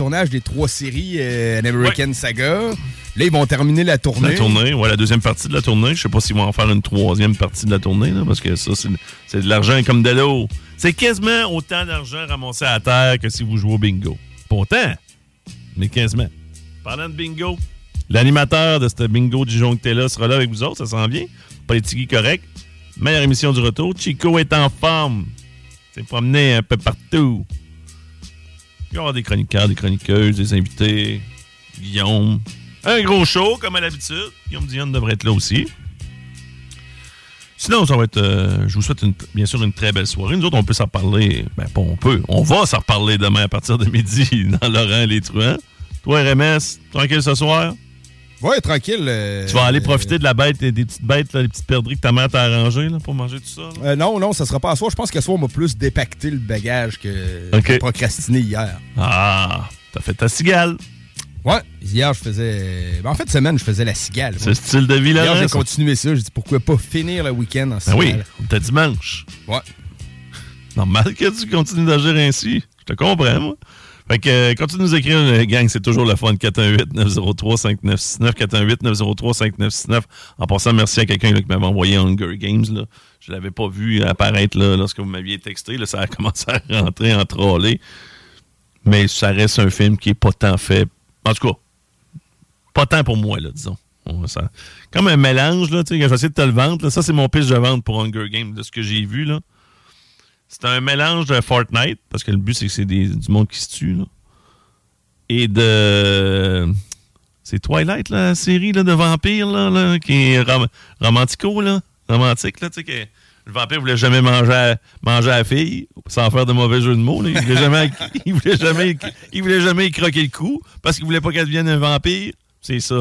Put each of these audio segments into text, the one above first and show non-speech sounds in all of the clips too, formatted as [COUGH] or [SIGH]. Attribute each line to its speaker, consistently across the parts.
Speaker 1: Tournage des trois séries euh, An American Saga. Là, ils vont terminer la tournée.
Speaker 2: La tournée, ouais, la deuxième partie de la tournée. Je sais pas s'ils vont en faire une troisième partie de la tournée, là, parce que ça, c'est de l'argent comme de l'eau. C'est quasiment autant d'argent ramassé à terre que si vous jouez au bingo. Pas autant, mais quasiment. Parlant de bingo, l'animateur de ce bingo du là sera là avec vous autres, ça s'en vient. Politique correct. Meilleure émission du retour. Chico est en forme. C'est promené un peu partout. Il y avoir des chroniqueurs, des chroniqueuses, des invités. Guillaume. Un gros show, comme à l'habitude. Guillaume Dion devrait être là aussi. Sinon, ça va être. euh, je vous souhaite bien sûr une très belle soirée. Nous autres, on peut s'en reparler. Ben, pas on peut. On va s'en reparler demain à partir de midi [LAUGHS] dans Laurent les Truands. Toi, RMS, tranquille ce soir?
Speaker 1: Ouais, tranquille. euh,
Speaker 2: Tu vas aller profiter de la bête, des des petites bêtes, là, les petites perdrix que ta mère t'a arrangées là, pour manger tout ça.
Speaker 1: euh, non, non, ça sera pas à soir. Je pense qu'à soir, on m'a plus dépacté le bagage que
Speaker 2: Ok.
Speaker 1: que procrastiné hier.
Speaker 2: Ah, t'as fait ta cigale.
Speaker 1: Ouais, hier, je faisais. ben, en fait, semaine, je faisais la cigale.
Speaker 2: Ce style de vie là.
Speaker 1: Hier, j'ai
Speaker 2: ça?
Speaker 1: continué ça. J'ai dit pourquoi pas finir le week-end en
Speaker 2: Ben
Speaker 1: cigale?
Speaker 2: oui, on était dimanche.
Speaker 1: Ouais.
Speaker 2: Normal que tu continues d'agir ainsi. Je te comprends, moi. Fait que, euh, continue de nous écrire, euh, gang, c'est toujours le fun. 418-903-5969, 418-903-5969. En passant, merci à quelqu'un qui m'avait envoyé Hunger Games. Là. Je l'avais pas vu apparaître là, lorsque vous m'aviez texté. Là, ça a [LAUGHS] commencé à rentrer en trolley. Mais ça reste un film qui est pas tant fait. En tout cas, pas tant pour moi, là, disons. On- ça- comme un mélange, là, tu sais, j'essaie de te le vendre. là. Ça, c'est mon pitch de vente pour Hunger Games, de ce que j'ai vu, là. C'est un mélange de Fortnite, parce que le but, c'est que c'est du monde qui se tue, là. Et de... C'est Twilight, la série là, de vampires, là, là, qui est rom- romantico, là. Romantique, là, tu sais, que le vampire voulait jamais manger à, manger la fille, sans faire de mauvais jeu de mots, là. Il voulait jamais, [LAUGHS] il voulait jamais, il voulait jamais y croquer le cou, parce qu'il voulait pas qu'elle devienne un vampire. C'est ça.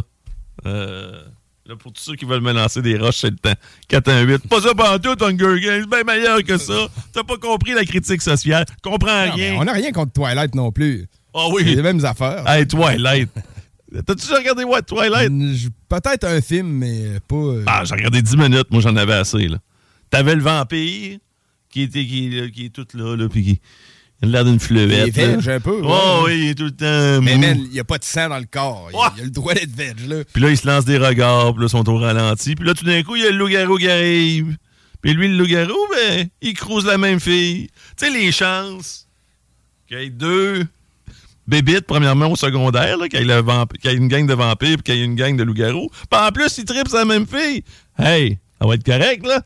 Speaker 2: Euh, là, pour tous ceux qui veulent me lancer des roches, c'est le temps. 418. Pas ça pendant tout, Hunger Games. bien meilleur que ça. T'as pas compris la critique sociale. Comprends
Speaker 1: Non,
Speaker 2: rien.
Speaker 1: on n'a rien contre Twilight non plus.
Speaker 2: Ah
Speaker 1: C'est
Speaker 2: oui.
Speaker 1: les mêmes affaires.
Speaker 2: Hey, Twilight. T'as-tu déjà regardé what, Twilight?
Speaker 1: Je- Peut-être un film, mais pas. euh,
Speaker 2: Ah, j'ai regardé 10 minutes. Moi, j'en avais assez, là. T'avais le vampire qui était qui, qui est tout là, là, puis qui il a l'air d'une fleuette.
Speaker 1: Il est veg, un peu, ouais.
Speaker 2: Oh, oui, il est tout le temps.
Speaker 1: mais man, il n'y a pas de sang dans le corps. Il, il a le droit d'être veg, là.
Speaker 2: Puis là, ils se lancent des regards, puis là, sont au ralenti. Puis là, tout d'un coup, il y a le loup-garou qui arrive. Puis lui, le loup-garou, ben, il crouse la même fille. Tu sais, les chances qu'il y ait deux bébites, premièrement, au secondaire, qu'il y, y ait une gang de vampires, puis qu'il y ait une gang de loups-garous. Puis en plus, ils tripent sur la même fille. Hey, ça va être correct, là?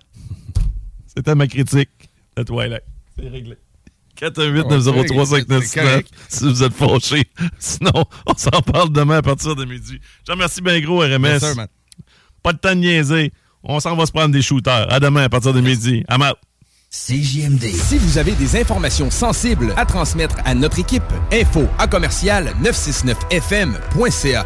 Speaker 2: C'était ma critique de Twilight. C'est réglé. 418-903-5969
Speaker 1: C'est correct.
Speaker 2: si vous êtes fâchés. Sinon, on s'en parle demain à partir de midi. Je remercie bien gros, RMS.
Speaker 1: Man.
Speaker 2: Pas de temps de niaiser. On s'en va se prendre des shooters. À demain à partir de midi. I'm out.
Speaker 3: CJMD.
Speaker 1: Si vous avez des informations sensibles à transmettre à notre équipe, info à commercial 969fm.ca.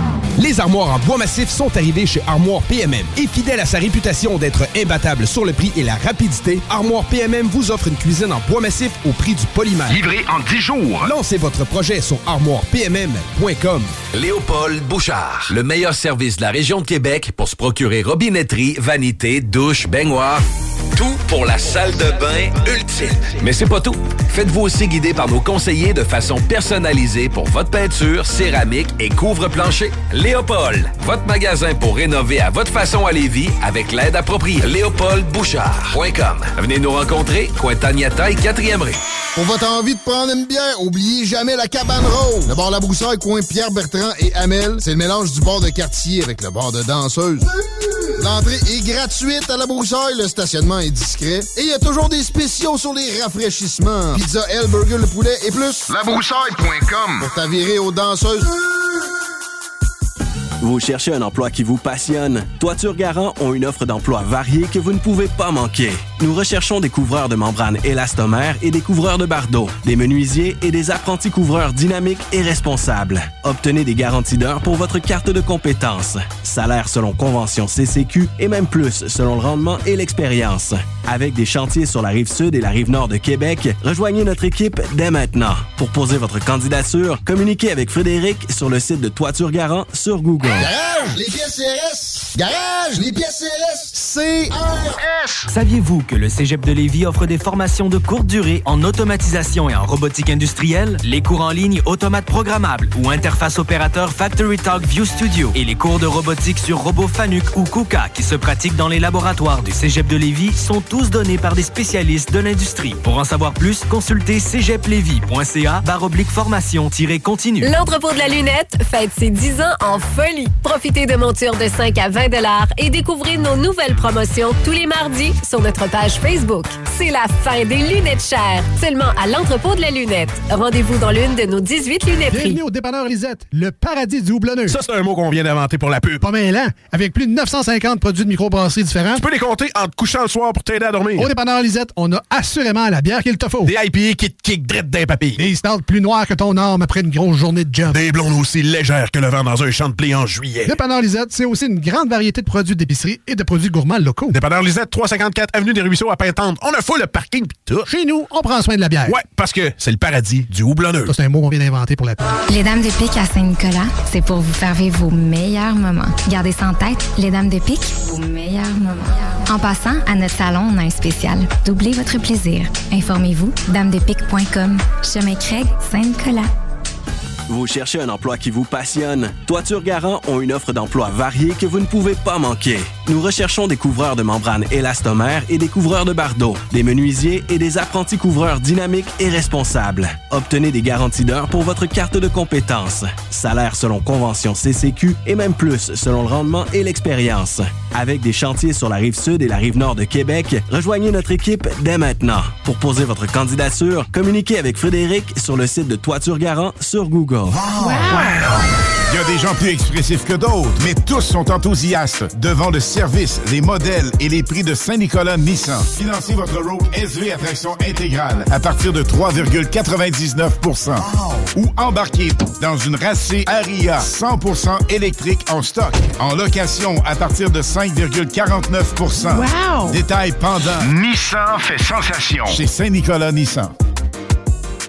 Speaker 1: Les armoires en bois massif sont arrivées chez Armoire PMM. Et fidèle à sa réputation d'être imbattable sur le prix et la rapidité, Armoire PMM vous offre une cuisine en bois massif au prix du polymère.
Speaker 3: Livré en 10 jours.
Speaker 1: Lancez votre projet sur armoirepmm.com.
Speaker 3: Léopold Bouchard. Le meilleur service de la région de Québec pour se procurer robinetterie, vanité, douche, baignoire. Tout pour la salle de bain ultime. Mais c'est pas tout. Faites-vous aussi guider par nos conseillers de façon personnalisée pour votre peinture, céramique et couvre-plancher. Léopold, votre magasin pour rénover à votre façon à Lévis avec l'aide appropriée. LéopoldBouchard.com. Venez nous rencontrer, Cointagnata et 4e rue.
Speaker 4: Pour votre envie de prendre une bière, oubliez jamais la cabane rose. Le bar La Broussaille, coin Pierre Bertrand et Amel, c'est le mélange du bar de quartier avec le bar de danseuse. L'entrée est gratuite à La Broussaille, le stationnement est discret et il y a toujours des spéciaux sur les rafraîchissements. Pizza L, burger, le poulet et plus.
Speaker 5: Labroussaille.com
Speaker 4: Pour t'avirer aux danseuses.
Speaker 6: Vous cherchez un emploi qui vous passionne? Toiture Garant ont une offre d'emploi variée que vous ne pouvez pas manquer. Nous recherchons des couvreurs de membranes élastomères et des couvreurs de bardeaux, des menuisiers et des apprentis couvreurs dynamiques et responsables. Obtenez des garanties d'heure pour votre carte de compétences. Salaire selon convention CCQ et même plus selon le rendement et l'expérience. Avec des chantiers sur la rive sud et la rive nord de Québec, rejoignez notre équipe dès maintenant. Pour poser votre candidature, communiquez avec Frédéric sur le site de Toiture Garant sur Google.
Speaker 4: Garage, les pièces CRS. Garage, les pièces CRS. CRS.
Speaker 7: Saviez-vous que le Cégep de Lévis offre des formations de courte durée en automatisation et en robotique industrielle, les cours en ligne automates programmables ou interface opérateur Factory Talk View Studio et les cours de robotique sur robot Fanuc ou KUKA qui se pratiquent dans les laboratoires du Cégep de Lévis sont tous donnés par des spécialistes de l'industrie. Pour en savoir plus, consultez cégeplevis.ca baroblique formation-continue.
Speaker 8: L'entrepôt de la lunette fête ses 10 ans en folie. Profitez de montures de 5 à 20 et découvrez nos nouvelles promotions tous les mardis sur notre page Facebook. C'est la fin des lunettes chères, seulement à l'entrepôt de la lunette. Rendez-vous dans l'une de nos 18 lunetteries.
Speaker 9: Bienvenue au dépanneur Lisette, le paradis du houblonneux.
Speaker 10: Ça, c'est un mot qu'on vient d'inventer pour la pub.
Speaker 9: Pas mêlant, avec plus de 950 produits de microbrasserie différents.
Speaker 10: Tu peux les compter en te couchant le soir pour t'aider à dormir.
Speaker 9: Au dépanneur Lisette, on a assurément la bière qu'il te faut.
Speaker 10: Des IPA qui te kick drette d'un papier.
Speaker 9: Des stouts plus noirs que ton arme après une grosse journée de job.
Speaker 10: Des blondes aussi légères que le vent dans un champ de blé en juillet.
Speaker 9: Dépanneur Lisette, c'est aussi une grande variété de produits d'épicerie et de produits gourmands locaux.
Speaker 10: Dépanneur Lisette, 354 Avenue des Ruisseaux à Pintante. On a fou le parking pis tout.
Speaker 9: Chez nous, on prend soin de la bière.
Speaker 10: Ouais, parce que c'est le paradis du houblonneux.
Speaker 9: Ça, c'est un mot qu'on vient d'inventer pour la.
Speaker 11: Les Dames de Pique à Saint-Nicolas, c'est pour vous faire vivre vos meilleurs moments. Gardez ça en tête, les Dames de Pique, vos meilleurs moments. En passant, à notre salon, on a un spécial. Doublez votre plaisir. Informez-vous, damedepique.com. Chemin Craig, Saint-Nicolas.
Speaker 6: Vous cherchez un emploi qui vous passionne? Toiture Garant ont une offre d'emploi variée que vous ne pouvez pas manquer. Nous recherchons des couvreurs de membranes élastomères et des couvreurs de bardeaux, des menuisiers et des apprentis couvreurs dynamiques et responsables. Obtenez des garanties d'heure pour votre carte de compétences. Salaire selon convention CCQ et même plus selon le rendement et l'expérience. Avec des chantiers sur la rive sud et la rive nord de Québec, rejoignez notre équipe dès maintenant. Pour poser votre candidature, communiquez avec Frédéric sur le site de Toiture Garant sur Google.
Speaker 5: Il y a des gens plus expressifs que d'autres, mais tous sont enthousiastes devant le service, les modèles et les prix de Saint-Nicolas Nissan. Financez votre Rogue SV à traction intégrale à partir de 3,99% ou embarquez dans une racée Aria 100% électrique en stock, en location à partir de 5,49
Speaker 12: Wow!
Speaker 5: Détail pendant.
Speaker 12: Nissan fait sensation.
Speaker 5: Chez Saint-Nicolas Nissan.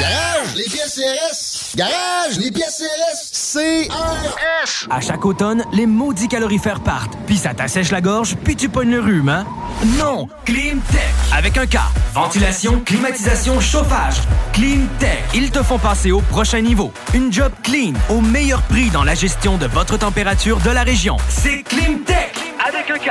Speaker 4: Garage, les pièces CRS. Garage, les pièces CRS. CRS.
Speaker 7: À chaque automne, les maudits calorifères partent. Puis ça t'assèche la gorge, puis tu pognes le rhume, hein? Non! Clean Tech! Avec un K. Ventilation, climatisation, chauffage. Clean Tech. Ils te font passer au prochain niveau. Une job clean, au meilleur prix dans la gestion de votre température de la région. C'est Clean Tech! Avec un K.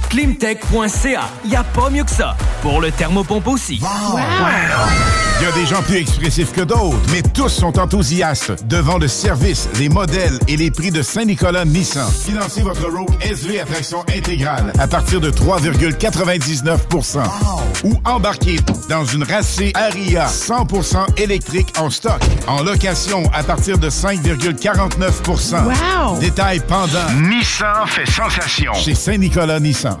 Speaker 7: Climtech.ca. Y a pas mieux que ça. Pour le thermopompe aussi.
Speaker 5: Il y a des gens plus expressifs que d'autres, mais tous sont enthousiastes devant le service, les modèles et les prix de Saint-Nicolas Nissan. Financez votre Rogue SV à traction intégrale à partir de 3,99% ou embarquez dans une racée Aria 100% électrique en stock, en location à partir de 5,49
Speaker 12: Wow!
Speaker 5: Détail pendant.
Speaker 12: Nissan fait sensation.
Speaker 5: Chez Saint-Nicolas Nissan.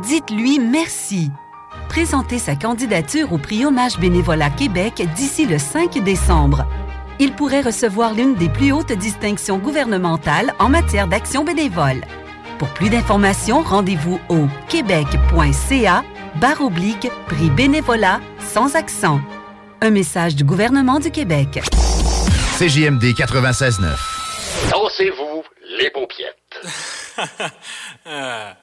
Speaker 13: Dites-lui merci. Présentez sa candidature au prix Hommage Bénévolat Québec d'ici le 5 décembre. Il pourrait recevoir l'une des plus hautes distinctions gouvernementales en matière d'action bénévole. Pour plus d'informations, rendez-vous au québec.ca barre oblique prix bénévolat sans accent. Un message du gouvernement du Québec.
Speaker 14: CJMD 96.9.
Speaker 15: Dansez-vous les paupiètes. [LAUGHS] [LAUGHS]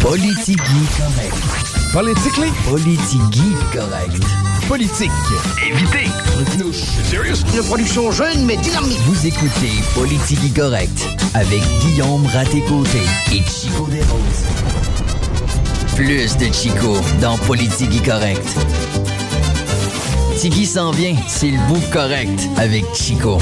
Speaker 16: Politigui correct.
Speaker 1: Politically?
Speaker 16: Politigui correct.
Speaker 1: Politique.
Speaker 12: Évitez.
Speaker 16: Une production jeune mais dynamique. Vous écoutez Politigui correct avec Guillaume Raté-Côté et Chico Desroses. Plus de Chico dans Politigui correct. Tigui s'en vient, c'est le bout correct avec Chico.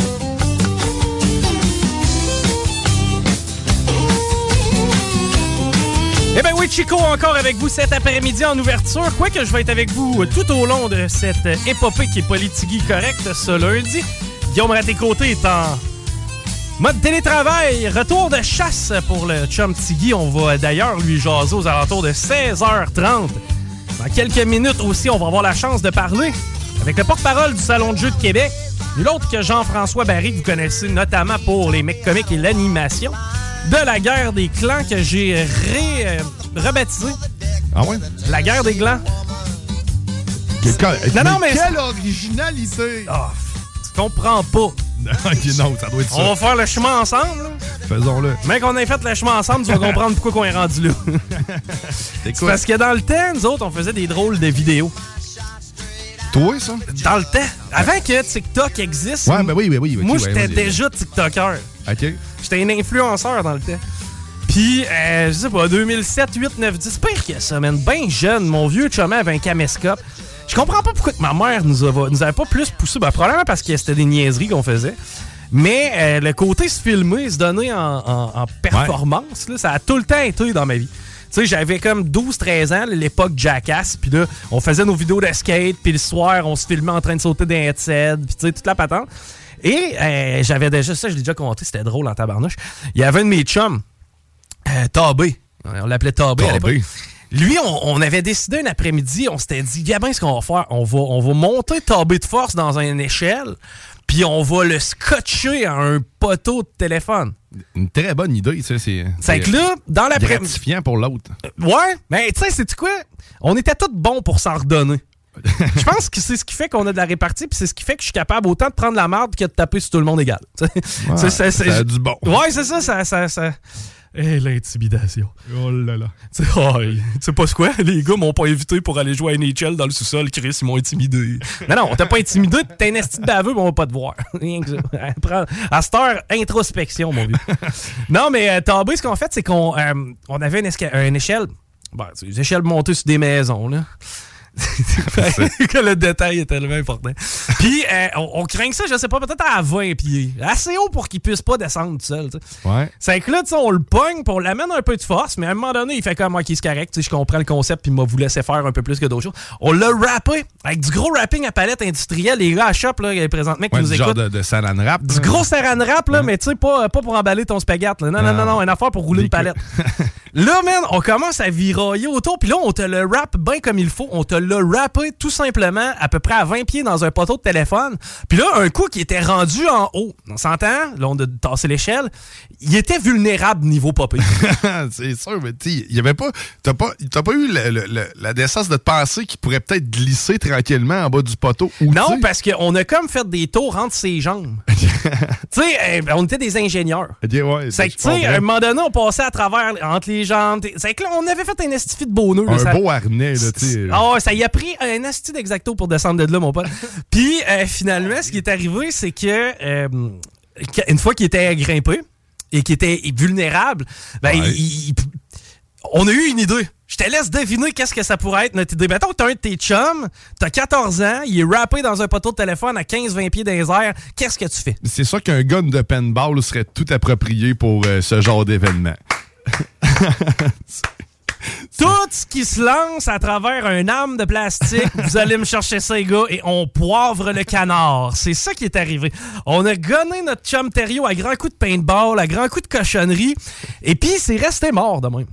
Speaker 17: Eh bien oui, Chico encore avec vous cet après-midi en ouverture. Quoique je vais être avec vous tout au long de cette épopée qui est Politigui correcte ce lundi. Guillaume Raté-Côté est en mode télétravail. Retour de chasse pour le chum Tigui. On va d'ailleurs lui jaser aux alentours de 16h30. Dans quelques minutes aussi, on va avoir la chance de parler avec le porte-parole du Salon de jeux de Québec. Nul autre que Jean-François Barry, que vous connaissez notamment pour les mecs comiques et l'animation de la guerre des clans que j'ai ré, euh, rebaptisé.
Speaker 1: Ah ouais?
Speaker 17: La guerre des clans.
Speaker 1: Non,
Speaker 17: non, mais-
Speaker 9: Quelle originalité!
Speaker 17: Ah, tu comprends pas. [LAUGHS]
Speaker 1: non, ça doit être ça.
Speaker 17: On va faire le chemin ensemble. là.
Speaker 1: Faisons-le.
Speaker 17: Mais qu'on ait fait le chemin ensemble, tu vas comprendre pourquoi on est rendu là. [LAUGHS] C'est parce que dans le temps, nous autres, on faisait des drôles de vidéos.
Speaker 1: Toi, ça?
Speaker 17: Dans le temps. Avant que TikTok existe,
Speaker 1: Ouais, ben oui, oui, oui. ok,
Speaker 17: moi,
Speaker 1: ouais,
Speaker 17: j'étais déjà TikToker.
Speaker 1: OK.
Speaker 17: J'étais un influenceur dans le temps. Puis, euh, je sais pas, 2007, 8, 9, 10, pire que ça, man. Ben jeune, mon vieux chum avait un caméscope. Je comprends pas pourquoi ma mère nous, nous avait pas plus poussé. Ben, probablement parce que c'était des niaiseries qu'on faisait. Mais euh, le côté se filmer, se donner en performance, là, ça a tout le temps été dans ma vie. Tu sais, j'avais comme 12-13 ans, l'époque Jackass, puis là, on faisait nos vidéos de skate, puis le soir, on se filmait en train de sauter d'un headset, puis tu sais, toute la patente. Et euh, j'avais déjà, ça, je l'ai déjà compté, c'était drôle en tabarnouche. Il y avait un de mes chums, euh, Tabé. On l'appelait Tabé. Lui, on, on avait décidé un après-midi, on s'était dit, Gabin, ce qu'on va faire, on va, on va monter Tabé de force dans une échelle, puis on va le scotcher à un poteau de téléphone.
Speaker 1: Une très bonne idée, ça. C'est
Speaker 17: C'est que là, dans l'après-midi.
Speaker 1: gratifiant pour l'autre.
Speaker 17: Ouais, mais tu sais, c'est quoi? On était tous bons pour s'en redonner. Je pense que c'est ce qui fait qu'on a de la répartie, puis c'est ce qui fait que je suis capable autant de prendre la marde que de taper sur tout le monde égal. [LAUGHS]
Speaker 1: Ouais, ça a du bon.
Speaker 17: Ouais, c'est ça, ça. ça, ça... Eh, l'intimidation.
Speaker 1: Oh là là.
Speaker 17: Tu sais, oh, sais pas ce quoi? Les gars m'ont pas invité pour aller jouer à NHL dans le sous-sol. Chris, ils m'ont intimidé. non, non, on t'a pas intimidé. T'es un esti de baveux, mais on va pas te voir. [LAUGHS] Rien que ça. Prends- À cette heure, introspection, mon vieux. non, mais euh, Tabé, ce qu'on fait, c'est qu'on euh, on avait une, une échelle. Bon, une échelle montée sur des maisons, là. Que le détail est tellement important. Puis, euh, on, on craint ça, je sais pas, peut-être à 20 pieds. Assez haut pour qu'il puisse pas descendre tout seul. tu sais.
Speaker 1: Ouais.
Speaker 17: C'est que là, tu sais, on le pogne, puis on l'amène un peu de force, mais à un moment donné, il fait comme, ok, c'est correct, je comprends le concept, puis il m'a vous laisser faire un peu plus que d'autres choses. On l'a rappé avec du gros rapping à palette industrielle. Les gars à shop, là, présentement, qui
Speaker 1: Ouais,
Speaker 17: nous
Speaker 1: du genre de, de saran wrap.
Speaker 17: Du gros saran wrap, là, mais tu sais, pas, pas pour emballer ton spaghetti. là. Non, non, non, non, une affaire pour rouler une palette. là, man, on commence à virailler autour, puis là, on te le wrap bien comme il faut. On te le l'a rappé tout simplement à peu près à 20 pieds dans un poteau de téléphone. Puis là, un coup qui était rendu en haut, on s'entend? Là, on a tassé l'échelle. Il était vulnérable niveau popé. [LAUGHS]
Speaker 2: c'est sûr, mais tu il y avait pas. T'as pas, t'as pas eu le- le- le- la décence de te penser qu'il pourrait peut-être glisser tranquillement en bas du poteau. ou
Speaker 17: Non, parce qu'on a comme fait des tours entre ses jambes. [LAUGHS] tu sais, eh, ben, on était des ingénieurs.
Speaker 2: Ouais,
Speaker 17: C'est que, tu sais, à un moment donné, on passait à travers, entre les jambes. C'est que là, on avait fait un estifi de beau nœud.
Speaker 2: Un
Speaker 17: ça-
Speaker 2: beau harnais, là, tu sais.
Speaker 17: Ah ça y a pris un asti d'exacto pour descendre de là, mon pote. [LAUGHS] Puis, euh, finalement, ce qui est arrivé, c'est que, euh, que- une fois qu'il était grimpé et qu'il était vulnérable, ben, il- il- on a eu une idée. Je te laisse deviner qu'est-ce que ça pourrait être notre idée. Mettons t'as un de tes chums, t'as 14 ans, il est rappé dans un poteau de téléphone à 15-20 pieds dans les airs. Qu'est-ce que tu fais?
Speaker 2: C'est sûr qu'un gun de paintball serait tout approprié pour euh, ce genre d'événement. [LAUGHS]
Speaker 17: Tout ce qui se lance à travers un arme de plastique, vous allez me chercher ça, les gars, et on poivre le canard. C'est ça qui est arrivé. On a gonné notre chum Thériault à grands coups de paintball, à grands coups de cochonnerie, et puis c'est resté mort de même.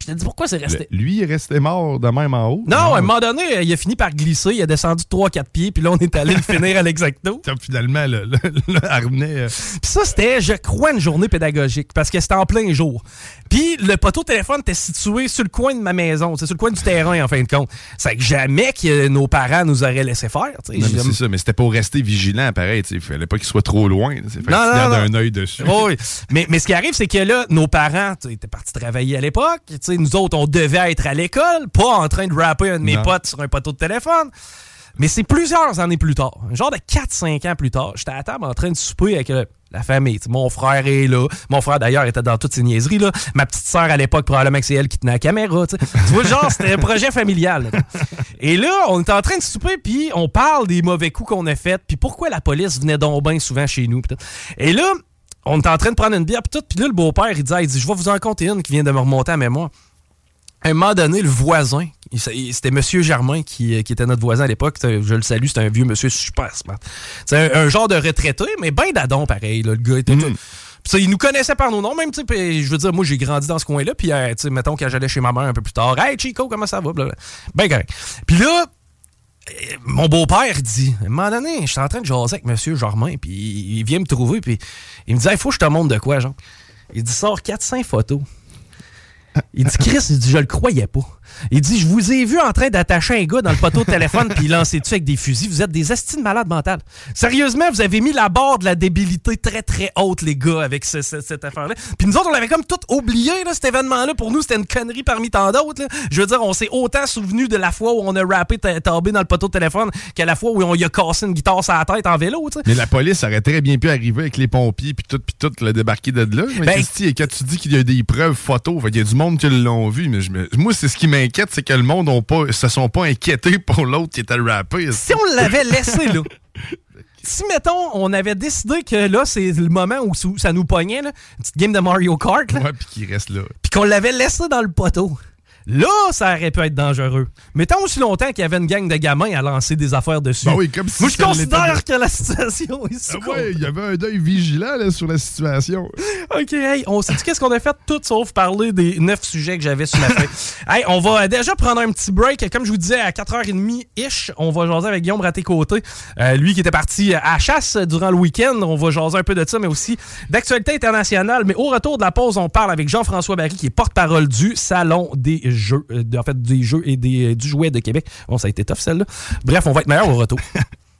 Speaker 17: Je te dis pourquoi c'est resté?
Speaker 2: Le- lui, il est resté mort de même en haut.
Speaker 17: Non, à un moment donné, il a fini par glisser, il a descendu 3-4 pieds, puis là, on est allé le finir à l'exacto. [LAUGHS]
Speaker 2: Finalement, le, le, le harnais. euh,
Speaker 17: Puis ça, c'était, je crois, une journée pédagogique parce que c'était en plein jour. Puis le poteau de téléphone était situé sur le coin de ma maison, c'est sur le coin du terrain, en fin de compte. C'est que jamais que nos parents nous auraient laissé faire.
Speaker 2: Non, mais c'est ça, mais c'était pour rester vigilant, pareil. Il fallait pas qu'il soit trop loin. fait
Speaker 17: Non,
Speaker 2: un œil dessus.
Speaker 17: Oui. Mais, mais ce qui arrive, c'est que là, nos parents étaient partis travailler à l'époque. Nous autres, on devait être à l'école, pas en train de rapper un de mes potes sur un poteau de téléphone. Mais c'est plusieurs années plus tard, un genre de 4-5 ans plus tard, j'étais à table en train de souper avec euh, la famille. Mon frère est là. Mon frère, d'ailleurs, était dans toutes ces niaiseries. Là. Ma petite sœur, à l'époque, probablement que c'est elle qui tenait la caméra. Tu vois, genre, c'était un projet familial. Et là, on est en train de souper, puis on parle des mauvais coups qu'on a faits, puis pourquoi la police venait donc bien souvent chez nous. Et là, on est en train de prendre une bière, puis tout. Puis là, le beau-père, il dit, il dit, je vais vous en compter une qui vient de me remonter à mémoire. À un moment donné, le voisin, c'était Monsieur Germain qui, qui était notre voisin à l'époque. Je le salue, c'était un vieux monsieur super smart. C'est un, un genre de retraité, mais ben d'adon pareil. là, le gars était tout- Puis ça, il nous connaissait par nos noms, même, tu sais. puis Je veux dire, moi, j'ai grandi dans ce coin-là. Puis, euh, tu sais, mettons, quand j'allais chez ma mère un peu plus tard, Hey, Chico, comment ça va? Ben correct. Puis là, euh, mon beau-père dit, à un moment donné, je suis en train de jaser avec Monsieur Germain, puis il vient me trouver, puis il me dit, il faut que je te montre de quoi, genre. Il dit, sors 400 photos. Il dit, Chris, il dit, je le croyais pas. Il dit, je vous ai vu en train d'attacher un gars dans le poteau de téléphone puis il lançait dessus avec des fusils. Vous êtes des estimes malades mentales. Sérieusement, vous avez mis la barre de la débilité très, très haute, les gars, avec ce- ce- cette affaire-là. Puis nous autres, on l'avait comme tout oublié, là, cet événement-là. Pour nous, c'était une connerie parmi tant d'autres. Je veux dire, on s'est autant souvenu de la fois où on a rappé tombé dans le poteau de téléphone qu'à la fois où on y a cassé une guitare sur la tête en vélo, tu sais.
Speaker 2: Mais la police aurait très bien pu arriver avec les pompiers puis tout, puis tout, le débarquer de là. Mais
Speaker 17: Ben-
Speaker 2: et quand tu dis qu'il y a des preuves photos, qu'il y a du monde qui l'ont vu, mais je me- moi, c'est ce qui m'inquiète, c'est que le monde pas, se sont pas inquiétés [LAUGHS] pour l'autre qui était le rappeur.
Speaker 17: Si on l'avait laissé là, [LAUGHS] si mettons, on avait décidé que là, c'est le moment où ça nous pognait, là, une petite game de Mario Kart, là,
Speaker 2: Ouais, puis qu'il reste là.
Speaker 17: puis qu'on l'avait laissé dans le poteau. Là, ça aurait pu être dangereux. Mais tant aussi longtemps qu'il y avait une gang de gamins à lancer des affaires dessus.
Speaker 2: Ben oui, comme si
Speaker 17: Moi, je considère que la situation est
Speaker 2: Ah
Speaker 17: sous
Speaker 2: ouais, il y avait un œil vigilant là, sur la situation.
Speaker 17: OK, hey, on sait qu'est-ce qu'on a fait? Tout sauf parler des neuf sujets que j'avais sur la feuille. [LAUGHS] hey, on va déjà prendre un petit break. Comme je vous disais, à 4h30-ish, on va jaser avec Guillaume Raté-Côté. Euh, lui qui était parti à la chasse durant le week-end. On va jaser un peu de ça, mais aussi d'actualité internationale. Mais au retour de la pause, on parle avec Jean-François Barry, qui est porte-parole du Salon des Jeux, euh, en fait, des Jeux et des, euh, du Jouet de Québec. Bon, ça a été tough, celle-là. Bref, on va être meilleur au retour. [LAUGHS]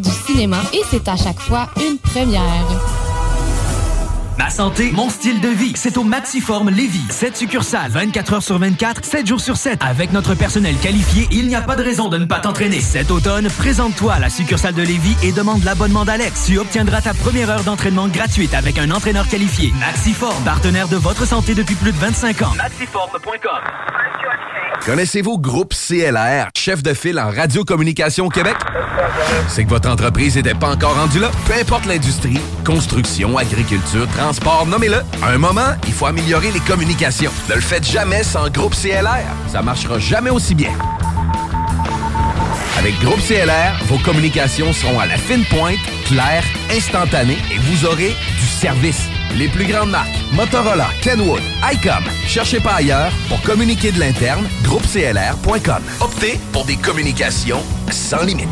Speaker 18: du cinéma et c'est à chaque fois une première.
Speaker 7: Ma santé, mon style de vie, c'est au Maxiform Lévis. 7 succursales, 24 heures sur 24, 7 jours sur 7. Avec notre personnel qualifié, il n'y a pas de raison de ne pas t'entraîner. Cet automne, présente-toi à la succursale de Lévis et demande l'abonnement d'Alex. Tu obtiendras ta première heure d'entraînement gratuite avec un entraîneur qualifié. Maxiform, partenaire de votre santé depuis plus de 25 ans.
Speaker 19: Maxiform.com.
Speaker 3: Connaissez-vous Groupe CLR, chef de file en radiocommunication au Québec? C'est que votre entreprise n'était pas encore rendue là? Peu importe l'industrie, construction, agriculture, transport, nommez-le. À un moment, il faut améliorer les communications. Ne le faites jamais sans Groupe CLR. Ça marchera jamais aussi bien. Avec Groupe CLR, vos communications seront à la fine pointe, claires, instantanées et vous aurez du service. Les plus grandes marques, Motorola, Kenwood, ICOM. Cherchez pas ailleurs pour communiquer de l'interne, groupeclr.com. Optez pour des communications sans limite.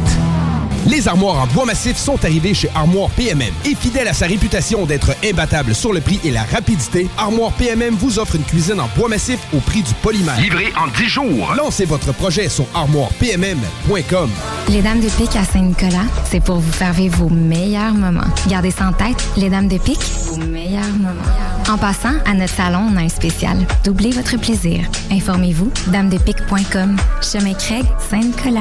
Speaker 1: Les armoires en bois massif sont arrivées chez Armoire PMM. Et fidèle à sa réputation d'être imbattable sur le prix et la rapidité, Armoire PMM vous offre une cuisine en bois massif au prix du polymère.
Speaker 12: Livré en 10 jours.
Speaker 1: Lancez votre projet sur armoirepmm.com.
Speaker 11: Les Dames de Pique à Saint-Nicolas, c'est pour vous faire vivre vos meilleurs moments. Gardez ça en tête, les Dames de Pique, vos meilleurs moments. En passant, à notre salon, on a un spécial. Doublez votre plaisir. Informez-vous, damedepique.com. Chemin Craig, Saint-Nicolas.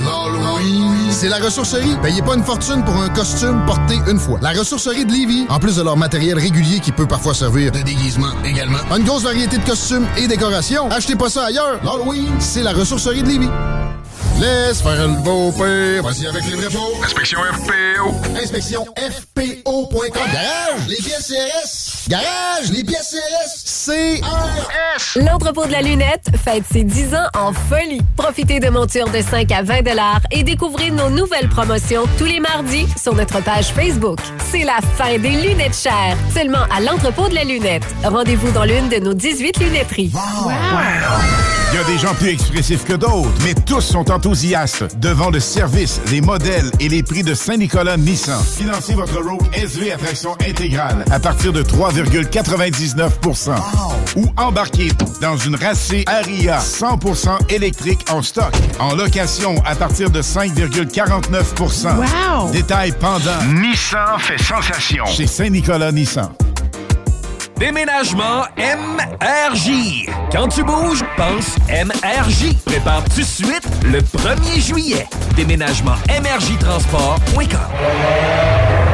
Speaker 4: L'Halloween, c'est la ressourcerie. Payez pas une fortune pour un costume porté une fois. La ressourcerie de Lévis, en plus de leur matériel régulier qui peut parfois servir de déguisement également, a une grosse variété de costumes et décorations. Achetez pas ça ailleurs. L'Halloween, c'est la ressourcerie de Lévis. Laisse faire le beau père. Voici avec les vrais.
Speaker 12: Inspection FPO.
Speaker 4: Inspection FPO.com. Garage, les pièces CRS. Garage, les pièces CRS. CRS.
Speaker 8: L'entrepôt de la lunette fête ses 10 ans en folie. Profitez de montures de 5 à 20 et découvrez nos nouvelles promotions tous les mardis sur notre page Facebook. C'est la fin des lunettes chères. Seulement à l'entrepôt de la lunette. Rendez-vous dans l'une de nos 18 lunetteries.
Speaker 5: Il y a des gens plus expressifs que d'autres, mais tous sont enthousiastes devant le service, les modèles et les prix de Saint-Nicolas Nissan. Financez votre Rogue SV à traction intégrale à partir de 3,99% ou embarquez dans une racée Aria 100% électrique en stock, en location à partir de 5,49
Speaker 12: Wow!
Speaker 5: Détail pendant.
Speaker 12: Nissan fait sensation.
Speaker 5: Chez Saint-Nicolas Nissan.
Speaker 3: Déménagement MRJ. Quand tu bouges, pense MRJ. Prépare tout de suite le 1er juillet. Déménagement MRJtransport.com.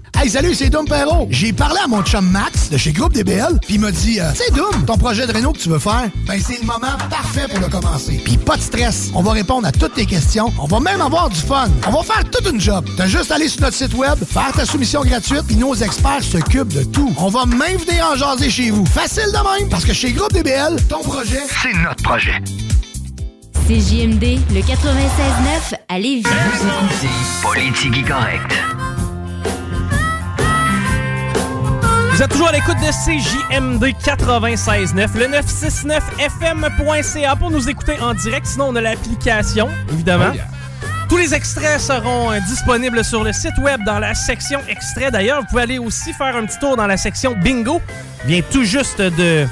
Speaker 9: Hey, salut, c'est Dom Perrault. J'ai parlé à mon chum Max de chez Groupe DBL, puis il m'a dit euh, C'est Dom, ton projet de réno que tu veux faire, ben c'est le moment parfait pour le commencer. Puis pas de stress, on va répondre à toutes tes questions, on va même avoir du fun. On va faire toute une job. T'as juste à aller sur notre site web, faire ta soumission gratuite, puis nos experts s'occupent de tout. On va même venir en jaser chez vous. Facile de même, parce que chez Groupe DBL, ton projet,
Speaker 12: c'est notre projet.
Speaker 20: CJMD, le 96.9 à Lévis.
Speaker 12: Politique correcte.
Speaker 17: Vous êtes toujours à l'écoute de CJMD 96.9, le 969fm.ca pour nous écouter en direct. Sinon, on a l'application, évidemment.
Speaker 2: Oh yeah.
Speaker 17: Tous les extraits seront euh, disponibles sur le site web dans la section extraits. D'ailleurs, vous pouvez aller aussi faire un petit tour dans la section bingo. Il vient tout juste de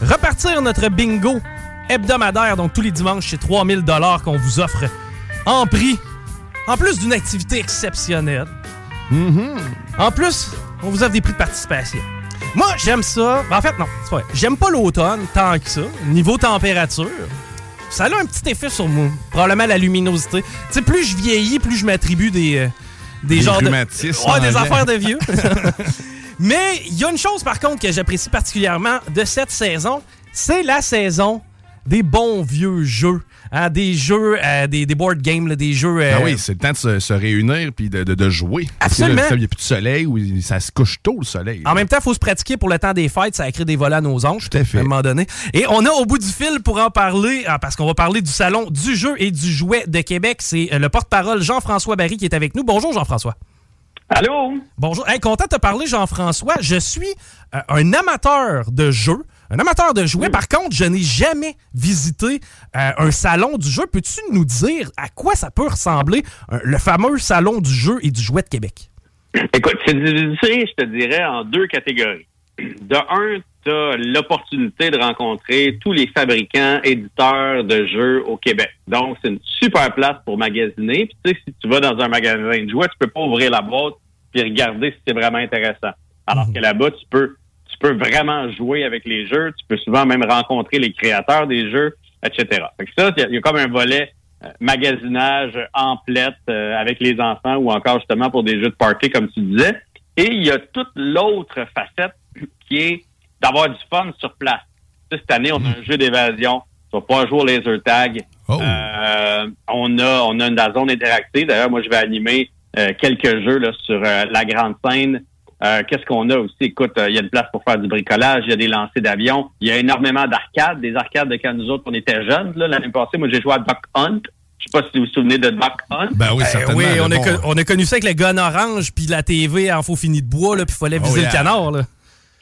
Speaker 17: repartir notre bingo hebdomadaire. Donc, tous les dimanches, c'est 3000 dollars qu'on vous offre en prix. En plus d'une activité exceptionnelle. En plus, on vous offre des prix de participation. Moi, j'aime ça. En fait, non, c'est pas vrai. J'aime pas l'automne tant que ça. Niveau température, ça a un petit effet sur moi. Probablement la luminosité. Tu sais, plus je vieillis, plus je m'attribue des, euh, des,
Speaker 2: Des
Speaker 17: genres de. Ouais, des affaires de vieux. [LAUGHS] Mais il y a une chose, par contre, que j'apprécie particulièrement de cette saison. C'est la saison des bons vieux jeux. Hein, des jeux, euh, des, des board games, là, des jeux. euh,
Speaker 21: Ah oui, c'est le temps de se, se réunir puis de, de- de jouer.
Speaker 17: Absolument.
Speaker 21: Il n'y a plus de soleil ou ça se couche tôt, le soleil.
Speaker 17: En même temps, il faut se pratiquer pour le temps des fêtes. Ça a créé des volets à nos onges.
Speaker 21: Tout à fait.
Speaker 17: un moment donné. Et on a au bout du fil pour en parler, ah, parce qu'on va parler du Salon du jeu et du jouet de Québec. C'est euh, le porte-parole Jean-François Barry qui est avec nous. Bonjour, Jean-François.
Speaker 22: Allô?
Speaker 17: Bonjour. Hey, content de te parler, Jean-François. Je suis euh, un amateur de jeux, un amateur de jouets. Par contre, je n'ai jamais visité euh, un salon du jeu. Peux-tu nous dire à quoi ça peut ressembler, euh, le fameux salon du jeu et du jouet de Québec?
Speaker 22: Écoute, c'est divisé, je te dirais, en deux catégories. De un, tu as l'opportunité de rencontrer tous les fabricants, éditeurs de jeux au Québec. Donc, c'est une super place pour magasiner. Puis, tu sais, si tu vas dans un magasin de jouets, tu peux pas ouvrir la boîte puis regarder si c'est vraiment intéressant. Alors que là-bas, tu peux, tu peux vraiment jouer avec les jeux. Tu peux souvent même rencontrer les créateurs des jeux, etc. Fait que ça, il y a- il y, a comme un volet euh, magasinage en plette euh, avec les enfants ou encore justement pour des jeux de party, comme tu disais. Et il y a toute l'autre facette qui est d'avoir du fun sur place. Tu sais, cette année, on a un jeu d'évasion. Tu vas pouvoir jouer au laser tag. Euh, on a on a une la zone interactive. D'ailleurs, moi, je vais animer euh, quelques jeux là, sur la grande scène. Euh, Qu'est-ce qu'on a aussi? Écoute, euh, il y a une place pour faire du bricolage, il y a des lancers d'avions, il y a énormément d'arcades, des arcades de quand nous autres, on était jeunes. là, L'année passée, moi, j'ai joué à Duck Hunt. Je sais pas si vous vous souvenez de Duck Hunt.
Speaker 21: Ben oui,
Speaker 17: Euh, oui, on a, co- on a connu ça avec le gun orange puis la TV en faux fini de bois, là, puis il fallait viser
Speaker 22: Oh, yeah.
Speaker 17: le canard. Là.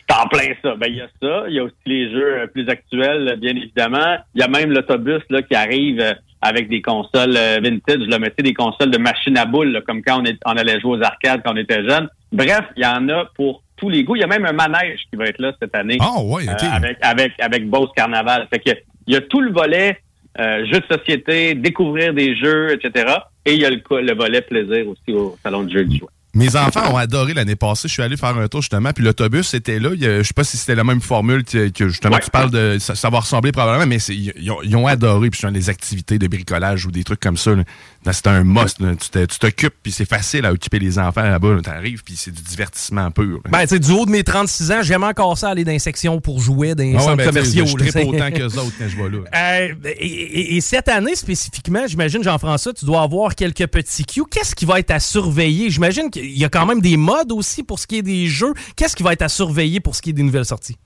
Speaker 22: C'est en plein ça. Ben, il y a ça. Il y a aussi les jeux euh, plus actuels, bien évidemment. Il y a même l'autobus là qui arrive euh, avec des consoles vintage. Là, mais des consoles de machine à boules, là, comme quand on, est, on allait jouer aux arcades quand on était jeune. Bref, il y en a pour tous les goûts. Il y a même un manège qui va être là cette année.
Speaker 21: Ah, ouais.
Speaker 22: Euh, avec, avec, avec Beauce Carnaval. Fait que, il y a tout le volet euh, jeux de société, découvrir des jeux, etc. Et il y a le, le volet plaisir aussi au Salon du jeu du jouet.
Speaker 21: Mes enfants ont adoré l'année passée. Je suis allé faire un tour justement, puis l'autobus était là. Je sais pas si c'était la même formule que, que justement tu parles de. Ça, ça va ressembler probablement, mais c'est- ils, ont, ils ont adoré. Puis je des activités de bricolage ou des trucs comme ça. là. Là, C'était un must. là. Tu t'occupes, puis c'est facile à occuper les enfants là-bas. Tu arrives, puis c'est du divertissement pur. là.
Speaker 17: Ben, tu sais, du haut de mes 36 ans, j'aime encore ça aller dans les sections pour jouer, dans les
Speaker 21: Ah ouais,
Speaker 17: centres
Speaker 21: ben,
Speaker 17: commerciaux.
Speaker 21: je
Speaker 17: là,
Speaker 21: tripe
Speaker 17: c'est-
Speaker 21: autant qu'eux autres quand je vais là. [LAUGHS]
Speaker 17: Euh, et, et- et cette année spécifiquement, j'imagine, Jean-François, tu dois avoir quelques petits cues. Qu'est-ce qui va être à surveiller? J'imagine qu'il y a quand même des modes aussi pour ce qui est des jeux. Qu'est-ce qui va être à surveiller pour ce qui est des nouvelles sorties?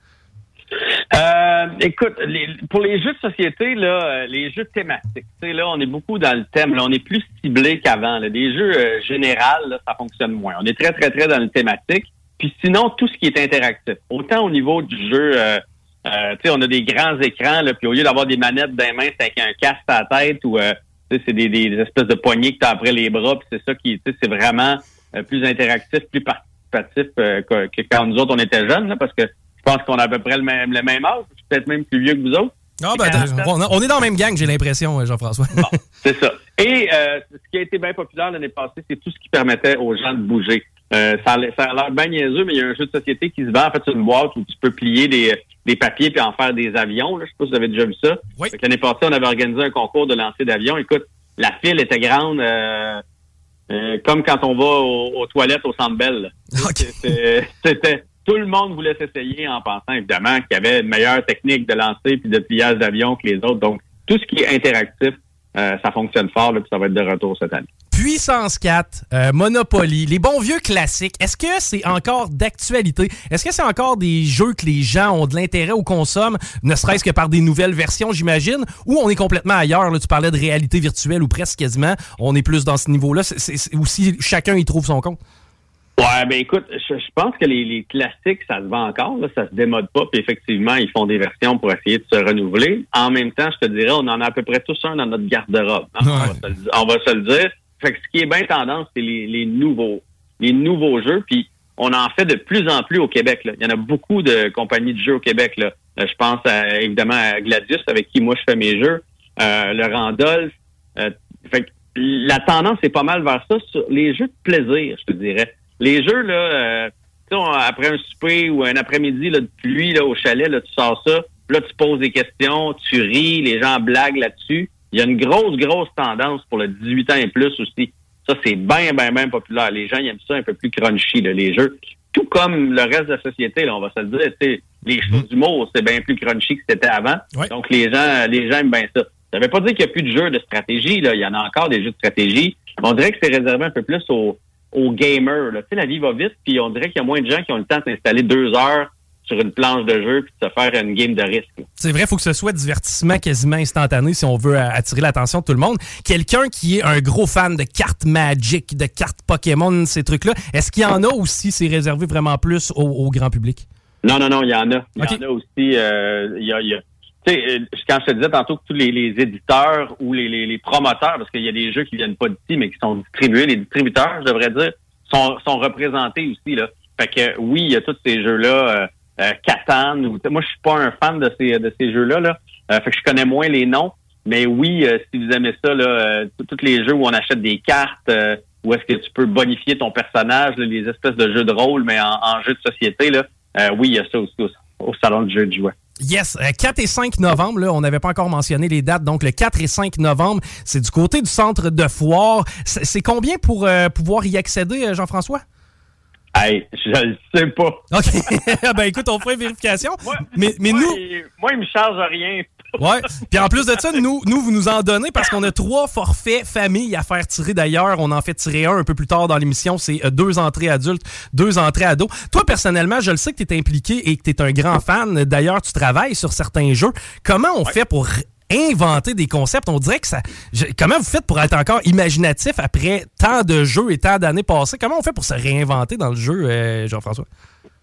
Speaker 22: Euh, écoute, les- pour les jeux de société, là, euh, les jeux thématiques, là, on est beaucoup dans le thème, là, on est plus ciblé qu'avant. Des jeux euh, généraux, ça fonctionne moins. On est très, très, très dans le thématique. Puis sinon, tout ce qui est interactif. Autant au niveau du jeu, euh, euh, on a des grands écrans, puis au lieu d'avoir des manettes dans les mains, c'est avec un casque à la tête ou euh, c'est des, espèces de poignées que tu as après les bras, puis c'est ça qui, c'est vraiment euh, plus interactif, plus participatif euh, que, que quand nous autres on était jeunes, là, parce que je pense qu'on a à peu près le même, le même âge, je suis peut-être même plus vieux que vous autres.
Speaker 17: Ah, ben, on, on est dans la même gang, j'ai l'impression, euh, Jean-François. [LAUGHS]
Speaker 22: C'est ça. Et euh, ce qui a été bien populaire l'année passée, c'est tout ce qui permettait aux gens de bouger. Euh, ça, a l'air- ça a l'air bien niaiseux, mais il y a un jeu de société qui se vend en fait sur une boîte où tu peux plier des, des papiers puis en faire des avions. Là. Je sais pas si vous avez déjà vu ça. Que L'année passée, on avait organisé un concours de lancer d'avions. Écoute, la file était grande, euh, euh, comme quand on va aux, aux toilettes au Centre Bell. [LAUGHS] C'était- C'était tout le monde voulait s'essayer en pensant évidemment qu'il y avait une meilleure technique de lancer puis de pliage d'avion que les autres. Donc tout ce qui est interactif, euh, ça fonctionne fort là, puis ça va être de retour cette année.
Speaker 17: Puissance 4, euh, Monopoly, les bons vieux classiques, est-ce que c'est encore d'actualité? Est-ce que c'est encore des jeux que les gens ont de l'intérêt ou consomment, ne serait-ce que par des nouvelles versions, j'imagine, ou on est complètement ailleurs? Là, tu parlais de réalité virtuelle ou presque quasiment. On est plus dans ce niveau-là. C'est aussi chacun y trouve son compte?
Speaker 22: Ouais, ben écoute, je, je pense que les, les classiques, ça se vend encore, là, ça se démode pas, puis effectivement, ils font des versions pour essayer de se renouveler. En même temps, je te dirais, on en a à peu près tous un dans notre garde-robe. hein, on, va se le, on va se le dire. Fait que ce qui est bien tendance, c'est les, les nouveaux, les nouveaux jeux, puis on en fait de plus en plus au Québec. Là. Il y en a beaucoup de compagnies de jeux au Québec. Là. Euh, je pense à, évidemment à Gladius, avec qui moi je fais mes jeux, euh, le Randolph. Euh, fait que la tendance est pas mal vers ça sur les jeux de plaisir, je te dirais. Les jeux, là, euh, tu sais, on- après un souper ou un après-midi là, de pluie là, au chalet, là, tu sors ça, là, tu poses des questions, tu ris, les gens blaguent là-dessus. Il y a une grosse, grosse tendance pour le 18 ans et plus aussi. Ça, c'est bien, bien, bien populaire. Les gens ils aiment ça un peu plus crunchy, là, les jeux. Tout comme le reste de la société, là, on va se le dire, tu sais, les choses d'humour, c'est bien plus crunchy que c'était avant. Donc, les gens, les gens aiment bien ça. Ça veut pas dire qu'il n'y a plus de jeux de stratégie. Là. Il y en a encore des jeux de stratégie. On dirait que c'est réservé un peu plus aux, aux gamers. là. Tu sais, la vie va vite, puis on dirait qu'il y a moins de gens qui ont le temps de s'installer deux heures sur une planche de jeu puis de se faire une game de risque.
Speaker 17: C'est vrai, il faut que ce soit divertissement quasiment instantané si on veut euh, attirer l'attention de tout le monde. Quelqu'un qui est un gros fan de cartes Magic, de cartes Pokémon, ces trucs-là, est-ce qu'il y en a aussi, c'est réservé vraiment plus au, au grand public?
Speaker 22: Non, non, non, il y en a. Il y en a aussi. euh, il y a, il y a- tu sais, euh, quand je te disais tantôt que tous les, éditeurs ou les, promoteurs, parce qu'il y a des jeux qui viennent pas d'ici, mais qui sont distribués, les distributeurs, je devrais dire, sont, représentés aussi. Là. Fait que oui, il y a tous ces jeux-là, euh, euh, Catan, moi je suis pas un fan de ces de ces jeux-là. Là. Euh, fait que je connais moins les noms. Mais oui, euh, si vous aimez ça, là, euh, tous les jeux où on achète des cartes, euh, où est-ce que tu peux bonifier ton personnage, les espèces de jeux de rôle, mais en, jeu de société, là, euh, oui, il y a ça aussi au, salon de jeux de jouets.
Speaker 17: Yes, euh, 4 et 5 novembre, là, on n'avait pas encore mentionné les dates, donc le 4 et 5 novembre, c'est du côté du centre de foire. C'est combien pour euh, pouvoir y accéder, euh, Jean-François?
Speaker 22: Hey, je le sais pas.
Speaker 17: OK. [LAUGHS] ben écoute, on fera une vérification. mais mais
Speaker 22: moi,
Speaker 17: nous...
Speaker 22: il- moi, il me charge rien.
Speaker 17: Ouais. Puis en plus de ça, nous, nous vous nous en donnez parce qu'on a trois forfaits famille à faire tirer d'ailleurs. On en fait tirer un un peu plus tard dans l'émission. C'est euh, deux entrées adultes, deux entrées ados. Toi, personnellement, je le sais que tu es impliqué et que tu es un grand fan. D'ailleurs, tu travailles sur certains jeux. Comment on fait pour inventer des concepts? On dirait que ça... je- comment vous faites pour être encore imaginatif après tant de jeux et tant d'années passées? Comment on fait pour se réinventer dans le jeu, euh, Jean-François?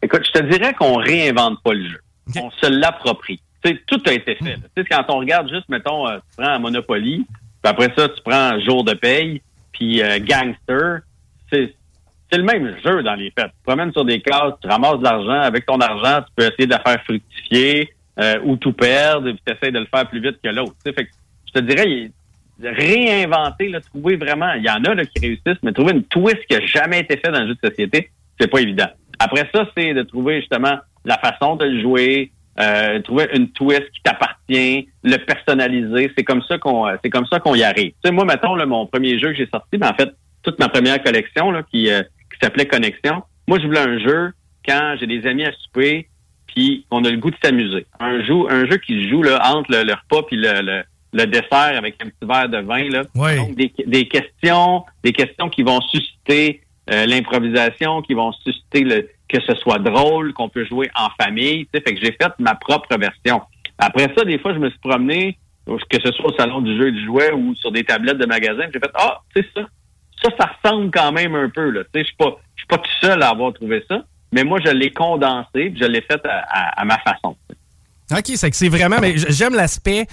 Speaker 22: Écoute, je te dirais qu'on réinvente pas le jeu. On se l'approprie. Tu sais, tout a été fait. là. Tu sais, quand on regarde juste, mettons, euh, tu prends Monopoly, puis après ça, tu prends Jour de paye, puis euh, Gangster, c'est le même jeu dans les faits. Tu promènes sur des cases, tu ramasses de l'argent. Avec ton argent, tu peux essayer de la faire fructifier euh, ou tout perdre, puis tu essaies de le faire plus vite que l'autre. Fait que je te dirais, réinventer, là, trouver vraiment, il y en a là, qui réussissent, mais trouver une twist qui a jamais été fait dans un jeu de société, c'est pas évident. Après ça, c'est de trouver justement la façon de le jouer, euh, trouver une twist qui t'appartient, le personnaliser. C'est comme ça qu'on, euh, c'est comme ça qu'on y arrive. Tu sais, moi, mettons, là, mon premier jeu que j'ai sorti, ben, en fait, toute ma première collection là, qui, euh, qui s'appelait Connexion. Moi, je voulais un jeu quand j'ai des amis à souper, puis on a le goût de s'amuser. Un jeu, un jeu qui se joue là, entre le, le repas puis le, le, le dessert avec un petit verre de vin. Là. Donc, des, des questions, des questions qui vont susciter euh, l'improvisation, qui vont susciter le, que ce soit drôle, qu'on peut jouer en famille. Tu sais, fait que j'ai fait ma propre version. Après ça, des fois, je me suis promené, que ce soit au salon du jeu et du jouet ou sur des tablettes de magasin, j'ai fait Ah, c'est ça. Ça, ça ressemble quand même un peu. Tu sais, Je je suis pas tout seul à avoir trouvé ça, mais moi, je l'ai condensé, puis je l'ai fait à, ma façon.
Speaker 17: OK, c'est que c'est vraiment. Mais j'aime l'aspect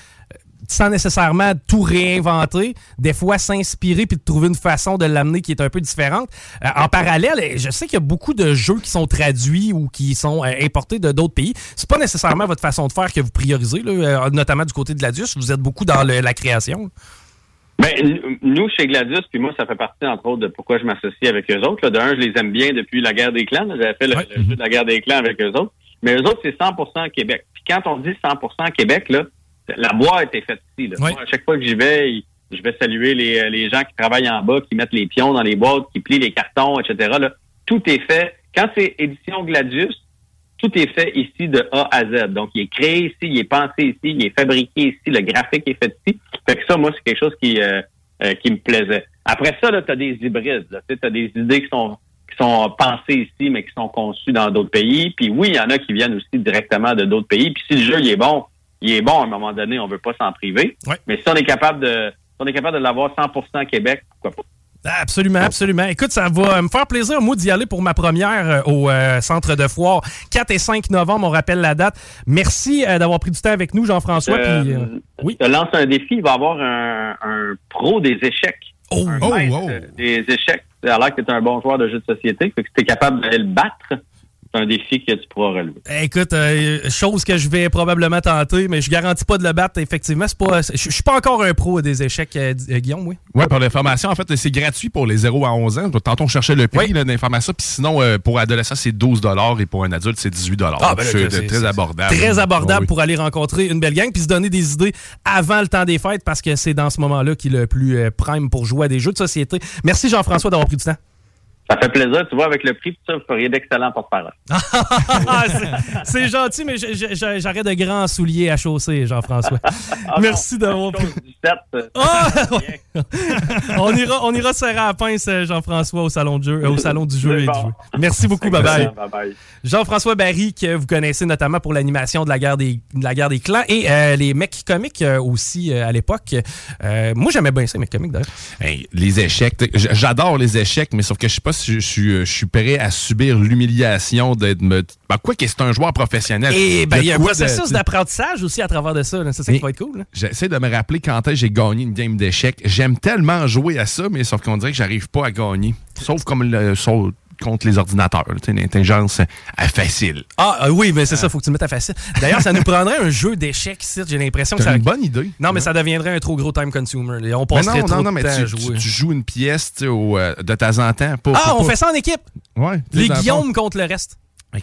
Speaker 17: sans nécessairement tout réinventer, des fois s'inspirer puis de trouver une façon de l'amener qui est un peu différente. Euh, en parallèle, euh, je sais qu'il y a beaucoup de jeux qui sont traduits ou qui sont euh, importés de d'autres pays. C'est pas nécessairement votre façon de faire que vous priorisez, là, euh, notamment du côté de Gladius. Vous êtes beaucoup dans le- la création.
Speaker 22: Ben, nous, chez Gladius, puis moi, ça fait partie, entre autres, de pourquoi je m'associe avec eux autres. là. De un, je les aime bien depuis la guerre des clans. J'avais fait le, le jeu de la guerre des clans avec eux autres. Mais eux autres, c'est 100% Québec. Puis quand on dit 100% Québec, là, la boîte est faite ici. Là. Moi, à chaque fois que j'y vais, je vais saluer les, les gens qui travaillent en bas, qui mettent les pions dans les boîtes, qui plient les cartons, etc. Là. Tout est fait. Quand c'est édition Gladius, tout est fait ici de A à Z. Donc, il est créé ici, il est pensé ici, il est fabriqué ici, le graphique est fait ici. Fait que ça, moi, c'est quelque chose qui, euh, euh, qui me plaisait. Après ça, tu as des hybrides. Tu as des idées qui sont qui sont pensées ici, mais qui sont conçues dans d'autres pays. Puis oui, il y en a qui viennent aussi directement de d'autres pays. Puis si le jeu il est bon, il est bon à un moment donné, on veut pas s'en priver. Mais si on est capable de si on est capable de l'avoir 100% Québec, pourquoi pas?
Speaker 17: Absolument, absolument. Écoute, ça va me faire plaisir, moi, d'y aller pour ma première euh, au euh, centre de foire. 4 et 5 novembre, on rappelle la date. Merci euh, d'avoir pris du temps avec nous, Jean-François.
Speaker 22: Euh,
Speaker 17: euh,
Speaker 22: Je te lance un défi. Il va y avoir un, un pro des échecs.
Speaker 17: Oh,
Speaker 22: un
Speaker 17: oh, oh.
Speaker 22: des échecs. Ça a l'air que tu es un bon joueur de jeux de société. Fait que tu es capable d'aller le battre, c'est un défi que tu pourras relever.
Speaker 17: Écoute, euh, chose que je vais probablement tenter, mais je garantis pas de le battre, effectivement. C'est pas, je je suis pas encore un pro des échecs, euh, euh, Guillaume, oui.
Speaker 21: Ouais, pour l'information, en fait, c'est gratuit pour les 0 à 11 ans. Tantôt, on cherchait le prix d'information. Puis sinon, euh, pour adolescents, c'est 12 et pour un adulte, c'est 18
Speaker 17: Ah, ben
Speaker 21: C'est très abordable.
Speaker 17: Très abordable
Speaker 21: oui.
Speaker 17: pour aller rencontrer une belle gang puis se donner des idées avant le temps des fêtes parce que c'est dans ce moment-là qu'il est le plus prime pour jouer à des jeux de société. Merci Jean-François d'avoir pris du temps.
Speaker 22: Ça fait plaisir. Tu vois, avec le prix, tout ça, vous feriez d'excellents porte-parole. [LAUGHS]
Speaker 17: Ah, c'est- c'est gentil, mais j'aurais de grands souliers à chausser, Jean-François. [LAUGHS] Merci d'avoir pris. Ah, ouais. [LAUGHS] on, ira, on ira serrer à la pince, euh, Jean-François, au salon, de jeu, euh, au salon du jeu et du jeu. Merci beaucoup, bye-bye.
Speaker 22: Bye-bye.
Speaker 17: Jean-François Barry, que vous connaissez notamment pour l'animation de la guerre des, de la guerre des clans et euh, les mecs comiques euh, aussi euh, à l'époque. Euh, moi, j'aimais bien ça, les mecs comiques d'ailleurs.
Speaker 21: Hey, les échecs, j'adore les échecs, mais sauf que je sais pas si je, je suis- je suis prêt à subir l'humiliation d'être me. Ben, quoi que c'est un joueur professionnel.
Speaker 17: Et ben, il y a un processus d'apprentissage aussi à travers de ça. là. Ça qui va être cool.
Speaker 21: J'essaie de me rappeler quand j'ai gagné une game d'échecs. J'aime tellement jouer à ça, mais sauf qu'on dirait que j'arrive pas à gagner. Sauf comme le, sauf contre les ordinateurs. L'intelligence euh, facile.
Speaker 17: Ah euh, oui, mais c'est ça, faut que tu le mettes à facile. D'ailleurs, ça nous prendrait un jeu d'échecs ici. J'ai l'impression que
Speaker 21: C'est
Speaker 17: ça.
Speaker 21: une bonne idée.
Speaker 17: Non, mais ça deviendrait un trop gros time consumer. là. On
Speaker 21: Mais
Speaker 17: passerait
Speaker 21: non,
Speaker 17: trop
Speaker 21: non, non,
Speaker 17: de
Speaker 21: mais
Speaker 17: temps à
Speaker 21: tu,
Speaker 17: jouer.
Speaker 21: tu- tu joues une pièce au, euh, de temps en temps. pas-
Speaker 17: Ah, on fait ça en équipe?
Speaker 21: Ouais.
Speaker 17: Les Guillaume contre le reste.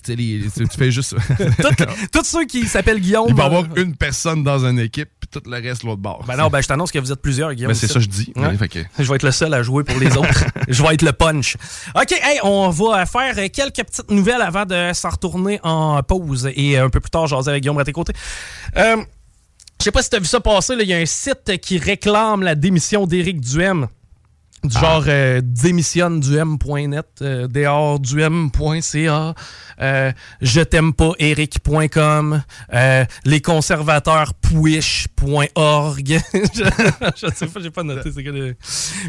Speaker 21: les- tu fais juste. [LAUGHS] [LAUGHS]
Speaker 17: Tous ceux qui s'appellent Guillaume.
Speaker 21: Il va y avoir
Speaker 17: euh,
Speaker 21: une personne dans une équipe, tout le reste l'autre bord.
Speaker 17: Ben non, ben je t'annonce que vous êtes plusieurs, Guillaume.
Speaker 21: Ben, c'est ça que je dis.
Speaker 17: Ouais,
Speaker 21: que-
Speaker 17: Je vais être le seul à jouer pour les autres. [LAUGHS] je vais être le punch. OK, hey, on va faire quelques petites nouvelles avant de s'en retourner en pause et un peu plus tard, jaser avec Guillaume à tes côtés. Euh, je sais pas si tu as vu ça passer, là, il y a un site qui réclame la démission d'Éric Duhem. Du genre euh, démissionneduhem.net, euh, dehors-duhem.ca, euh, je t'aime pas eric.com, euh, les conservateurs pouiche.org. [LAUGHS] je, je sais pas, j'ai pas noté c'est quoi le-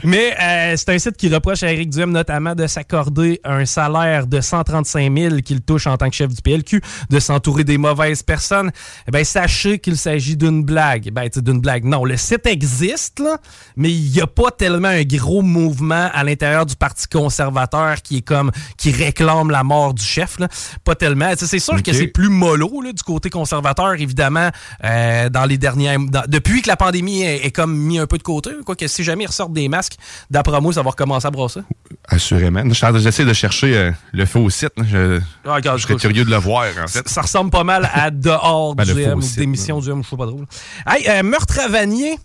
Speaker 17: Mais euh, c'est un site qui reproche à Éric Duhem notamment de s'accorder un salaire de 135 000 qu'il touche en tant que chef du PLQ, de s'entourer des mauvaises personnes. Eh ben sachez qu'il s'agit d'une blague. Ben, d'une blague. Non, le site existe, là, mais il n'y a pas tellement un gros mouvement à l'intérieur du Parti conservateur qui est comme qui réclame la mort du chef. Là. Pas tellement. C'est sûr que c'est plus mollo là, du côté conservateur, évidemment, euh, dans les dernières. dans- depuis que la pandémie est, est comme mis un peu de côté. Quoique si jamais ils ressortent des masques, d'après moi, ça va recommencer à brasser.
Speaker 21: Assurément. J'essaie de chercher euh, le faux site. Je,
Speaker 17: Ah, regarde,
Speaker 21: je serais curieux de le voir, en fait.
Speaker 17: Ça ressemble pas mal à [LAUGHS] dehors
Speaker 21: Ben,
Speaker 17: du M ou
Speaker 21: site,
Speaker 17: démission du M, je sais pas drôle. Hey, euh, meurtre à Vanier.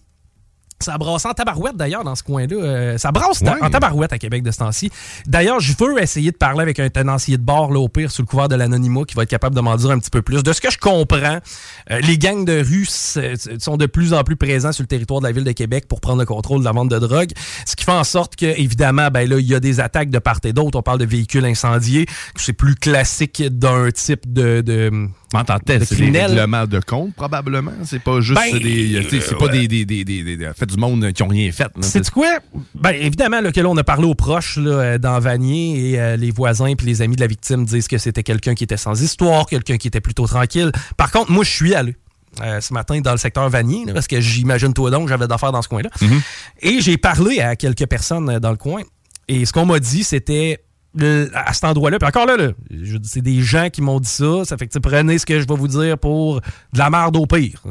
Speaker 17: Ça brasse en tabarouette d'ailleurs dans ce coin-là. Euh, ça brasse
Speaker 21: Ouais.
Speaker 17: en tabarouette à Québec de ce temps-ci. D'ailleurs, je veux essayer de parler avec un tenancier de bar, là, au pire, sous le couvert de l'anonymat, qui va être capable de m'en dire un petit peu plus. De ce que je comprends, euh, les gangs de rue sont de plus en plus présents sur le territoire de la ville de Québec pour prendre le contrôle de la vente de drogue. Ce qui fait en sorte que, évidemment, ben là, il y a des attaques de part et d'autre. On parle de véhicules incendiés. C'est plus classique d'un type de. de De
Speaker 21: c'est des règlements de compte, probablement. C'est pas juste
Speaker 17: Ben,
Speaker 21: des. sais, C'est pas des, des, des, des, des- des- fait du monde qui ont rien fait.
Speaker 17: C'est quoi? Ben, évidemment, là, que là, on a parlé aux proches là, euh, dans Vanier et euh, les voisins puis les amis de la victime disent que c'était quelqu'un qui était sans histoire, quelqu'un qui était plutôt tranquille. Par contre, moi, je suis allé. euh, ce matin dans le secteur Vanier, là, parce que j'imagine toi donc j'avais d'affaires dans ce coin-là. Et j'ai parlé à quelques personnes euh, dans le coin. Et ce qu'on m'a dit, c'était à cet endroit-là. Puis encore là, c'est des gens qui m'ont dit ça. Ça fait que prenez ce que je vais vous dire pour de la merde au pire.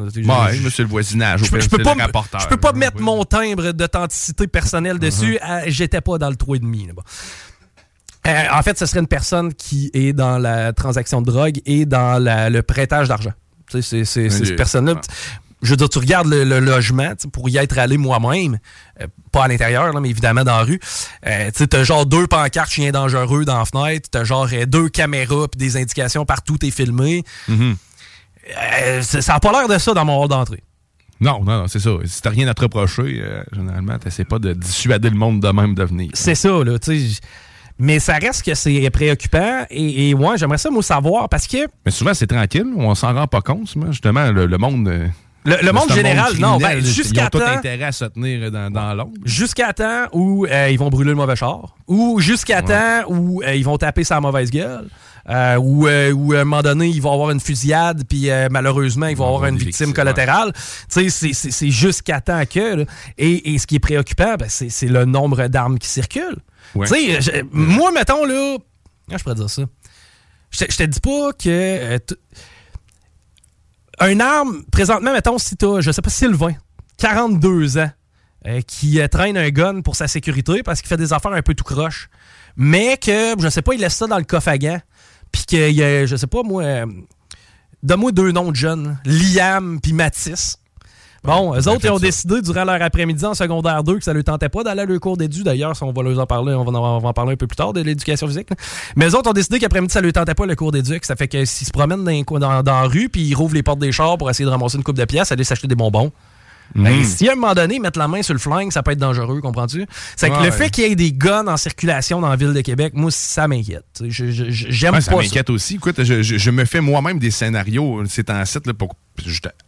Speaker 17: Je-
Speaker 21: monsieur le voisinage.
Speaker 17: je,
Speaker 21: pire,
Speaker 17: je peux pas,
Speaker 21: le
Speaker 17: je peux pas mettre mon timbre d'authenticité personnelle dessus. Euh, J'étais pas dans le 3,5. là-bas. Euh, en fait, ce serait une personne qui est dans la transaction de drogue et dans la- le prêtage d'argent. C'est cette personne-là. Je veux dire, tu regardes le, le logement tu pour y être allé moi-même, euh, pas à l'intérieur, mais évidemment dans la rue. Euh, tu t'as genre deux pancartes chien dangereux dans la fenêtre, t'as genre euh, deux caméras puis des indications partout, t'es filmé.
Speaker 21: Mhm.
Speaker 17: Euh, ça ça a pas l'air de ça dans mon hall d'entrée.
Speaker 21: Non, non, non, c'est ça. Si t'as rien à te reprocher, généralement, t'essaies pas de dissuader le monde de même de venir.
Speaker 17: C'est ça, là, tu sais. Mais ça reste que c'est préoccupant. Et, et ouais, j'aimerais ça, moi, savoir, parce que
Speaker 21: Mais souvent, c'est tranquille. On s'en rend pas compte. Justement, le, le monde. Euh,
Speaker 17: Le- le monde général, non, ben,
Speaker 21: ils
Speaker 17: jusqu'à temps-
Speaker 21: intérêt à se tenir dans, dans l'ombre.
Speaker 17: jusqu'à temps où euh, ils vont brûler le mauvais char, ou jusqu'à temps où euh, ils vont taper sa mauvaise gueule, euh, ou, euh, ou à un moment donné, ils vont avoir une fusillade, puis euh, malheureusement, ils vont avoir une victime collatérale. Tu sais, c'est- jusqu'à temps que. là. Et, et ce qui est préoccupant, ben, c'est le nombre d'armes qui circulent.
Speaker 21: Ouais.
Speaker 17: Moi, mettons, là. Comment je pourrais dire ça? Je te dis pas que. Un arme, présentement, mettons, si t'as, je sais pas, Sylvain, 42 ans, euh, qui euh, traîne un gun pour sa sécurité parce qu'il fait des affaires un peu tout croche, mais que, je sais pas, il laisse ça dans le coffre à gants, puis a, je sais pas, moi, euh, donne-moi deux noms de jeunes, Liam puis Matisse. Bon, eux autres, ils ont décidé durant leur après-midi en secondaire 2 que ça ne leur tentait pas d'aller à leur cours d'édu. D'ailleurs, ça, on va leur en parler, on va en, on va en parler un peu plus tard de l'éducation physique. là. Mais eux autres ont décidé qu'après-midi, ça ne leur tentait pas le cours d'éduc. Ça fait que s'ils se promènent dans, la rue puis ils rouvrent les portes des chars pour essayer de ramasser une coupe de pièces, aller s'acheter des bonbons. Ben, si à un moment donné, mettre la main sur le flingue, ça peut être dangereux, comprends-tu? C'est que
Speaker 21: Ouais.
Speaker 17: le fait qu'il y ait des guns en circulation dans la ville de Québec, moi, ça m'inquiète. J'aime
Speaker 21: Ouais,
Speaker 17: pas
Speaker 21: ça
Speaker 17: ça.
Speaker 21: m'inquiète aussi. Écoute, je, je- je me fais moi-même des scénarios, c'est en site, là, pour,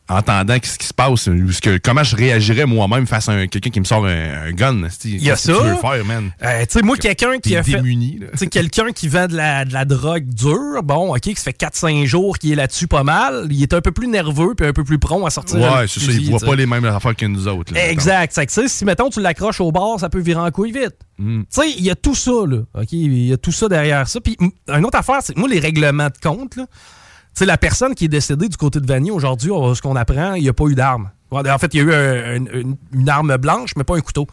Speaker 21: entendant ce qui se passe, que- comment je réagirais moi-même face à un- quelqu'un qui me sort un, un gun.
Speaker 17: Il y a
Speaker 21: Qu'est-ce que
Speaker 17: ça.
Speaker 21: Tu veux faire, man?
Speaker 17: Euh, tu sais, moi, quelqu'un qui a fait.
Speaker 21: démuni,
Speaker 17: Tu sais, quelqu'un qui vend de la, de la drogue dure, bon, OK, qui se fait 4-5 jours, qui est là-dessus pas mal, il est un peu plus nerveux puis un peu plus prompt à sortir.
Speaker 21: Ouais, c'est ça.
Speaker 17: tu sais.
Speaker 21: pas les mêmes affaires que nous autres. là,
Speaker 17: Exact. C'est que, si, mettons, tu l'accroches au bord, ça peut virer en couille vite.
Speaker 21: Mm.
Speaker 17: Tu sais, il y a tout ça, là. OK? Il y a tout ça derrière ça. Puis, une autre affaire, c'est que moi, les règlements de compte, là, sais, la personne qui est décédée du côté de Vanier aujourd'hui, ce qu'on apprend, il n'y a pas eu d'arme. En fait, il y a eu un- un- une, une arme blanche, mais pas un couteau.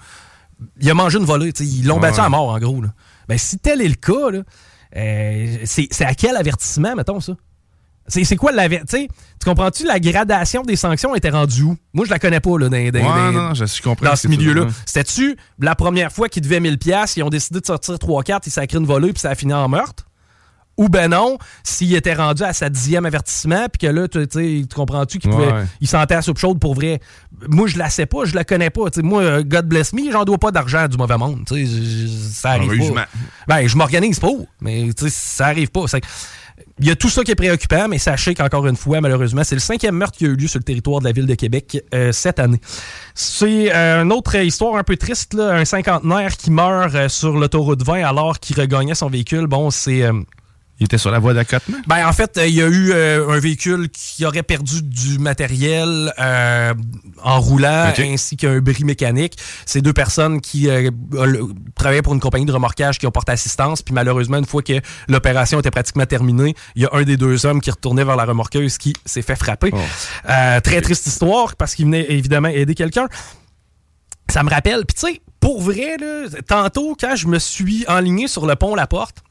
Speaker 17: Il a mangé une volée. Ils l'ont
Speaker 21: Ouais.
Speaker 17: battu à mort, en gros. Là. Ben, si tel est le cas, là, euh, c'est à quel avertissement, mettons, ça? C'est quoi l'avertissement? Tu comprends-tu la gradation des sanctions était rendue où? Moi, je la connais pas, là, dans, dans-
Speaker 21: Ouais,
Speaker 17: dans-
Speaker 21: non, je comprends
Speaker 17: dans ce milieu-là. C'était-tu la première fois qu'ils devaient 1000$, piastres, ils ont décidé de sortir 3-4, ils sacré une volée, puis ça a fini en meurtre? Ou ben non, s'il était rendu à sa dixième avertissement, puis que là, tu tu sais, tu comprends-tu qu'il pouvait-
Speaker 21: Ouais.
Speaker 17: il sentait la soupe chaude pour vrai. Moi, je la sais pas, je la connais pas. Moi, euh, God bless me, j'en dois pas d'argent du mauvais monde. Ça arrive pas. Ben, je m'organise pour, mais ça arrive pas. Il y a tout ça qui est préoccupant, mais sachez qu'encore une fois, malheureusement, c'est le cinquième meurtre qui a eu lieu sur le territoire de la ville de Québec euh, cette année. C'est euh, une autre histoire un peu triste, là, un cinquantenaire qui meurt euh, sur l'autoroute 20 alors qu'il regagnait son véhicule. Bon, c'est...
Speaker 21: Il était sur la voie d'accotement?
Speaker 17: ben, en fait, euh, il y a eu euh, un véhicule qui aurait perdu du matériel euh, en roulant, ainsi qu'un bris mécanique. C'est deux personnes qui euh, travaillaient pour une compagnie de remorquage qui ont porté assistance. Puis malheureusement, une fois que l'opération était pratiquement terminée, il y a un des deux hommes qui retournait vers la remorqueuse qui s'est fait frapper. Euh, très triste histoire parce qu'il venait évidemment aider quelqu'un. Ça me rappelle, puis tu sais, pour vrai, là, tantôt, quand je me suis enligné sur le pont La Porte,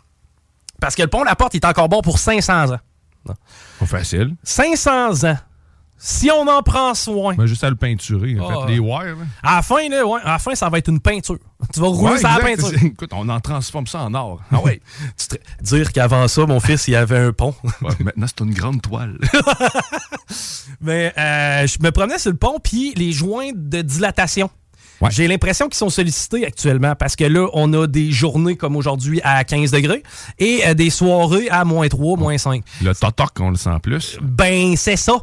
Speaker 17: parce que le pont La Porte est encore bon pour 500 ans.
Speaker 21: Pas facile.
Speaker 17: 500 ans. Si on en prend soin.
Speaker 21: Ben, juste à le peinturer. En
Speaker 17: Ah.
Speaker 21: fait, les wires. là.
Speaker 17: À la fin, là, ouais, à la fin, ça va être une peinture. [LAUGHS] Tu vas rouler
Speaker 21: Ouais,
Speaker 17: sur la peinture. [LAUGHS]
Speaker 21: Écoute, on en transforme ça en or. Ah ouais. [LAUGHS]
Speaker 17: Dire qu'avant ça, mon fils, il y avait un pont.
Speaker 21: maintenant, c'est une grande toile.
Speaker 17: Mais euh, je me promenais sur le pont, puis les joints de dilatation. J'ai l'impression qu'ils sont sollicités actuellement parce que là, on a des journées comme aujourd'hui à 15 degrés et euh, des soirées à moins 3, moins 5.
Speaker 21: Le totoc, on le sent plus.
Speaker 17: Ben, c'est ça.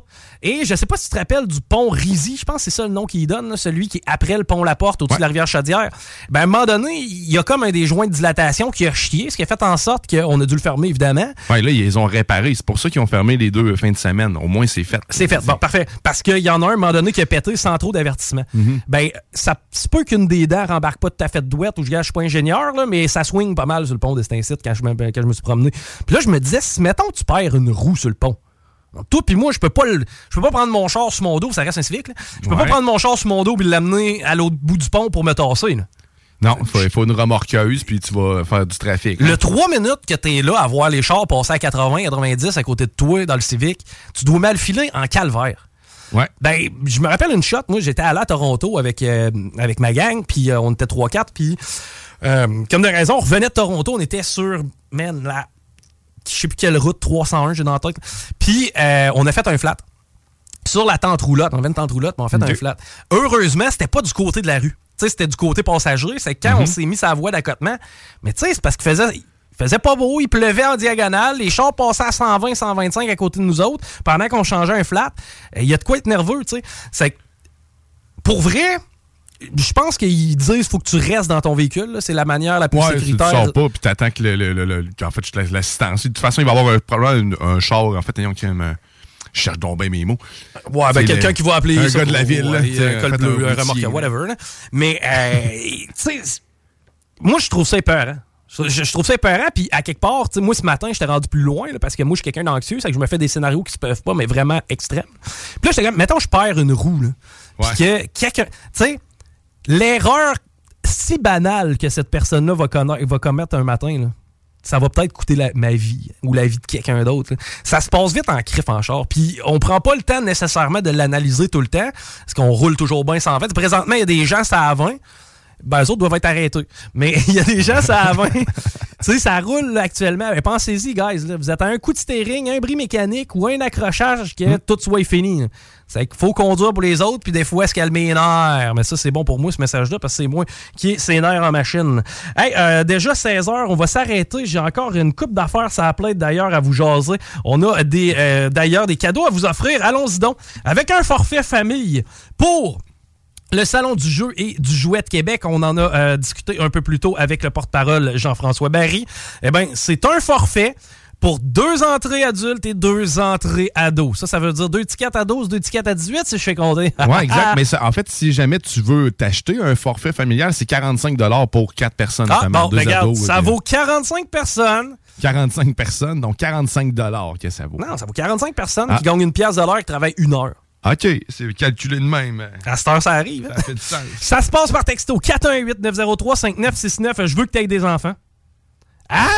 Speaker 17: Et je sais pas si tu te rappelles du pont Rizy, je pense que c'est ça le nom qu'il donne, là, celui qui est après le pont La Porte, au-dessus de la rivière Chaudière. Ben, à un moment donné, il y a comme un des joints de dilatation qui a chié, ce qui a fait en sorte qu'on a dû le fermer, évidemment.
Speaker 21: Ouais, là, ils les ont réparés. C'est pour ça qu'ils ont fermé les deux fins de semaine. Au moins, c'est fait.
Speaker 17: C'est fait. Bon, parfait. Parce qu'il y en a un, à un moment donné, qui a pété sans trop d'avertissement.
Speaker 21: Mhm.
Speaker 17: Ben, ça se peut qu'une des dents rembarque pas tout à fait de douette, ou je je suis pas ingénieur, là, mais ça swing pas mal sur le pont de Stincite quand je, me, quand je me suis promené. Puis là, je me disais, si mettons tu perds une roue sur le pont, toi puis moi, je peux pas le- je peux pas prendre mon char sur mon dos, ça reste un civique, là. Je peux
Speaker 21: Ouais.
Speaker 17: pas prendre mon char sur mon dos puis l'amener à l'autre bout du pont pour me tasser, là.
Speaker 21: Non, il faut, une remorqueuse, puis tu vas faire du trafic.
Speaker 17: Le 3 minutes que t'es là à voir les chars passer à 80, 90 à côté de toi dans le Civic, tu dois mal filer en calvaire.
Speaker 21: Ouais.
Speaker 17: Ben, je me rappelle une shot. Moi, j'étais allé à Toronto avec, euh, avec ma gang, puis euh, on était 3-4, puis euh, comme de raison, on revenait de Toronto, on était sur, man, la, je sais plus quelle route, 301, j'ai dans la tête. Puis euh, on a fait un flat. Sur la tente roulotte, on avait une tente roulotte, mais on a fait un flat. Heureusement, c'était pas du côté de la rue. Tu sais, c'était du côté passager. C'est quand
Speaker 21: Mhm.
Speaker 17: on s'est mis sa voie d'accotement. Mais tu sais, c'est parce qu'il faisait, il faisait pas beau, il pleuvait en diagonale, les chars passaient à 120, 125 à côté de nous autres, pendant qu'on changeait un flat. Euh, Il y a de quoi être nerveux, tu sais. C'est pour vrai, je pense qu'ils disent faut que tu restes dans ton véhicule. C'est la manière la plus
Speaker 21: Ouais, tu
Speaker 17: sécuritaire.
Speaker 21: sors pas, puis t'attends que le, le, le- le- en fait, je te laisse l'assistance. De toute façon, il va y avoir un, probablement un, un char. En fait, ayons qui me- je cherche donc bien mes mots.
Speaker 17: Ouais, ben quelqu'un qui va appeler
Speaker 21: Un gars de la ville. là, tu sais,
Speaker 17: un col bleu, un
Speaker 21: là.
Speaker 17: whatever. là. Mais, euh, [LAUGHS] tu sais, moi, je trouve ça épeurant. Je, trouve ça épeurant, puis à quelque part, tu moi, ce matin, j'étais rendu plus loin, là, parce que moi, je suis quelqu'un d'anxieux, c'est que je me fais des scénarios qui se peuvent pas, mais vraiment extrêmes. Puis là, j'étais comme, mettons, je perds une roue, là. Puis que quelqu'un, tu sais, l'erreur si banale que cette personne-là va, commettre un matin, ça va peut-être coûter ma vie ou la vie de quelqu'un d'autre. Ça se passe vite en crif en char. Puis on prend pas le temps nécessairement de l'analyser tout le temps, parce qu'on roule toujours bien sans 20. Présentement, il y a des gens, ça à 20. Ben, eux autres doivent être arrêtés. Mais [LAUGHS] il y a des gens, ça 20. tu sais, ça roule là, actuellement. Mais pensez-y, guys. là. Vous êtes à un coup de steering, un bris mécanique ou un accrochage que tout soit fini. C'est qu'il faut conduire pour les autres, puis des fois se calmer les nerfs. Mais ça, c'est bon pour moi, ce message-là, parce que c'est moi qui ai ses nerfs en machine. Hey, euh, déjà 16h, on va s'arrêter. J'ai encore une coupe d'affaires, ça plaît d'ailleurs à vous jaser. On a des euh, d'ailleurs des cadeaux à vous offrir. Allons-y donc. Avec un forfait famille pour le Salon du jeu et du jouet de Québec, on en a euh, discuté un peu plus tôt avec le porte-parole Jean-François Barry. Eh bien, c'est un forfait pour deux entrées adultes et deux entrées ados. Ça, ça veut dire deux tickets à 12, deux tickets à 18, si je fais compter.
Speaker 21: Ouais, [LAUGHS] exact. Mais ça, en fait, si jamais tu veux t'acheter un forfait familial, c'est 45 pour quatre personnes.
Speaker 17: Ah, bon,
Speaker 21: deux
Speaker 17: regarde,
Speaker 21: ados,
Speaker 17: ça vaut 45 personnes.
Speaker 21: 45 personnes, donc 45 que ça vaut.
Speaker 17: Non, ça vaut 45 personnes
Speaker 21: Ah.
Speaker 17: qui gagnent une pièce de l'heure qui travaillent une heure.
Speaker 21: OK, c'est calculé de même.
Speaker 17: À cette heure, ça arrive. hein?
Speaker 21: Ça fait du sens.
Speaker 17: Ça se passe par texto 418-903-5969. Je veux que tu aies des enfants. Hein?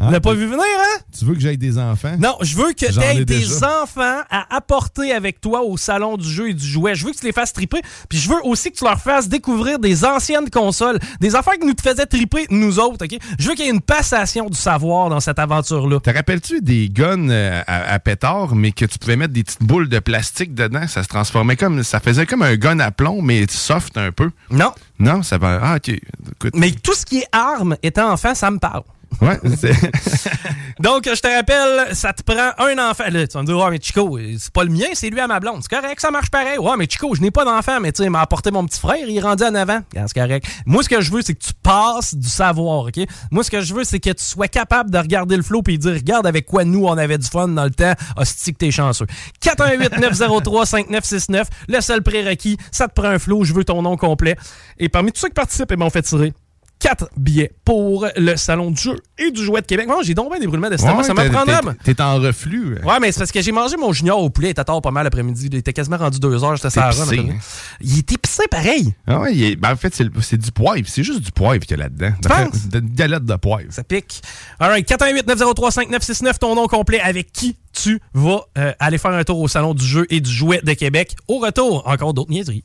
Speaker 21: Ah,
Speaker 17: L'a pas vu venir, hein?
Speaker 21: Tu veux que j'aille des enfants?
Speaker 17: Non, je veux que tu aies des enfants à apporter avec toi au salon du jeu et du jouet. Je veux que tu les fasses triper. Puis je veux aussi que tu leur fasses découvrir des anciennes consoles, des affaires qui nous te faisaient triper, nous autres, OK? Je veux qu'il y ait une passation du savoir dans cette aventure-là.
Speaker 21: Te rappelles-tu des guns euh, à, à pétard, mais que tu pouvais mettre des petites boules de plastique dedans? Ça se transformait comme. Ça faisait comme un gun à plomb, mais soft un peu.
Speaker 17: Non.
Speaker 21: Non, ça va. Ah, OK. Écoute.
Speaker 17: Mais tout ce qui est armes étant enfant, ça me parle.
Speaker 21: Ouais, [LAUGHS]
Speaker 17: Donc, je te rappelle, ça te prend un enfant. Là, tu vas me dire, ouais, mais Chico, c'est pas le mien, c'est lui à ma blonde. C'est correct, ça marche pareil. Ouais, mais Chico, je n'ai pas d'enfant, mais tu sais, il m'a apporté mon petit frère, il est rendu en avant. C'est correct. Moi, ce que je veux, c'est que tu passes du savoir, OK? Moi, ce que je veux, c'est que tu sois capable de regarder le flow et dire, regarde avec quoi nous, on avait du fun dans le temps. Hostie que t'es chanceux. 418-903-5969, le seul prérequis, ça te prend un flow, je veux ton nom complet. Et parmi tous ceux qui participent, eh ben, on fait tirer 4 billets pour le Salon du jeu et du jouet de Québec. Moi, j'ai donc bien des brûlements d'estomac.
Speaker 21: Ouais,
Speaker 17: ça
Speaker 21: t'es-
Speaker 17: m'apprendra.
Speaker 21: t'es- en reflux. euh.
Speaker 17: Ouais, mais c'est parce que j'ai mangé mon junior au poulet. Il était tard pas mal l'après-midi. Il était quasiment rendu deux heures. J'étais
Speaker 21: épicé, hein.
Speaker 17: Il est épicé pareil.
Speaker 21: Ah ouais, est- ben, en fait, c'est du poivre. C'est juste du poivre qu'il y a là-dedans. [LAUGHS] De- Une galette de poivre.
Speaker 17: Ça pique. All right, 418-903-5969, ton nom complet avec qui tu vas euh, aller faire un tour au Salon du jeu et du jouet de Québec? Au retour, encore d'autres niaiseries.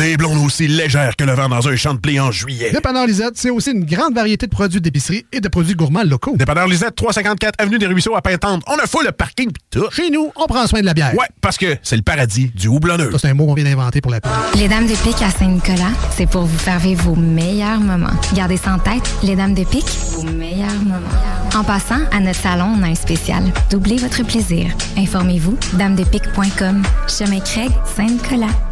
Speaker 23: Des blondes aussi légères que le vent dans un champ de blé en juillet.
Speaker 9: Dépanneur Lisette, c'est aussi une grande variété de produits d'épicerie et de produits gourmands locaux.
Speaker 23: Dépanneur Lisette, 354 Avenue des Ruisseaux à Pintante. On a fou le parking pis tout.
Speaker 9: Chez nous, on prend soin de la bière.
Speaker 23: Ouais, parce que c'est le paradis du houblonneux.
Speaker 9: Ça, c'est un mot qu'on vient d'inventer pour la pub.
Speaker 11: Les Dames de Pique à Saint-Nicolas, c'est pour vous faire vivre vos meilleurs moments. Gardez ça en tête, les Dames de Pique, vos meilleurs moments. En passant, à notre salon, on a un spécial. Doublez votre plaisir. Informez-vous, damedepique.com. Chemin Craig, Saint-Nicolas.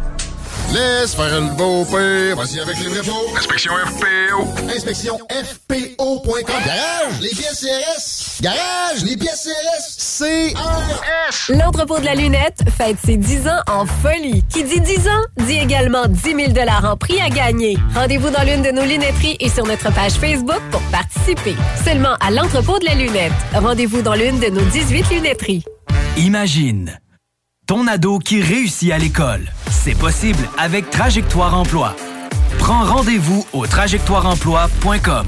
Speaker 4: Laisse faire le beau père. Vas-y avec les vrais pots.
Speaker 12: Inspection FPO.
Speaker 4: Inspection FPO.com. Garage, les pièces CRS. Garage, les pièces CRS. CRS.
Speaker 8: L'entrepôt de la lunette fête ses 10 ans en folie. Qui dit 10 ans, dit également 10 000 en prix à gagner. Rendez-vous dans l'une de nos lunetteries et sur notre page Facebook pour participer. Seulement à l'entrepôt de la lunette. Rendez-vous dans l'une de nos 18 lunetteries.
Speaker 7: Imagine ton ado qui réussit à l'école. C'est possible avec Trajectoire Emploi. Prends rendez-vous au trajectoireemploi.com.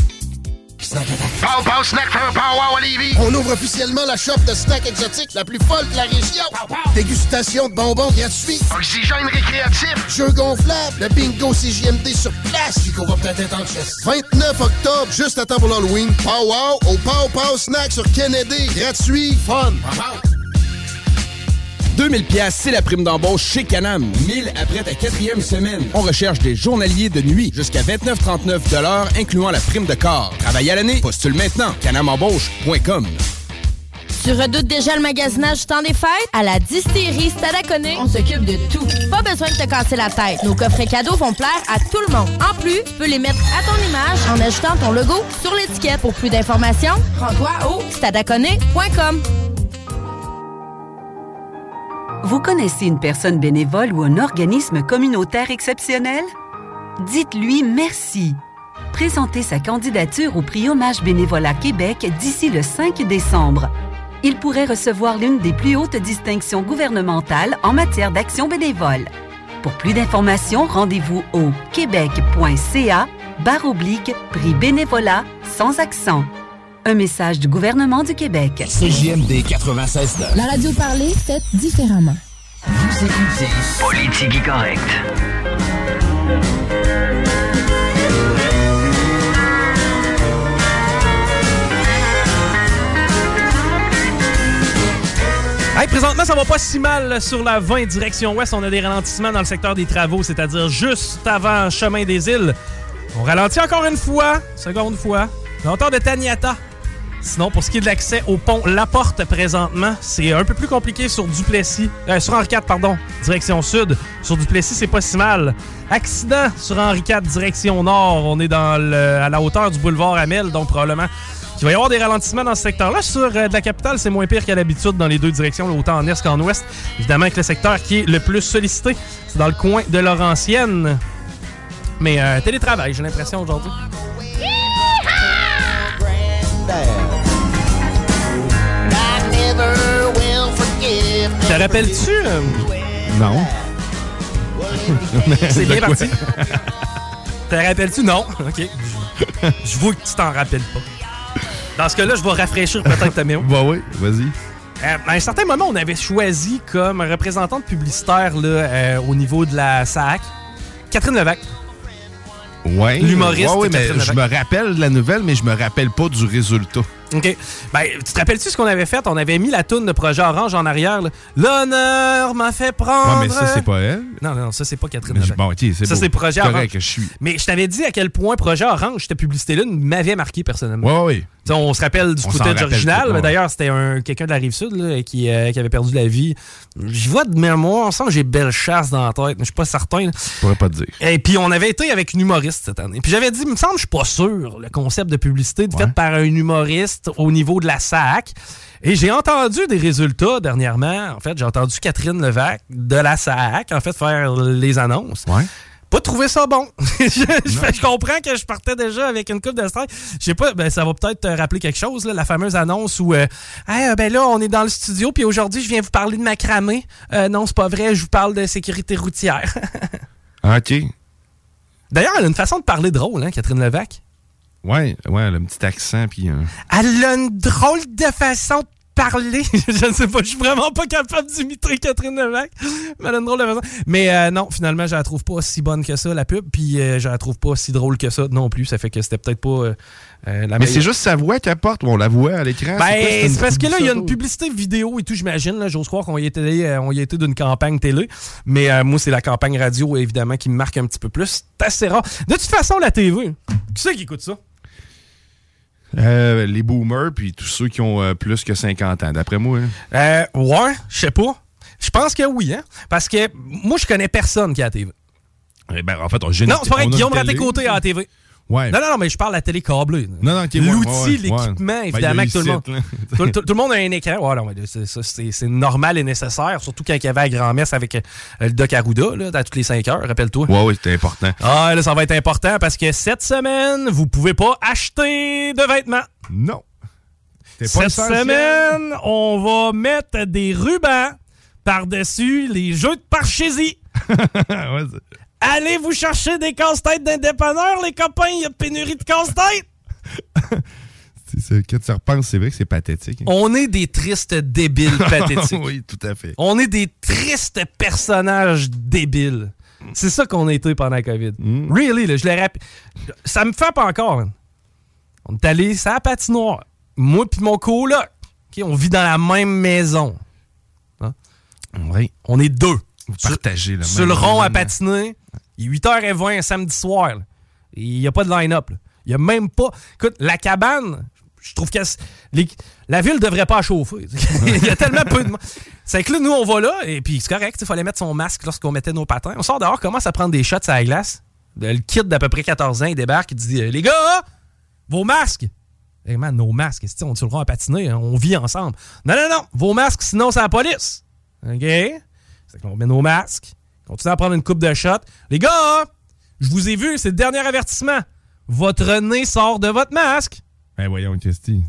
Speaker 12: Pow Pow Snack for a à Lévis.
Speaker 4: On ouvre officiellement la shop de snacks exotiques la plus folle de la région. Dégustation de bonbons gratuits.
Speaker 12: Oxygène récréatif.
Speaker 4: Jeux gonflables, le bingo CJMD sur place. Puis qu'on va peut-être être en chess. 29 octobre, juste à temps pour l'Halloween. Pow Wow au Pow Pow Snack sur Kennedy. Gratuit, fun.
Speaker 1: 2000 pièces, c'est la prime d'embauche chez Canam. 1000 après ta quatrième semaine. On recherche des journaliers de nuit jusqu'à 29,39 de l'heure, incluant la prime de corps. Travail à l'année, postule maintenant. canamembauche.com.
Speaker 24: Tu redoutes déjà le magasinage du temps des fêtes? À la distillerie Stadaconé, on s'occupe de tout. Pas besoin de te casser la tête. Nos coffrets cadeaux vont plaire à tout le monde. En plus, tu peux les mettre à ton image en ajoutant ton logo sur l'étiquette. Pour plus d'informations, rends-toi au stadaconé.com.
Speaker 25: Vous connaissez une personne bénévole ou un organisme communautaire exceptionnel? Dites-lui merci. Présentez sa candidature au prix Hommage Bénévolat Québec d'ici le 5 décembre. Il pourrait recevoir l'une des plus hautes distinctions gouvernementales en matière d'action bénévole. Pour plus d'informations, rendez-vous au québec.ca barre prix bénévolat sans accent. Un message du gouvernement du Québec.
Speaker 16: CJMD 96
Speaker 18: La radio parlée, faite différemment.
Speaker 16: Vous écoutez Politique correcte.
Speaker 17: Hey, présentement, ça va pas si mal sur la 20 direction ouest. On a des ralentissements dans le secteur des travaux, c'est-à-dire juste avant chemin des îles. On ralentit encore une fois, seconde fois, hauteur de Taniata. Sinon, pour ce qui est de l'accès au pont La Porte présentement, c'est un peu plus compliqué sur Duplessis. euh, sur Henri IV, pardon, direction sud. Sur Duplessis, c'est pas si mal. Accident sur Henri IV, direction nord. On est dans à la hauteur du boulevard Amel, donc probablement qu'il va y avoir des ralentissements dans ce secteur-là. Sur euh, de la capitale, c'est moins pire qu'à l'habitude dans les deux directions, autant en est qu'en ouest. Évidemment, que le secteur qui est le plus sollicité, c'est dans le coin de Laurentienne. Mais euh, télétravail, j'ai l'impression aujourd'hui. Te rappelles-tu? euh,
Speaker 21: Non. [LAUGHS]
Speaker 17: C'est bien parti. Te rappelles-tu? Non. [LAUGHS] OK. Je- vois que tu t'en rappelles pas. Dans ce cas-là, je vais rafraîchir peut-être ta mémoire.
Speaker 21: Bah oui, vas-y.
Speaker 17: Euh, à un certain moment, on avait choisi comme représentante publicitaire là, euh, au niveau de la SAC Catherine Levac.
Speaker 21: Ouais.
Speaker 17: L'humoriste
Speaker 21: Ouais, ouais, mais je me rappelle de la nouvelle, mais je me rappelle pas du résultat.
Speaker 17: OK. Ben, tu te rappelles-tu ce qu'on avait fait? On avait mis la toune de Projet Orange en arrière. là. L'honneur m'a fait prendre.
Speaker 21: Ouais, mais ça, c'est pas elle.
Speaker 17: Non, non, ça, c'est pas Catherine
Speaker 21: Mais je-
Speaker 17: Levac.
Speaker 21: bon, ok, c'est
Speaker 17: Ça,
Speaker 21: beau.
Speaker 17: c'est Projet
Speaker 21: Correct,
Speaker 17: Orange.
Speaker 21: je suis.
Speaker 17: Mais je t'avais dit à quel point Projet Orange, cette publicité-là, m'avait marqué personnellement.
Speaker 21: Ouais, ouais.
Speaker 17: Tu sais, on se rappelle du
Speaker 21: On s'en
Speaker 17: footage
Speaker 21: rappelle
Speaker 17: original.
Speaker 21: tout,
Speaker 17: mais
Speaker 21: ouais.
Speaker 17: D'ailleurs, c'était un, quelqu'un de la rive sud qui, euh, qui avait perdu la vie. Je vois de mémoire, on sent que j'ai belle chasse dans la tête, mais je suis pas certain. là.
Speaker 21: Je pourrais pas te dire.
Speaker 17: Et puis, on avait été avec une humoriste cette année. Puis, j'avais dit, il me semble, je suis pas sûr, le concept de publicité fait par un humoriste au niveau de la SAC. Et j'ai entendu des résultats dernièrement. En fait, j'ai entendu Catherine Levac de la SAC, en fait, faire les annonces. Pas trouvé ça bon. [LAUGHS] je, comprends que je partais déjà avec une coupe de strike. Je sais pas, ben, ça va peut-être te rappeler quelque chose, là, la fameuse annonce où, euh, Hey, euh, ben là, on est dans le studio, puis aujourd'hui, je viens vous parler de macramé. Euh, non, c'est pas vrai, je vous parle de sécurité routière. [LAUGHS]
Speaker 21: Ah, OK.
Speaker 17: D'ailleurs, elle a une façon de parler drôle, hein, Catherine Levac.
Speaker 21: Ouais, ouais, elle a un petit accent, puis... euh,
Speaker 17: Elle a une drôle de façon de parler. [LAUGHS] je ne sais pas, je suis vraiment pas capable d'imiter Catherine Levac. Mais elle a une drôle de façon. Mais euh, non, finalement, je la trouve pas si bonne que ça, la pub. Puis euh, je la trouve pas si drôle que ça non plus. Ça fait que c'était peut-être pas euh, euh,
Speaker 21: Mais c'est juste sa voix qu'elle porte, on la voit à l'écran.
Speaker 17: Ben, c'est parce que là, il y a une
Speaker 21: publicité
Speaker 17: vidéo et tout, j'imagine. là. J'ose croire qu'on y était, euh, on y était d'une campagne télé. Mais euh, moi, c'est la campagne radio, évidemment, qui me marque un petit peu plus. C'est assez rare. De toute façon, la TV, qui c'est qui écoute ça?
Speaker 21: Euh, les boomers, puis tous ceux qui ont euh, plus que 50 ans, d'après moi. hein.
Speaker 17: Euh, ouais, je sais pas. Je pense que oui, hein. Parce que moi, je connais personne qui a la TV.
Speaker 21: Eh ben, en fait, on une-
Speaker 17: Non, c'est pas vrai. Guillaume. Raté-Côté à la TV.
Speaker 21: Ouais.
Speaker 17: Non, non, non, mais je parle de la télé câblée.
Speaker 21: Non,
Speaker 17: L'outil,
Speaker 21: ouais, ouais,
Speaker 17: l'équipement,
Speaker 21: ouais.
Speaker 17: évidemment,
Speaker 21: Ben,
Speaker 17: que tout le monde. tout, tout- tout le monde a un écran. C'est, normal et nécessaire. Surtout quand il y avait la grand-messe avec euh, le Doc Arruda, là, à toutes les 5 heures, rappelle-toi.
Speaker 21: Ouais, ouais, c'était important.
Speaker 17: Ah, là, ça va être important parce que cette semaine, vous pouvez pas acheter de vêtements.
Speaker 21: Non. pas
Speaker 17: Cette
Speaker 21: essentiel.
Speaker 17: semaine, on va mettre des rubans par-dessus les jeux de parchésie. [LAUGHS] Allez vous chercher des casse-têtes d'indépanneurs, les copains, il y a pénurie de casse-têtes. [LAUGHS]
Speaker 21: Quand tu repenses, c'est vrai que c'est pathétique. hein.
Speaker 17: On est des tristes débiles [LAUGHS] pathétiques.
Speaker 21: oui, tout à fait.
Speaker 17: On est des tristes personnages débiles. C'est ça qu'on a été pendant la COVID.
Speaker 21: Mm.
Speaker 17: Really, là, je le rappelle. Ça me frappe encore. man. On est allé sur la patinoire. Moi puis mon coloc. OK, on vit dans la même maison. Hein?
Speaker 21: Oui.
Speaker 17: On est deux.
Speaker 21: Vous partagez le
Speaker 17: Sur
Speaker 21: même
Speaker 17: le rond à patiner. Il est 8h20 un samedi soir. Il n'y a pas de line-up. Il n'y a même pas. Écoute, la cabane, je trouve que la ville devrait pas chauffer. [LAUGHS] Il y a tellement peu de. C'est que là, nous, on va là, et puis c'est correct. Il fallait mettre son masque lorsqu'on mettait nos patins. On sort dehors, commence à prendre des shots à la glace. Le kid d'à peu près 14 ans, il débarque, il dit Les gars, vos masques Eh man, nos masques, on sur le à patiner, hein, on vit ensemble. Non, non, non, vos masques, sinon c'est la police. OK? C'est qu'on met nos masques, continue à prendre une coupe de shots. Les gars, je vous ai vu, c'est le dernier avertissement. Votre nez sort de votre masque.
Speaker 21: Ben voyons, Christy.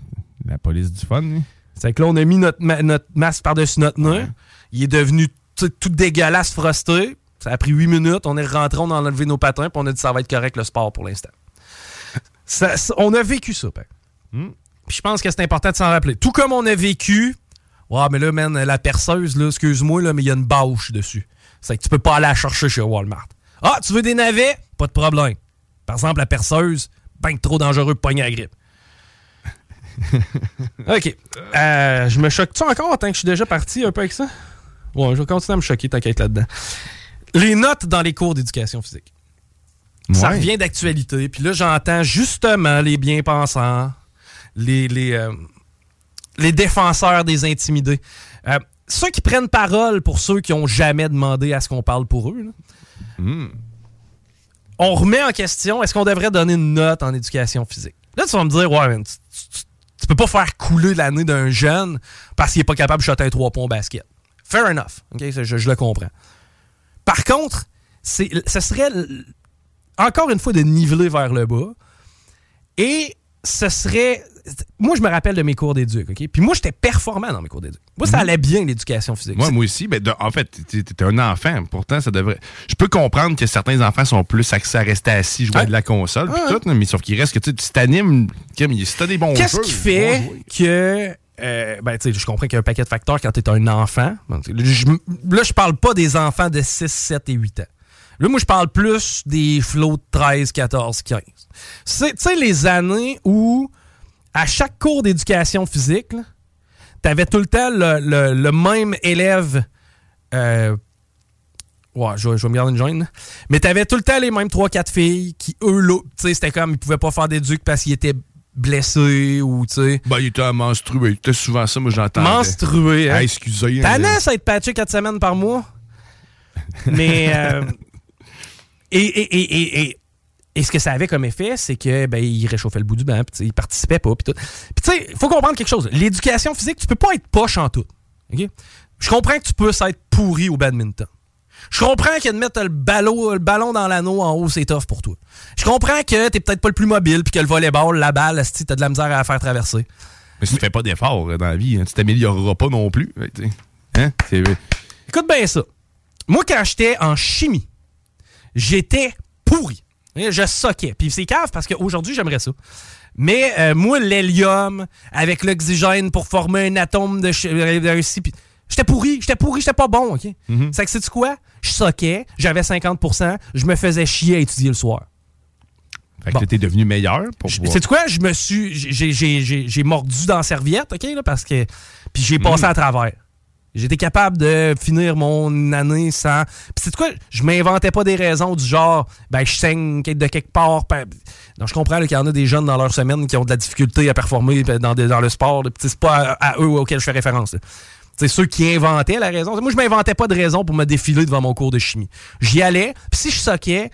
Speaker 21: La police du fun, lui.
Speaker 17: C'est que là, on a mis notre, ma- notre masque par-dessus notre nez. Il est devenu tout, dégueulasse, frosté. Ça a pris huit minutes. On est rentré, on a enlevé nos patins, puis on a dit ça va être correct le sport pour l'instant. On a vécu ça, père.
Speaker 21: Hmm.
Speaker 17: Puis je pense que c'est important de s'en rappeler. Tout comme on a vécu. Ouais, mais là, man, la perceuse, là, excuse-moi, là, mais il y a une bâche dessus. C'est que tu peux pas aller la chercher chez Walmart. Ah, tu veux des navets? Pas de problème. Par exemple, la perceuse, ben trop dangereux pour pogner la grippe. [LAUGHS] OK. Euh, je me choque-tu encore tant que je suis déjà parti un peu avec ça? Ouais, je vais continuer à me choquer, t'inquiète là-dedans. Les notes dans les cours d'éducation physique. Ça revient d'actualité. Puis là, j'entends justement les bien-pensants, les, les, euh, les défenseurs des intimidés. Euh, ceux qui prennent parole pour ceux qui ont jamais demandé à ce qu'on parle pour eux. là.
Speaker 21: Hmm.
Speaker 17: On remet en question, est-ce qu'on devrait donner une note en éducation physique? Là, tu vas me dire, ouais, man, tu, tu- tu peux pas faire couler l'année d'un jeune parce qu'il est pas capable de shotter un trois points au basket. Fair enough. OK? Je, je le comprends. Par contre, ce serait encore une fois de niveler vers le bas. Et ce serait. Moi, je me rappelle de mes cours d'éduc, OK? Puis moi, j'étais performant dans mes cours d'éduc. Moi, ça
Speaker 21: Mhm.
Speaker 17: allait bien, l'éducation physique.
Speaker 21: Moi, moi aussi. Ben, de- en fait, t'es t'es un enfant. Pourtant, ça devrait. Je peux comprendre que certains enfants sont plus axés à rester assis, jouer à de la console, puis
Speaker 17: Ouais.
Speaker 21: tout, mais sauf qu'il reste que tu tu t'animes. Si t'as des bons
Speaker 17: Qu'est-ce qui fait que. euh, ben, tu sais, je comprends qu'il y a un paquet de facteurs quand tu es un enfant. Tu je- là, je parle pas des enfants de 6, 7 et 8 ans. Là, moi, je parle plus des flots de 13, 14, 15. C'est, tu sais, les années où, à chaque cours d'éducation physique, tu avais tout le temps le, le- le même élève. euh, Ouais, je, vais- je vais me garder une là. Mais t'avais tout le temps les mêmes 3-4 filles qui, eux, là, tu sais, c'était comme, ils pouvaient pas faire d'éduc parce qu'ils étaient blessés ou, tu sais.
Speaker 21: Ben, il était menstrué. Il était souvent ça, moi, j'entends.
Speaker 17: Menstrué, hein?
Speaker 21: Ah, excusez.
Speaker 17: T'as
Speaker 21: hein,
Speaker 17: ça être patché 4 semaines par mois. Mais. euh, [LAUGHS] et, et, et, et, et, ce que ça avait comme effet, c'est que ben, il réchauffait le bout du banc, puis tu il participait pas, puis tout. Puis tu sais, il faut comprendre quelque chose. L'éducation physique, tu peux pas être poche en tout. OK? Je comprends que tu peux être pourri au badminton. Je comprends que de mettre le ballon, le ballon dans l'anneau en haut, c'est tough pour toi. Je comprends que t'es peut-être pas le plus mobile, puis que le volleyball, la balle, si t'as de la misère à la faire traverser.
Speaker 21: Mais si tu fais pas d'efforts euh, dans la vie, hein, tu t'amélioreras pas non plus. Tu Hein? C'est-
Speaker 17: Écoute bien ça. Moi, quand j'étais en chimie, j'étais pourri. Je soquais. Puis c'est cave parce qu'aujourd'hui, j'aimerais ça. Mais euh, moi, l'hélium, avec l'oxygène pour former un atome de euh, puis J'étais pourri, j'étais pourri, j'étais pas bon, OK? C'est que c'est quoi? Je soquais, j'avais 50% je me faisais chier à étudier le soir.
Speaker 21: Fait que là, t'es devenu meilleur pour pouvoir...
Speaker 17: C'est quoi? Je me suis. j'ai- mordu dans la serviette, OK? Là, parce que. Puis j'ai passé
Speaker 21: Mm.
Speaker 17: à travers. J'étais capable de finir mon année sans. Puis c'est quoi? Je m'inventais pas des raisons du genre, ben, je saigne de quelque part. ben, Non, je comprends qu'il y en a des jeunes dans leur semaine qui ont de la difficulté à performer ben, dans, le sport. C'est pas à, à eux auxquels je fais référence. C'est ceux qui inventaient la raison. Moi, je m'inventais pas de raison pour me défiler devant mon cours de chimie. J'y allais, puis si je soquais,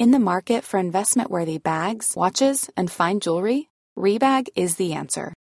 Speaker 26: In the market for investment worthy bags, watches, and fine jewelry, Rebag is the answer.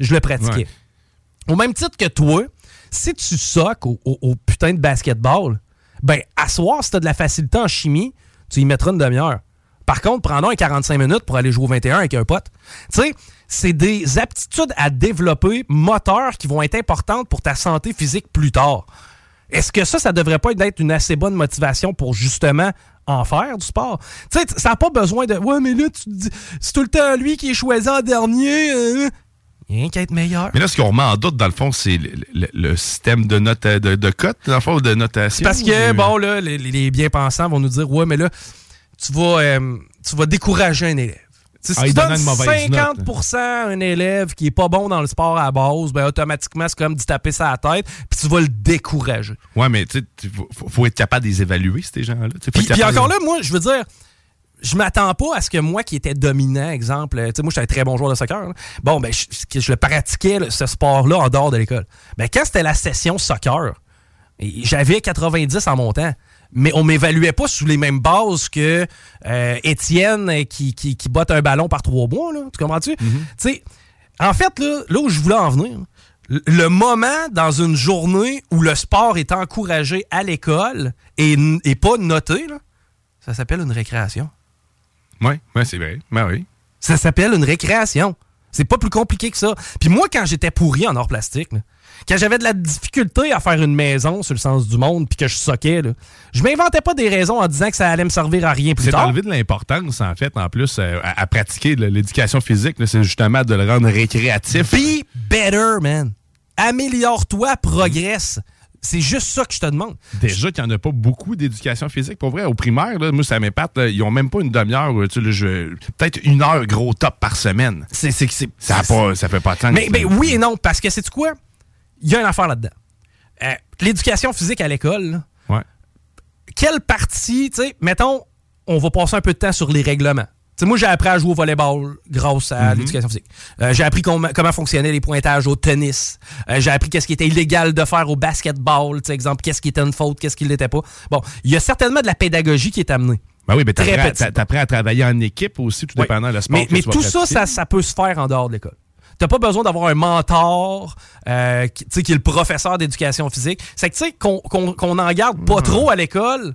Speaker 17: Je le pratiquais. Au même titre que toi, si tu soques au, au- au putain de basketball, ben, à soir, si t'as de la facilité en chimie, tu y mettras une demi-heure. Par contre, prends-donc un 45 minutes pour aller jouer au 21 avec un pote. Tu sais, c'est des aptitudes à développer moteurs qui vont être importantes pour ta santé physique plus tard. Est-ce que ça, ça devrait pas être une assez bonne motivation pour justement en faire du sport? Tu sais, ça n'a pas besoin de. Ouais, mais là, tu dis, c'est tout le temps lui qui est choisi en dernier. euh, Rien qu'à être meilleur.
Speaker 21: Mais là, ce qu'on remet en doute, dans le fond, c'est le, le- le système de, note, de, de cote, dans le fond, ou de notation.
Speaker 17: C'est parce que,
Speaker 21: ou-
Speaker 17: bon, là, les, les bien-pensants vont nous dire, ouais, mais là, tu vas, euh, tu vas décourager un élève. Tu sais, si
Speaker 21: Ah,
Speaker 17: tu donnes
Speaker 21: donne une mauvaise note.
Speaker 17: 50 à un élève qui est pas bon dans le sport à la base, ben automatiquement, c'est comme d'y taper ça à la tête, puis tu vas le décourager.
Speaker 21: Ouais, mais tu sais, il faut, faut- être capable de les évaluer, ces gens-là.
Speaker 17: Puis, puis encore là, moi, je veux dire, je m'attends pas à ce que moi qui étais dominant, exemple, tu sais, moi, j'étais un très bon joueur de soccer. là. Bon, ben, je, le pratiquais, là, ce sport-là, en dehors de l'école. Ben, quand c'était la session soccer, j'avais 90 en montant. Mais on m'évaluait pas sous les mêmes bases que euh, Étienne euh, qui, qui, qui botte un ballon par trois mois. Là. Tu comprends-tu? Tu sais, en fait, là, là où je voulais en venir, le- moment dans une journée où le sport est encouragé à l'école et, et pas noté, là, ça s'appelle une récréation.
Speaker 21: Oui, ouais, c'est vrai. Ben oui.
Speaker 17: Ça s'appelle une récréation. C'est pas plus compliqué que ça. Puis moi, quand j'étais pourri en or plastique, là, quand j'avais de la difficulté à faire une maison sur le sens du monde, puis que je soquais, là, je m'inventais pas des raisons en disant que ça allait me servir à rien plus
Speaker 21: C'est
Speaker 17: tard.
Speaker 21: d'enlever de l'importance, en fait, en plus, euh, à, à pratiquer l'éducation physique. C'est justement de le rendre récréatif.
Speaker 17: Be better, man. Améliore-toi, progresse. C'est juste ça que je te demande.
Speaker 21: Déjà qu'il n'y en a pas beaucoup d'éducation physique. Pour vrai, au primaire, là, moi, ça m'épate. Ils ont même pas une demi-heure. Peut-être une heure gros top par semaine.
Speaker 17: C'est,
Speaker 21: ça, ça fait pas de sens.
Speaker 17: Mais, mais oui et non, parce que c'est quoi? Il y a une affaire là-dedans. Euh, l'éducation physique à l'école,
Speaker 21: Ouais.
Speaker 17: quelle partie, tu sais, mettons, on va passer un peu de temps sur les règlements. Tu sais, moi, j'ai appris à jouer au volleyball grâce à
Speaker 21: Mhm.
Speaker 17: l'éducation physique. Euh, j'ai appris com- comment fonctionnaient les pointages au tennis. Euh, j'ai appris qu'est-ce qui était illégal de faire au basketball, exemple, qu'est-ce qui était une faute, qu'est-ce qui l'était pas. Bon, il y a certainement de la pédagogie qui est amenée.
Speaker 21: Ben oui, mais
Speaker 17: Très
Speaker 21: t'apprends t'apprends à travailler en équipe aussi, tout
Speaker 17: Oui.
Speaker 21: dépendant de sport
Speaker 17: Mais,
Speaker 21: que
Speaker 17: mais
Speaker 21: tu vas
Speaker 17: tout ça, ça, ça peut se faire en dehors de l'école. T'as pas besoin d'avoir un mentor euh, qui, est le professeur d'éducation physique. C'est que, tu sais, qu'on qu'on- qu'on en garde pas trop à l'école,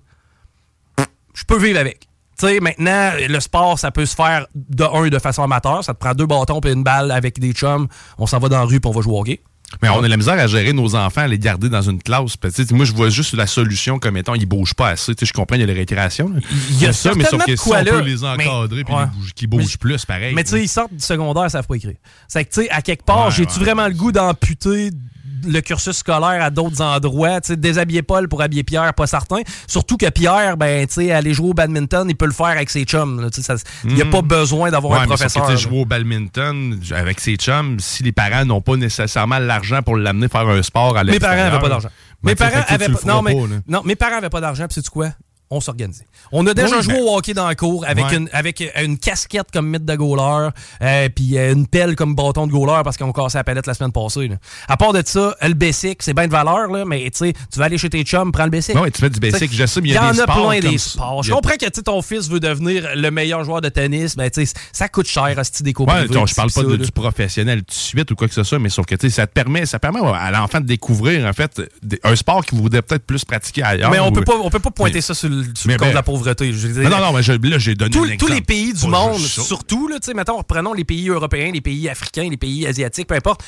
Speaker 17: je peux vivre avec. Tu sais, maintenant, le sport, ça peut se faire de un, de façon amateur. Ça te prend deux bâtons et une balle avec des chums. On s'en va dans la rue puis on va jouer au hockey.
Speaker 21: Mais on a la misère à gérer nos enfants, à les garder dans une classe. Moi, je vois juste la solution comme étant ils bougent pas assez. Je comprends, il y a les récréations. là.
Speaker 17: Il y a
Speaker 21: ça, mais sauf que si on peut les encadrer puis qu'ils bougent plus, pareil.
Speaker 17: Mais tu sais, ils sortent du secondaire, ils savent pas écrire. C'est que, tu sais, à quelque part,
Speaker 21: Ouais,
Speaker 17: j'ai-tu
Speaker 21: ouais.
Speaker 17: vraiment le goût d'amputer le cursus scolaire à d'autres endroits? Sais, déshabiller Paul pour habiller Pierre, pas certain. Surtout que Pierre, ben, tu sais, aller jouer au badminton, il peut le faire avec ses chums. Il n'y a
Speaker 21: Mhm.
Speaker 17: pas besoin d'avoir
Speaker 21: Ouais,
Speaker 17: un professeur. là.
Speaker 21: jouer au badminton avec ses chums, si les parents n'ont pas nécessairement l'argent pour l'amener faire un sport à
Speaker 17: Mes
Speaker 21: l'extérieur.
Speaker 17: parents n'avaient pas d'argent.
Speaker 21: ben,
Speaker 17: Mes parents
Speaker 21: fait que tu
Speaker 17: avaient
Speaker 21: le
Speaker 17: pas.
Speaker 21: feras
Speaker 17: Non, mais,
Speaker 21: pas, là.
Speaker 17: non, mes parents avaient pas d'argent, puis sais-tu quoi? On s'organisait. On a déjà
Speaker 21: Oui,
Speaker 17: joué
Speaker 21: ben-
Speaker 17: au hockey dans la cour avec,
Speaker 21: Ouais.
Speaker 17: une, avec euh, une casquette comme mythe de goaler, euh, puis euh, une pelle comme bâton de goaler parce qu'on cassait la palette la semaine passée. là. À part de ça, le basic, c'est bien de valeur, là, mais tu sais, tu vas aller chez tes chums, prends le basic.
Speaker 21: Ouais, tu fais du basic, je sais, mais il y
Speaker 17: y
Speaker 21: a
Speaker 17: en
Speaker 21: des
Speaker 17: a plein des sports. Je
Speaker 21: y
Speaker 17: comprends que tu sais, ton fils veut devenir le meilleur joueur de tennis, mais tu sais, ça coûte cher, à des cours
Speaker 21: Ouais,
Speaker 17: privés,
Speaker 21: je parle pas
Speaker 17: ça,
Speaker 21: de-
Speaker 17: là.
Speaker 21: du professionnel tout de suite ou quoi que ce soit, mais sauf que ça te permet, ça permet à l'enfant de découvrir en fait un sport qu'il voudrait peut-être plus pratiquer ailleurs.
Speaker 17: Mais on
Speaker 21: ou-
Speaker 17: peut pas, on peut pas pointer
Speaker 21: Mais-
Speaker 17: ça sur le, sur
Speaker 21: mais
Speaker 17: le compte
Speaker 21: ben-
Speaker 17: de la pauvreté. Je dire,
Speaker 21: non, non, mais je- là, j'ai donné
Speaker 17: tous,
Speaker 21: un
Speaker 17: tous
Speaker 21: exemple.
Speaker 17: les pays du monde, surtout, là, mettons, prenons les pays européens, les pays africains, les pays asiatiques, peu importe,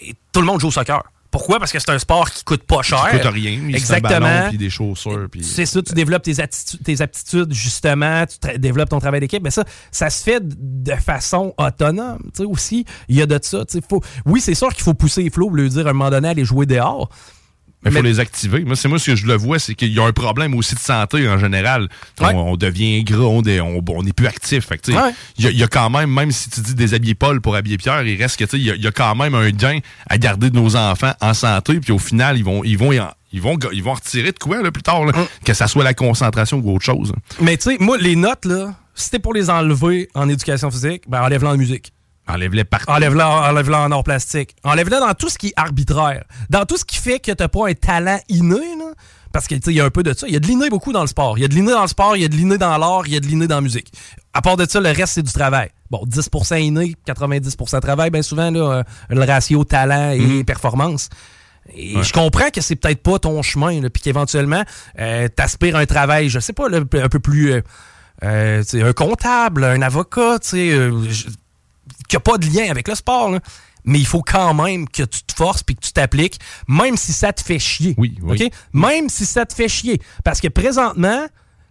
Speaker 17: et tout le monde joue au soccer. Pourquoi? Parce que c'est un sport qui coûte pas cher.
Speaker 21: Ça coûte rien.
Speaker 17: Exactement.
Speaker 21: puis des chaussures. Puis...
Speaker 17: C'est ça, tu développes tes, aptitudes, justement, tu développes ton travail d'équipe. Mais ça, ça se fait de façon autonome. Tu sais, aussi, il y a de ça. Faut, oui, c'est sûr qu'il faut pousser les flots, lui dire à un moment donné, aller jouer dehors.
Speaker 21: Mais il faut
Speaker 17: Mais-
Speaker 21: les activer. Moi, c'est moi ce que je le vois, c'est qu'il y a un problème aussi de santé en général. On, on devient gras, on est, on, on est plus actif. Fait que, tu sais,
Speaker 17: Ouais.
Speaker 21: il y, y a quand même, même si tu dis déshabiller Paul pour habiller Pierre, il reste que tu sais, il y, a- il y a quand même un gain à garder de nos enfants en santé. Puis au final, ils vont, ils vont, en- ils vont, ils vont retirer de quoi là, plus tard, là, que ça soit la concentration ou autre chose.
Speaker 17: Mais tu sais, moi, les notes, là, si c'était pour les enlever en éducation physique, ben enlève-les en musique.
Speaker 21: Enlève-les partout.
Speaker 17: Enlève-le enlève en or plastique. Enlève-le dans tout ce qui est arbitraire. Dans tout ce qui fait que t'as pas un talent inné, là. Parce qu'il y a un peu de ça. Il y a de l'inné beaucoup dans le sport. Il y a de l'inné dans le sport, il y a de l'inné dans l'art, il y a de l'inné dans la musique. À part de ça, le reste, c'est du travail. Bon, 10% inné, 90% travail, bien souvent, là, euh, le ratio talent et
Speaker 21: Mhm.
Speaker 17: performance. Et je comprends que c'est peut-être pas ton chemin, puis qu'éventuellement, euh, t'aspires à un travail, je sais pas, là, un peu plus... euh, euh, un comptable, un avocat, tu sais, euh, qui n'a pas de lien avec le sport, là. mais il faut quand même que tu te forces puis que tu t'appliques, même si ça te fait chier.
Speaker 21: Oui, oui.
Speaker 17: Même si ça te fait chier. Parce que présentement,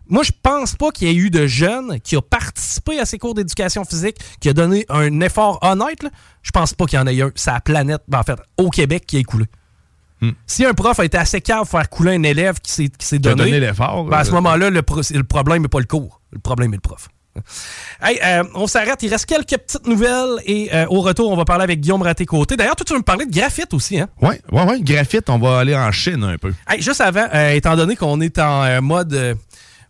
Speaker 17: moi, je pense pas qu'il y ait eu de jeunes qui ont participé à ces cours d'éducation physique, qui a donné un effort honnête. Là. Je pense pas qu'il y en ait un. C'est la planète, en fait, au Québec, qui a écoulé.
Speaker 21: Hmm.
Speaker 17: Si un prof a été assez calme pour faire couler un élève qui s'est, donné,
Speaker 21: donné l'effort,
Speaker 17: ben, à ce
Speaker 21: euh,
Speaker 17: moment-là, le, pro- le problème n'est pas le cours. Le problème est le prof. [LAUGHS] Hey, euh, on s'arrête. Il reste quelques petites nouvelles et euh, au retour, on va parler avec Guillaume Raté-Côté. D'ailleurs, toi, tu veux me parler de graphite aussi, hein?
Speaker 21: Ouais, ouais, ouais. Graphite, on va aller en Chine un peu.
Speaker 17: Hey, juste avant, euh, étant donné qu'on est en mode.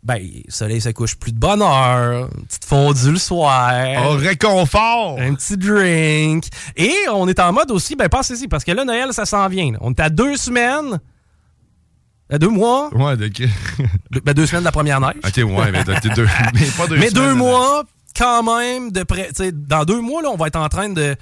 Speaker 17: ben, le soleil se couche plus de bonne heure, une petite fondue le soir.
Speaker 21: Réconfort!
Speaker 17: Un petit drink. Et on est en mode aussi, ben, pensez-y, parce que là, Noël, ça s'en vient. On est à deux semaines. À deux mois?
Speaker 21: Ouais, de... [LAUGHS]
Speaker 17: Deux- ben, deux semaines de la première neige.
Speaker 21: OK, ouais, mais deux, [LAUGHS] mais pas deux
Speaker 17: Mais deux mois, quand même, de près. Dans deux mois, là, on va être en train de.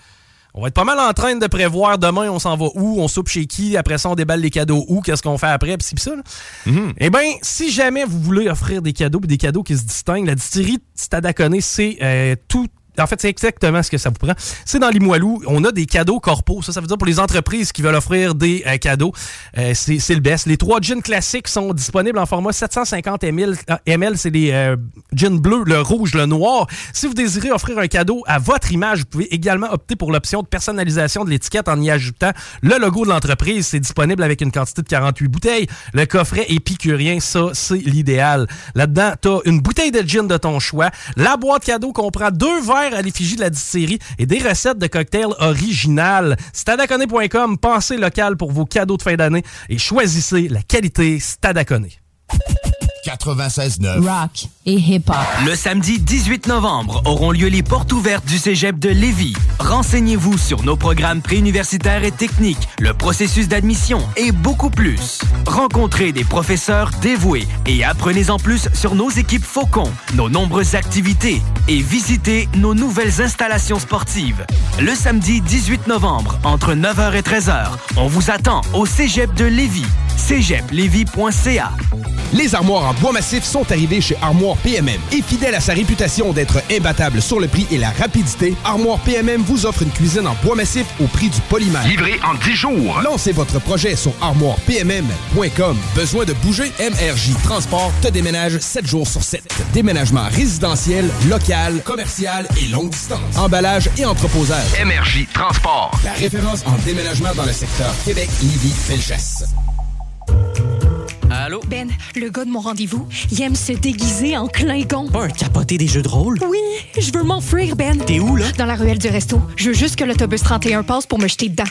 Speaker 17: On va être pas mal en train de prévoir demain, on s'en va où, on soupe chez qui, après ça, on déballe les cadeaux où, qu'est-ce qu'on fait après, pis ça. là.
Speaker 21: Mhm.
Speaker 17: Eh bien, si jamais vous voulez offrir des cadeaux, pis des cadeaux qui se distinguent, la distillerie Stadaconé, c'est euh, tout. En fait, c'est exactement ce que ça vous prend. C'est dans Limoilou. On a des cadeaux corpo. Ça, ça veut dire pour les entreprises qui veulent offrir des euh, cadeaux. euh, c'est le best. Les trois gins classiques sont disponibles en format 750 ml. euh, ml c'est les euh, gins bleus, le rouge, le noir. Si vous désirez offrir un cadeau à votre image, vous pouvez également opter pour l'option de personnalisation de l'étiquette en y ajoutant le logo de l'entreprise. C'est disponible avec une quantité de 48 bouteilles. Le coffret épicurien, ça, c'est l'idéal. Là-dedans, t'as une bouteille de gin de ton choix. La boîte cadeau comprend deux verres à l'effigie de la distillerie et des recettes de cocktails originales. Stadaconé.com, pensez local pour vos cadeaux de fin d'année et choisissez la qualité Stadaconé.
Speaker 5: 96.9.
Speaker 20: Rock et hip-hop.
Speaker 7: Le samedi 18 novembre auront lieu les portes ouvertes du Cégep de Lévis. Renseignez-vous sur nos programmes préuniversitaires et techniques, le processus d'admission et beaucoup plus. Rencontrez des professeurs dévoués et apprenez-en plus sur nos équipes Faucon, nos nombreuses activités et visitez nos nouvelles installations sportives. Le samedi 18 novembre, entre 9h et 13h, on vous attend au Cégep de Lévis. cégeplevy.ca.
Speaker 1: Les armoires en bois massif sont arrivées chez Armoire PMM. Et fidèle à sa réputation d'être imbattable sur le prix et la rapidité, Armoire PMM vous offre une cuisine en bois massif au prix du polymère.
Speaker 5: Livré en 10 jours.
Speaker 1: Lancez votre projet sur armoirepmm.com. Besoin de bouger? MRJ Transport te déménage 7 jours sur 7. Déménagement résidentiel, local, commercial et longue distance. Emballage et entreposage.
Speaker 5: MRJ Transport.
Speaker 1: La référence en déménagement dans le secteur Québec-Lévis-Felchasse.
Speaker 27: Allô? Ben, le gars de mon rendez-vous, il aime se déguiser en Klingon.
Speaker 28: Pas un capoté des jeux de rôle?
Speaker 27: Oui, je veux m'enfuir, Ben.
Speaker 28: T'es où, là?
Speaker 27: Dans la ruelle du resto. Je veux juste que l'autobus 31 passe pour me jeter dedans.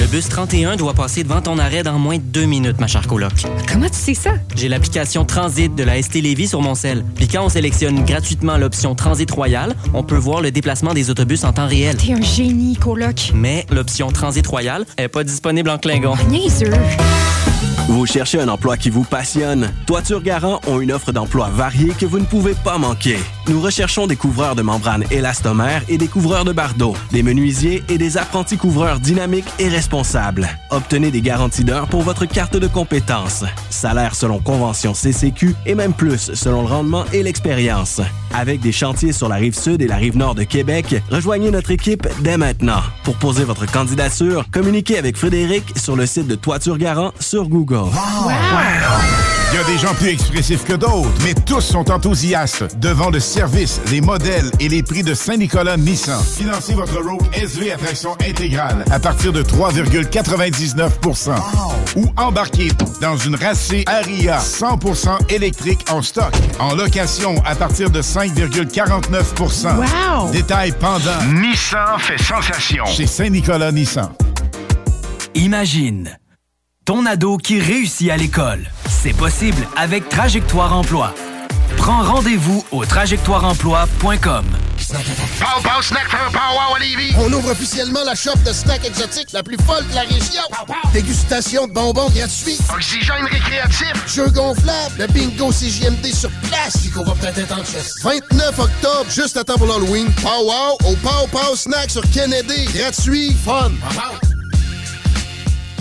Speaker 28: Le bus 31 doit passer devant ton arrêt dans moins de deux minutes, ma chère coloc.
Speaker 27: Comment tu sais ça?
Speaker 28: J'ai l'application Transit de la ST Lévis sur mon sel. Puis quand on sélectionne gratuitement l'option Transit Royal, on peut voir le déplacement des autobus en temps réel.
Speaker 27: T'es un génie, coloc.
Speaker 28: Mais l'option Transit Royal est pas disponible en Klingon.
Speaker 27: Niaiseux.
Speaker 6: Vous cherchez un emploi qui vous passionne? Toiture Garant ont une offre d'emploi variée que vous ne pouvez pas manquer. Nous recherchons des couvreurs de membrane élastomère et des couvreurs de bardeaux, des menuisiers et des apprentis couvreurs dynamiques et responsables. Obtenez des garanties d'heures pour votre carte de compétences. Salaire selon convention CCQ et même plus selon le rendement et l'expérience. Avec des chantiers sur la rive sud et la rive nord de Québec, rejoignez notre équipe dès maintenant. Pour poser votre candidature, communiquez avec Frédéric sur le site de Toiture Garant sur Google.
Speaker 5: Il y a des gens plus expressifs que d'autres, mais tous sont enthousiastes devant le service, les modèles et les prix de Saint-Nicolas Nissan. Financez votre Rogue SV à traction intégrale à partir de 3,99% ou embarquez dans une racée Aria 100% électrique en stock, en location à partir de 5,49
Speaker 27: Wow!
Speaker 5: Détail pendant.
Speaker 12: Nissan fait sensation.
Speaker 5: Chez Saint-Nicolas Nissan.
Speaker 7: Imagine ton ado qui réussit à l'école. C'est possible avec Trajectoire Emploi. Prends rendez-vous au trajectoireemploi.com.
Speaker 12: Pow Pow Snack for Pow à Lévis.
Speaker 4: On ouvre officiellement la shop de snacks exotiques la plus folle de la région. Dégustation de bonbons gratuits.
Speaker 12: Oxygène récréatif.
Speaker 4: Jeux gonflables. Le bingo CJMD sur place. Chico va peut-être être en chess. 29 octobre, juste à temps pour l'Halloween. Pow Wow au Pow Pow Snack sur Kennedy. Gratuit, fun.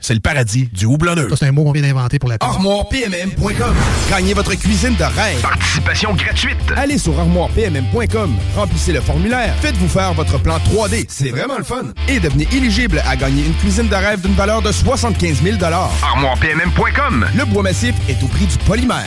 Speaker 23: c'est le paradis du houblonneux.
Speaker 29: C'est un mot qu'on vient d'inventer pour la.
Speaker 1: ArmoirePMM.com. Gagnez votre cuisine de rêve.
Speaker 12: Participation gratuite.
Speaker 1: Allez sur armoirepmm.com, remplissez le formulaire, faites-vous faire votre plan 3D, c'est vraiment le fun, et devenez éligible à gagner une cuisine de rêve d'une valeur de 75 000
Speaker 12: ArmoirePMM.com.
Speaker 1: Le bois massif est au prix du polymère.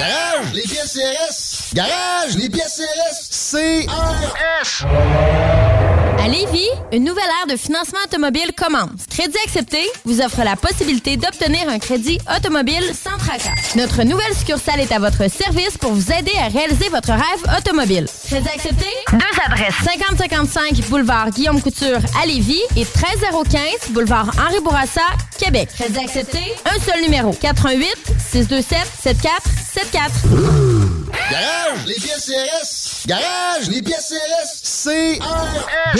Speaker 4: Garage, les pièces CRS. Garage, les pièces CRS. CRS.
Speaker 24: À Lévis, une nouvelle ère de financement automobile commence. Crédit accepté vous offre la possibilité d'obtenir un crédit automobile sans tracas. Notre nouvelle succursale est à votre service pour vous aider à réaliser votre rêve automobile. Crédit accepté? Deux adresses. 5055 boulevard Guillaume Couture à Lévis et 13015 boulevard Henri Bourassa, Québec. Crédit accepté? Un seul numéro. 88 627 7474.
Speaker 4: Garage, les pièces CRS. Garage, les pièces CRS. CRS.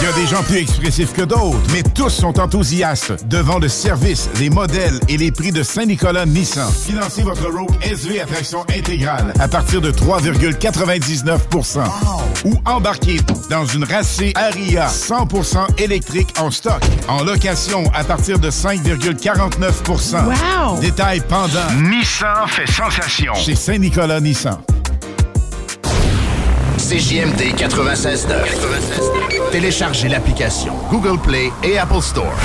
Speaker 5: Il y a des gens plus expressifs que d'autres, mais tous sont enthousiastes devant le service, les modèles et les prix de Saint-Nicolas Nissan. Financez votre Rogue SV à traction intégrale à partir de 3,99% ou embarquez dans une racée Aria 100% électrique en stock. En location à partir de 5,49
Speaker 12: Wow!
Speaker 5: Détail pendant.
Speaker 12: Nissan fait sensation.
Speaker 5: Chez Saint-Nicolas Nissan.
Speaker 30: CJMD 96.9. Téléchargez l'application Google Play et Apple Store.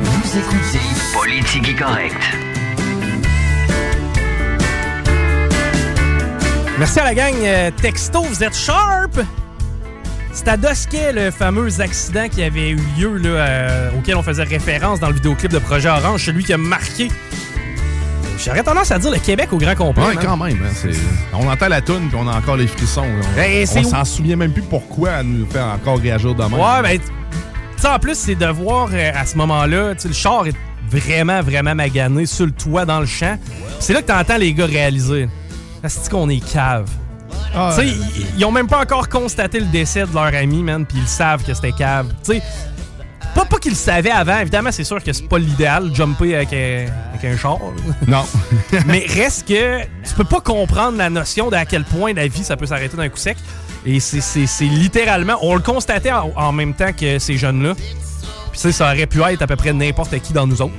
Speaker 3: Vous écoutez Politique Correct.
Speaker 17: Merci à la gang euh, Texto, vous êtes sharp! C'est à Dosquet, le fameux accident qui avait eu lieu, là, euh, auquel on faisait référence dans le vidéoclip de Projet Orange, celui qui a marqué. J'aurais tendance à dire le Québec au grand complet. Man.
Speaker 23: quand même. hein, on entend la toune puis on a encore les frissons. On,
Speaker 17: Ben,
Speaker 23: on s'en souvient même plus pourquoi elle nous fait encore réagir de même.
Speaker 17: Ouais, ben, tu sais, en plus, c'est de voir euh, à ce moment-là, le char est vraiment, vraiment magané sur le toit dans le champ. C'est là que t'entends les gars réaliser. C'est qu'on est cave.
Speaker 23: Ah,
Speaker 17: tu sais, ils, ils ont même pas encore constaté le décès de leur ami, man, puis ils savent que c'était cave. Tu sais, pas, pas qu'ils le savaient avant, évidemment, c'est sûr que c'est pas l'idéal, jumper avec un, avec un char.
Speaker 23: Non. [LAUGHS]
Speaker 17: Mais reste que tu peux pas comprendre la notion de à quel point la vie, ça peut s'arrêter d'un coup sec. Et c'est- littéralement, on le constatait en, en même temps que ces jeunes-là. Puis tu sais, ça aurait pu être à peu près n'importe qui dans nous autres.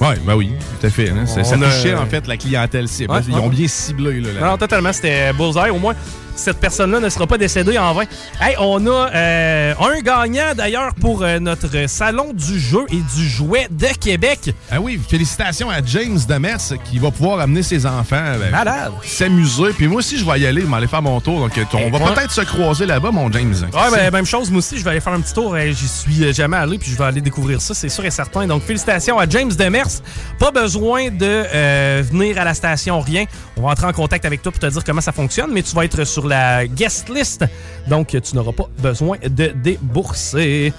Speaker 17: là.
Speaker 23: Ouais, ben oui, tout à fait. hein. Ça, touchait en fait la clientèle cible.
Speaker 17: Ouais,
Speaker 23: Ils
Speaker 17: ouais.
Speaker 23: ont bien ciblé. Là, la-
Speaker 17: Non, totalement, c'était bullseye au moins. Cette personne-là ne sera pas décédée en vain. Hey, on a euh, un gagnant d'ailleurs pour euh, notre salon du jeu et du jouet de Québec.
Speaker 21: Ah oui, félicitations à James Demers qui va pouvoir amener ses enfants ben,
Speaker 17: Malade.
Speaker 21: s'amuser. Puis moi aussi, je vais y aller, je vais aller faire mon tour. Donc, on va
Speaker 17: Ouais.
Speaker 21: peut-être se croiser là-bas, mon James.
Speaker 17: Ouais, ben, même chose, moi aussi, je vais aller faire un petit tour. J'y suis jamais allé, puis je vais aller découvrir ça, c'est sûr et certain. Donc, félicitations à James Demers. Pas besoin de euh, venir à la station, rien. On va entrer en contact avec toi pour te dire comment ça fonctionne, mais tu vas être sur la guest list. Donc, tu n'auras pas besoin de débourser.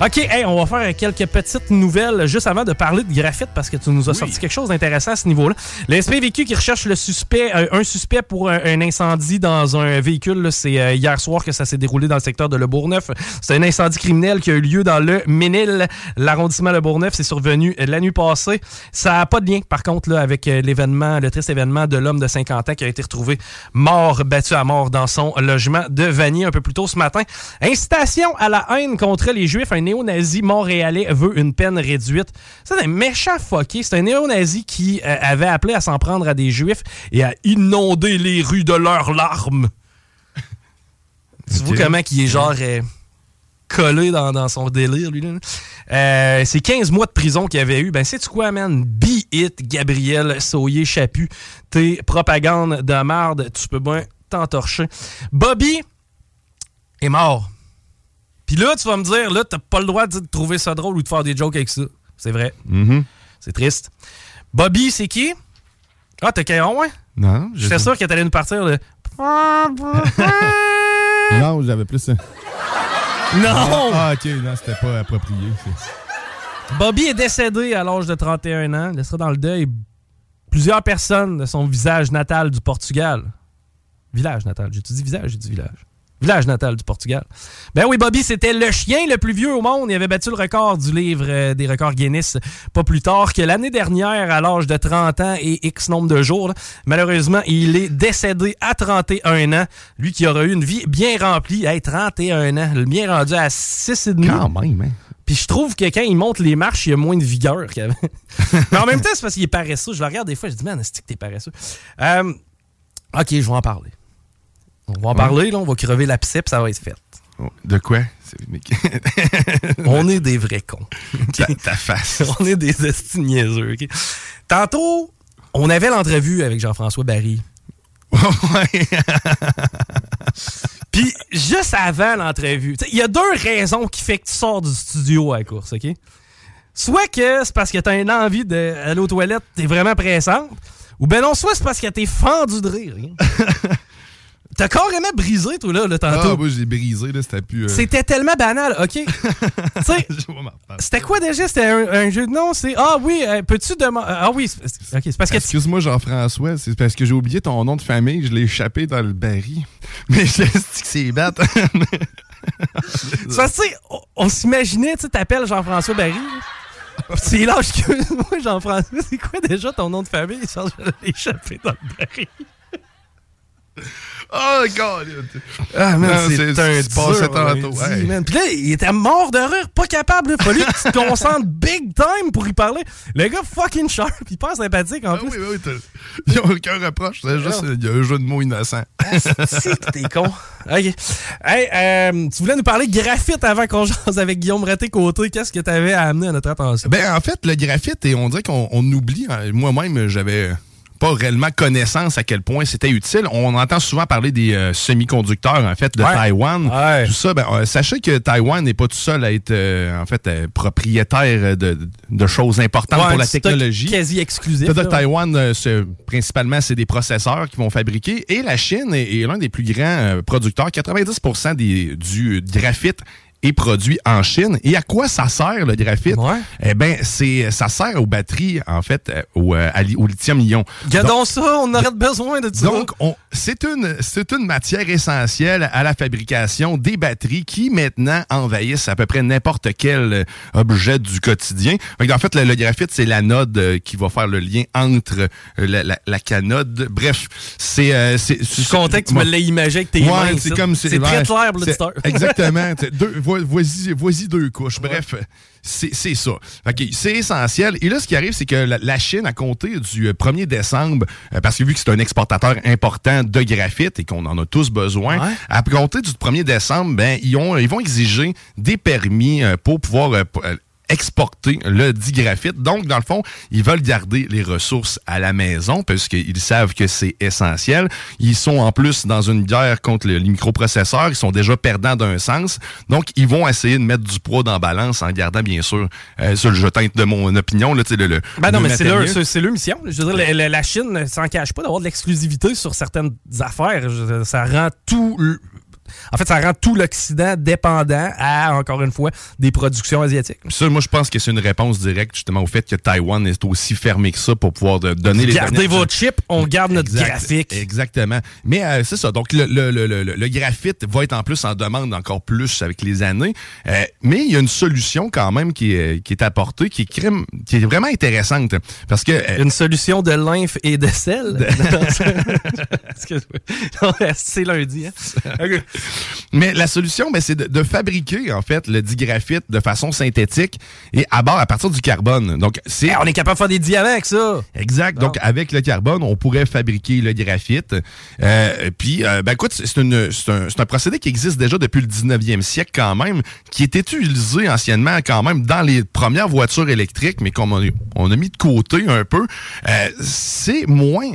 Speaker 17: OK, hey, on va faire quelques petites nouvelles juste avant de parler de graphite parce que tu nous as sorti quelque chose d'intéressant à ce niveau-là. Le SPVQ qui recherche le suspect, euh, un suspect pour un, un incendie dans un véhicule, c'est euh, hier soir que ça s'est déroulé dans le secteur de Le Bourgneuf. C'est un incendie criminel qui a eu lieu dans le Ménil, l'arrondissement Le Bourgneuf. C'est survenu euh, la nuit passée. Ça n'a pas de lien, par contre, là, avec l'événement, le triste événement de l'homme de 50 ans qui a été retrouvé mort, battu à mort dans son logement de Vanier un peu plus tôt ce matin. Incitation à la haine contre les Juifs. Un néo-nazi montréalais veut une peine réduite. C'est un méchant fucké. C'est un néo-nazi qui euh, avait appelé à s'en prendre à des Juifs et à inonder les rues de leurs larmes. [LAUGHS] Tu vois comment il est genre euh, collé dans, dans son délire, lui. Là. Euh, c'est 15 mois de prison qu'il avait eu. Ben, sais-tu quoi, man? Be it, Gabriel Sauyer-Chaput. Tes propagandes de marde, tu peux bien t'entorcher. Bobby est mort. Puis là, tu vas me dire, là, t'as pas le droit de trouver ça drôle ou de faire des jokes avec ça. C'est vrai.
Speaker 21: Mhm.
Speaker 17: C'est triste. Bobby, c'est qui? Ah, t'as Caron, ouais?
Speaker 21: Non, je
Speaker 17: J'étais sûr que t'allais nous partir le... [LAUGHS]
Speaker 21: Non, j'avais plus. ça.
Speaker 17: Non!
Speaker 21: Ah, ok, non, c'était pas approprié.
Speaker 17: Bobby est décédé à l'âge de 31 ans. Il laissera dans le deuil plusieurs personnes de son visage natal du Portugal. Village natal. J'ai-tu dit visage? J'ai dit village. Village natal du Portugal. Ben oui, Bobby, c'était le chien le plus vieux au monde. Il avait battu le record du livre euh, des records Guinness pas plus tard que l'année dernière, à l'âge de 30 ans et X nombre de jours. là. Malheureusement, il est décédé à 31 ans. Lui qui aura eu une vie bien remplie. Hey, 31 ans. Le mien rendu à 6,5.
Speaker 21: Quand même, hein.
Speaker 17: Puis je trouve que quand il monte les marches, il a moins de vigueur qu'avant. [LAUGHS] Mais en même temps, c'est parce qu'il est paresseux. Je le regarde des fois, je dis, man, est-ce que t'es paresseux? Euh, ok, je vais en parler. On va en
Speaker 21: Ouais.
Speaker 17: parler, là, on va crever l'abcès, puis ça va être fait.
Speaker 21: De quoi? [LAUGHS]
Speaker 17: On est des vrais cons.
Speaker 21: Ta, ta face. [LAUGHS]
Speaker 17: on est des esti niaiseux, ok? Tantôt, on avait l'entrevue avec Jean-François Barry. [LAUGHS] Puis juste avant l'entrevue, il y a deux raisons qui fait que tu sors du studio à la course, OK? Soit que c'est parce que t'as une envie d'aller aux toilettes, t'es vraiment pressante, ou ben non, soit c'est parce que t'es fendu de rire. hein. T'as carrément brisé, toi, là, le
Speaker 21: Ah,
Speaker 17: tantôt.
Speaker 21: moi, j'ai brisé, là, c'était plus. euh,
Speaker 17: C'était tellement banal, OK? [LAUGHS] tu sais, c'était quoi déjà? C'était un, un jeu de nom? C'est Ah oui, euh, peux-tu demander. Ah oui, c'est- OK, c'est parce que.
Speaker 21: Excuse-moi, Jean-François, c'est parce que j'ai oublié ton nom de famille, je l'ai échappé dans le baril. [LAUGHS] Mais je que c'est bête. [LAUGHS]
Speaker 17: Parce que, on, on s'imaginait, tu sais, t'appelles Jean-François Barry. C'est l'âge que. Moi, Jean-François, c'est quoi déjà ton nom de famille? Je l'ai échappé dans le Barry.
Speaker 21: Oh, God!
Speaker 17: Ah, man, c'est un
Speaker 21: passé tantôt.
Speaker 17: Puis là, il était mort de rire, pas capable. Il fallu que tu te concentres [LAUGHS] big time pour y parler. Le gars fucking sharp, il passe sympathique en plus.
Speaker 21: Ah Oui, oui, t'as- [LAUGHS] Ils n'ont aucun reproche, c'est juste il y a un jeu de mots innocent.
Speaker 17: Si, t'es con. OK. Hey, euh, tu voulais nous parler graphite avant qu'on [LAUGHS] jase avec Guillaume Raté-Côté. Qu'est-ce que tu avais à amener à notre attention?
Speaker 21: Ben, en fait, le graphite, et on dirait qu'on on oublie. hein, Moi-même, j'avais pas réellement connaissance à quel point c'était utile. On entend souvent parler des euh, semi-conducteurs, en fait, de
Speaker 17: Ouais.
Speaker 21: Taïwan. Tout ça, ben, euh, sachez que Taïwan n'est pas tout seul à être, euh, en fait, propriétaire de, de choses importantes
Speaker 17: Ouais,
Speaker 21: pour la technologie.
Speaker 17: quasi exclusif,
Speaker 21: de. Taïwan, principalement, c'est des processeurs qui vont fabriquer. Et la Chine est, est l'un des plus grands producteurs. 90 des, du graphite est produit en Chine. Et à quoi ça sert, le graphite? Eh bien, c'est, ça sert aux batteries, en fait, euh, au, euh, au lithium-ion.
Speaker 17: Gardons ça, on aurait besoin de ça.
Speaker 21: Donc, on- c'est une, c'est une matière essentielle à la fabrication des batteries qui, maintenant, envahissent à peu près n'importe quel euh, objet du quotidien. En fait, le, le graphite, c'est l'anode qui va faire le lien entre la, la- la canode. Bref, c'est... Euh, c'est-
Speaker 17: Je suis content que tu me l'aies imagé avec tes
Speaker 21: Ouais,
Speaker 17: mains.
Speaker 21: c'est comme...
Speaker 17: C'est très
Speaker 21: ouais,
Speaker 17: clair l'auditeur.
Speaker 21: Exactement. [LAUGHS] Deux- voici, voici deux couches. Bref, c'est ça. C'est essentiel. Et là, ce qui arrive, c'est que la, Chine, a compté du 1er décembre, parce que vu que c'est un exportateur important de graphite et qu'on en a tous besoin, à compter du 1er décembre, ben, ils, ont, ils vont exiger des permis pour pouvoir exporter le digraphite. Donc, dans le fond, ils veulent garder les ressources à la maison parce qu'ils savent que c'est essentiel. Ils sont en plus dans une guerre contre les microprocesseurs. Ils sont déjà perdants d'un sens. Donc, ils vont essayer de mettre du poids dans la balance en gardant, bien sûr, euh, sur le je teinte de mon opinion, là, le, le,
Speaker 17: ben non, mais c'est leur, mission. Je veux dire, la, Chine ne s'en cache pas d'avoir de l'exclusivité sur certaines affaires. Ça rend tout en fait, ça rend tout l'Occident dépendant à, encore une fois, des productions asiatiques.
Speaker 21: Ça, moi, je pense que c'est une réponse directe justement au fait que Taïwan est aussi fermé que ça pour pouvoir donner les
Speaker 17: Gardez vos chips, on garde notre graphique.
Speaker 21: Exactement. Mais euh, c'est ça. Donc, le, le, le, le, graphite va être en plus en demande encore plus avec les années. Euh, mais il y a une solution quand même qui est, qui est apportée, qui est, qui est vraiment intéressante. Parce que... Euh,
Speaker 17: une solution de lymphe et de sel? [LAUGHS] [LAUGHS] c'est lundi. Hein? [LAUGHS] [LAUGHS]
Speaker 21: Mais la solution, ben, c'est de, fabriquer, en fait, le digraphite de façon synthétique et à bord à partir du carbone. Donc, c'est.
Speaker 17: on est capable de faire des diamants avec ça.
Speaker 21: Exact. Donc, avec le carbone, on pourrait fabriquer le graphite. Euh, puis, euh, ben, écoute, c'est un, un, procédé qui existe déjà depuis le 19e siècle quand même, qui était utilisé anciennement quand même dans les premières voitures électriques, mais qu'on a, on a mis de côté un peu. Euh, c'est moins,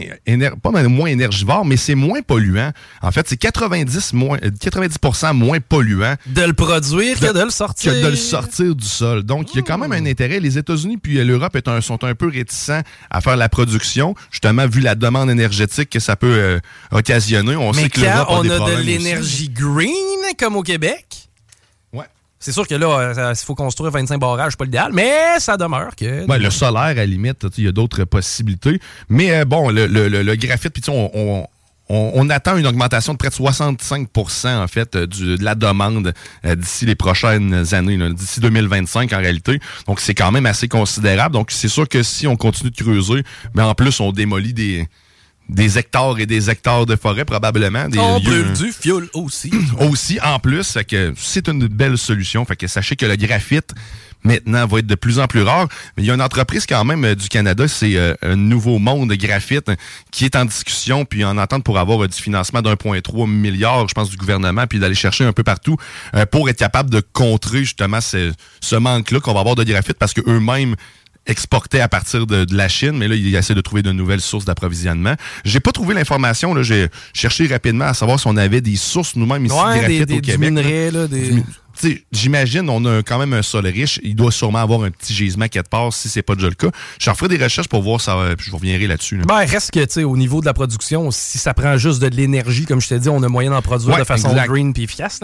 Speaker 21: pas moins énergivore, mais c'est moins polluant. En fait, c'est 90 moins, 90% moins polluant.
Speaker 17: De le produire que de le sortir.
Speaker 21: Que de le sortir du sol. Donc, il y a quand même un intérêt. Les États-Unis puis l'Europe sont un peu réticents à faire la production, justement, vu la demande énergétique que ça peut euh, occasionner.
Speaker 17: On
Speaker 21: sait
Speaker 17: que l'Europe a, on a de l'énergie green, comme au Québec.
Speaker 21: Ouais.
Speaker 17: C'est sûr que là, il faut construire 25 barrages, pas l'idéal, mais ça demeure que.
Speaker 21: Ouais, le solaire, à la limite, il y a d'autres possibilités. Mais euh, bon, le, le, le, graphite, puis on, on, attend une augmentation de près de 65% en fait euh, de la demande euh, d'ici les prochaines années, d'ici 2025 en réalité. Donc c'est quand même assez considérable. Donc c'est sûr que si on continue de creuser, mais en plus on démolit des des hectares et des hectares de forêt probablement. Des
Speaker 17: on du fioul aussi. [CLEARS THROAT]
Speaker 21: aussi en plus, que c'est une belle solution. Fait que sachez que le graphite maintenant va être de plus en plus rare. Mais il y a une entreprise quand même euh, du Canada, c'est euh, un nouveau monde graphite qui est en discussion puis en attente pour avoir euh, du financement d'1,3 milliard, je pense, du gouvernement, puis d'aller chercher un peu partout pour être capable de contrer justement ce, ce manque-là qu'on va avoir de graphite parce que eux-mêmes exportaient à partir de, la Chine, mais là, ils essaient de trouver de nouvelles sources d'approvisionnement. J'ai pas trouvé l'information. Là, j'ai cherché rapidement à savoir si on avait des sources nous-mêmes ici
Speaker 17: ouais, graphite des, au Québec. Minerais, là, des
Speaker 21: j'imagine, on a quand même un sol riche. Il doit sûrement avoir un petit gisement quelque part si c'est pas déjà le cas. Je ferai des recherches pour voir ça, puis je reviendrai là-dessus.
Speaker 17: Ben, reste que, tu sais, au niveau de la production, si ça prend juste de l'énergie, comme je t'ai dit, on a moyen d'en produire de façon green puis efficace.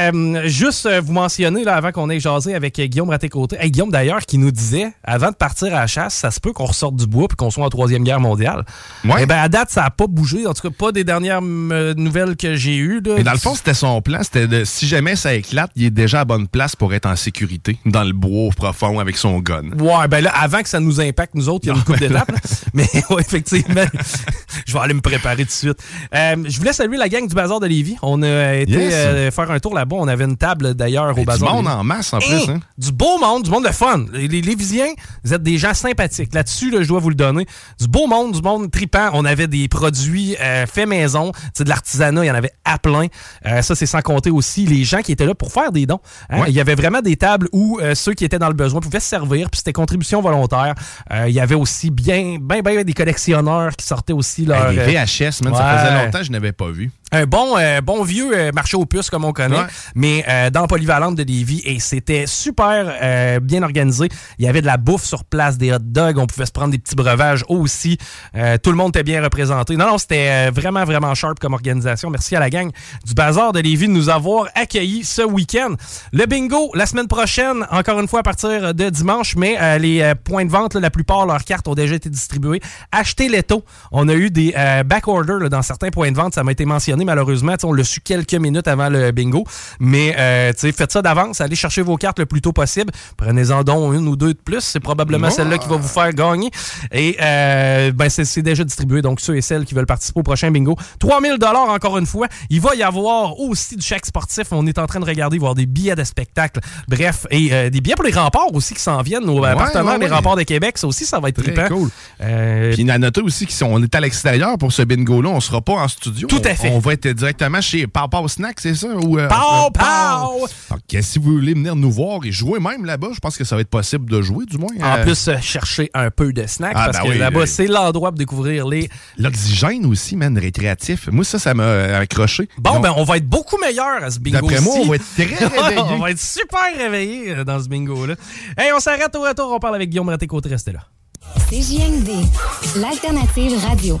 Speaker 17: Euh, juste euh, vous mentionner, là, avant qu'on ait jasé avec euh, Guillaume Raté-Côté. Guillaume, d'ailleurs, qui nous disait, avant de partir à la chasse, ça se peut qu'on ressorte du bois puis qu'on soit en Troisième Guerre mondiale. Eh ben, à date, ça n'a pas bougé. En tout cas, pas des dernières nouvelles que j'ai eues.
Speaker 21: Mais dans le fond, c'était son plan. C'était de, si jamais ça il est déjà à bonne place pour être en sécurité, dans le bois profond avec son gun.
Speaker 17: Ouais, ben là, avant que ça nous impacte, nous autres, il y a une coupe d'étapes. [LAUGHS] Mais ouais, effectivement, [LAUGHS] je vais aller me préparer tout de suite. Euh, je voulais saluer la gang du Bazar de Lévis. On a été euh, faire un tour là-bas. On avait une table d'ailleurs au Bazar.
Speaker 21: Du monde en masse en plus. Hein?
Speaker 17: Du beau monde, du monde de fun. Les, Lévisiens, vous êtes des gens sympathiques. Là-dessus, je dois vous le donner. Du beau monde, du monde tripant. On avait des produits euh, faits maison. C'est de l'artisanat, il y en avait à plein. ça, c'est sans compter aussi les gens qui étaient là pour faire des dons. Hein? Il y avait vraiment des tables où euh, ceux qui étaient dans le besoin pouvaient se servir, puis c'était contribution volontaire. Euh, il y avait aussi bien, bien, bien des collectionneurs qui sortaient aussi leur...
Speaker 21: des euh, VHS, même, ça faisait longtemps que je n'avais pas vu
Speaker 17: un bon, euh, bon vieux euh, marché aux puces comme on connaît, mais euh, dans Polyvalente de Lévis. Et c'était super bien organisé. Il y avait de la bouffe sur place, des hot dogs. On pouvait se prendre des petits breuvages aussi. tout le monde était bien représenté. Non, non, c'était vraiment, vraiment sharp comme organisation. Merci à la gang du Bazar de Lévis de nous avoir accueillis ce week-end. Le bingo, la semaine prochaine, encore une fois à partir de dimanche, mais les points de vente, la plupart, leurs cartes ont déjà été distribuées. Achetez les taux. On a eu des back orders dans certains points de vente. Ça m'a été mentionné donné, malheureusement. on l'a su quelques minutes avant le bingo. Mais euh, faites ça d'avance. Allez chercher vos cartes le plus tôt possible. Prenez-en donc une ou deux de plus. C'est probablement celle-là qui va vous faire gagner. Et euh, ben, c'est déjà distribué. Donc, ceux et celles qui veulent participer au prochain bingo. 3000 dollars encore une fois. Il va y avoir aussi du chèque sportif. On est en train de regarder, voir des billets de spectacle. Bref, et euh, des billets pour les remparts aussi qui s'en viennent. Nos partenaires des remparts de Québec, ça aussi, ça va être très
Speaker 21: cool. Puis, a noté aussi qu'on est à l'extérieur pour ce bingo-là. On sera pas en studio.
Speaker 17: Tout à fait.
Speaker 21: On, va être directement chez Pau Pau Snack, c'est ça? Ou,
Speaker 17: Pau Pau!
Speaker 21: Donc, si vous voulez venir nous voir et jouer même là-bas, je pense que ça va être possible de jouer, du moins.
Speaker 17: En plus, chercher un peu de snacks, ah, parce ben que là-bas, c'est l'endroit pour découvrir les...
Speaker 21: L'oxygène aussi, man, récréatif. Moi, ça, ça m'a accroché.
Speaker 17: Bon, ben, on va être beaucoup meilleur à ce bingo
Speaker 21: D'après moi, on va être très réveillés. [LAUGHS]
Speaker 17: on va être super réveillés euh, dans ce bingo-là. Hey, on s'arrête au retour. On parle avec Guillaume Raté-Côté. Restez là.
Speaker 11: CJMD, l'alternative radio.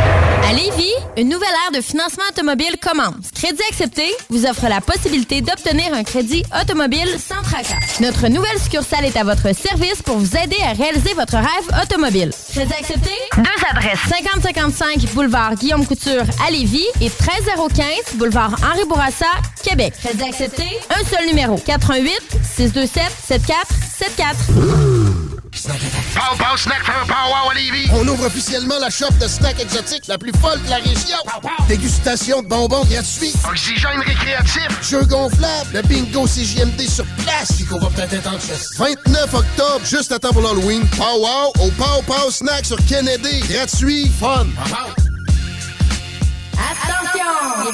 Speaker 24: À Lévis, une nouvelle ère de financement automobile commence. Crédit accepté vous offre la possibilité d'obtenir un crédit automobile sans tracas. Notre nouvelle succursale est à votre service pour vous aider à réaliser votre rêve automobile. Crédit accepté? Deux adresses. 5055 boulevard Guillaume Couture à Lévis et 13015 boulevard Henri Bourassa, Québec. Crédit accepté? Un seul numéro. 88 627 7474.
Speaker 12: Pow Pow Snack for Pow Lévis.
Speaker 4: On ouvre officiellement la shop de snacks exotiques la plus folle de la région. Dégustation de bonbons gratuits.
Speaker 12: Oxygène récréatif.
Speaker 4: Jeux gonflables. Le bingo CJMD sur place. Chico va peut-être être en 29 octobre, juste à temps pour l'Halloween. Pow Wow au Pow Pow Snack sur Kennedy. Gratuit. Fun.
Speaker 24: Attention,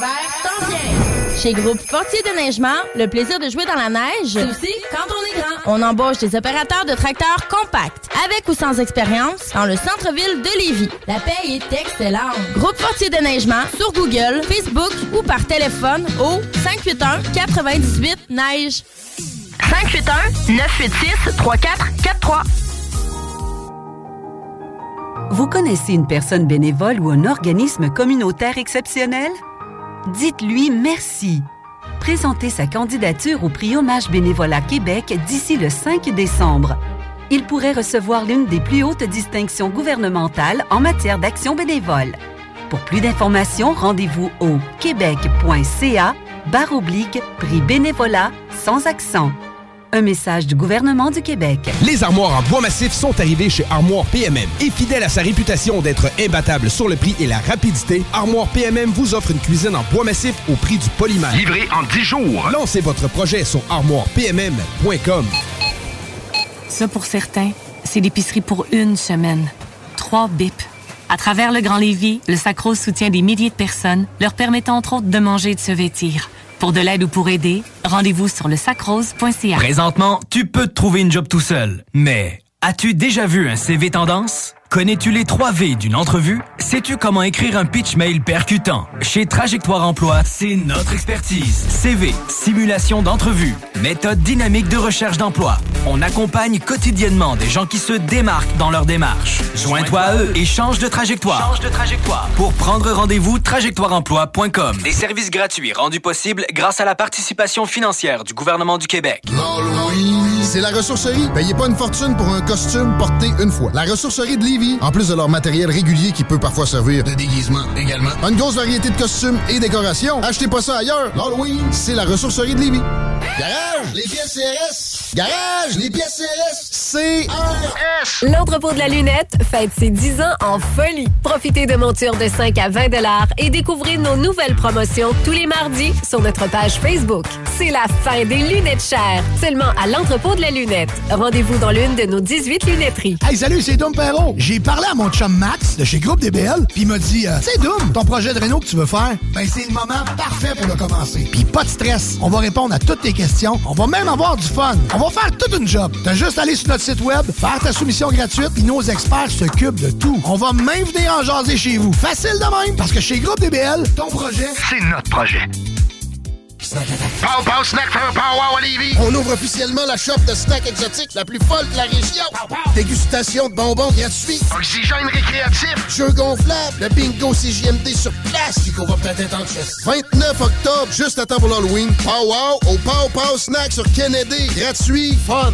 Speaker 24: vient. Chez Groupe Fortier de Neigement, le plaisir de jouer dans la neige, c'est aussi quand on est grand. On embauche des opérateurs de tracteurs compacts, avec ou sans expérience, dans le centre-ville de Lévis. La paye est excellente. Groupe Fortier de Neigement sur Google, Facebook ou par téléphone au 581 98 Neige. 581 986 3443.
Speaker 13: Vous connaissez une personne bénévole ou un organisme communautaire exceptionnel? Dites-lui merci. Présentez sa candidature au prix Hommage Bénévolat Québec d'ici le 5 décembre. Il pourrait recevoir l'une des plus hautes distinctions gouvernementales en matière d'action bénévole. Pour plus d'informations, rendez-vous au québec.ca barre oblique prix bénévolat sans accent. Un message du gouvernement du Québec.
Speaker 1: Les armoires en bois massif sont arrivées chez Armoire PMM. Et fidèle à sa réputation d'être imbattable sur le prix et la rapidité, Armoire PMM vous offre une cuisine en bois massif au prix du polymère.
Speaker 12: Livré en 10 jours.
Speaker 1: Lancez votre projet sur armoirepmm.com.
Speaker 31: Ça, pour certains, c'est l'épicerie pour une semaine. Trois bips. À travers le Grand Lévis, le Sacro soutient des milliers de personnes, leur permettant entre autres de manger et de se vêtir. Pour de l'aide ou pour aider, rendez-vous sur le sacrose.ca.
Speaker 7: Présentement, tu peux te trouver une job tout seul, mais as-tu déjà vu un CV tendance? Connais-tu les 3 V d'une entrevue? Sais-tu comment écrire un pitch mail percutant? Chez Trajectoire Emploi, c'est notre expertise. CV, simulation d'entrevue, méthode dynamique de recherche d'emploi. On accompagne quotidiennement des gens qui se démarquent dans leur démarche. Joins-toi à eux et change de trajectoire.
Speaker 17: Change de trajectoire.
Speaker 7: Pour prendre rendez-vous, trajectoireemploi.com. Des services gratuits rendus possibles grâce à la participation financière du gouvernement du Québec.
Speaker 4: C'est la ressourcerie. Payez pas une fortune pour un costume porté une fois. La ressourcerie de En plus de leur matériel régulier qui peut parfois servir de déguisement également. Une grosse variété de costumes et décorations. Achetez pas ça ailleurs. L'Halloween, c'est la ressourcerie de Lévis. Garage, les pièces CRS. Garage, les pièces CRS. CRS.
Speaker 8: L'entrepôt de la lunette fête ses 10 ans en folie. Profitez de montures de 5 à 20 et découvrez nos nouvelles promotions tous les mardis sur notre page Facebook. C'est la fin des lunettes chères. Seulement à l'entrepôt
Speaker 32: de la lunette. Rendez-vous dans l'une de nos 18 lunetteries.
Speaker 9: Hey, salut, c'est Dom Perrault. J'ai parlé à mon chum Max de chez Groupe DBL, puis il m'a dit, euh, c'est Dom, ton projet de réno que tu veux faire, ben c'est le moment parfait pour le commencer. Puis pas de stress, on va répondre à toutes tes questions, on va même avoir du fun. On va faire toute une job. T'as juste à aller sur notre site web, faire ta soumission gratuite, puis nos experts s'occupent de tout. On va même venir en jaser chez vous. Facile de même, parce que chez Groupe DBL, ton projet,
Speaker 12: C'est notre projet. Pow Pow Snack for Pow Lévis.
Speaker 4: On ouvre officiellement la shop de snacks exotiques la plus folle de la région. Dégustation de bonbons gratuits.
Speaker 12: Oxygène récréatif.
Speaker 4: Jeux gonflables. Le bingo CJMD sur place. Chico va peut-être être en chest. 29 octobre, juste à temps pour l'Halloween. Pow Wow au Pow Pow Snack sur Kennedy. Gratuit, fun.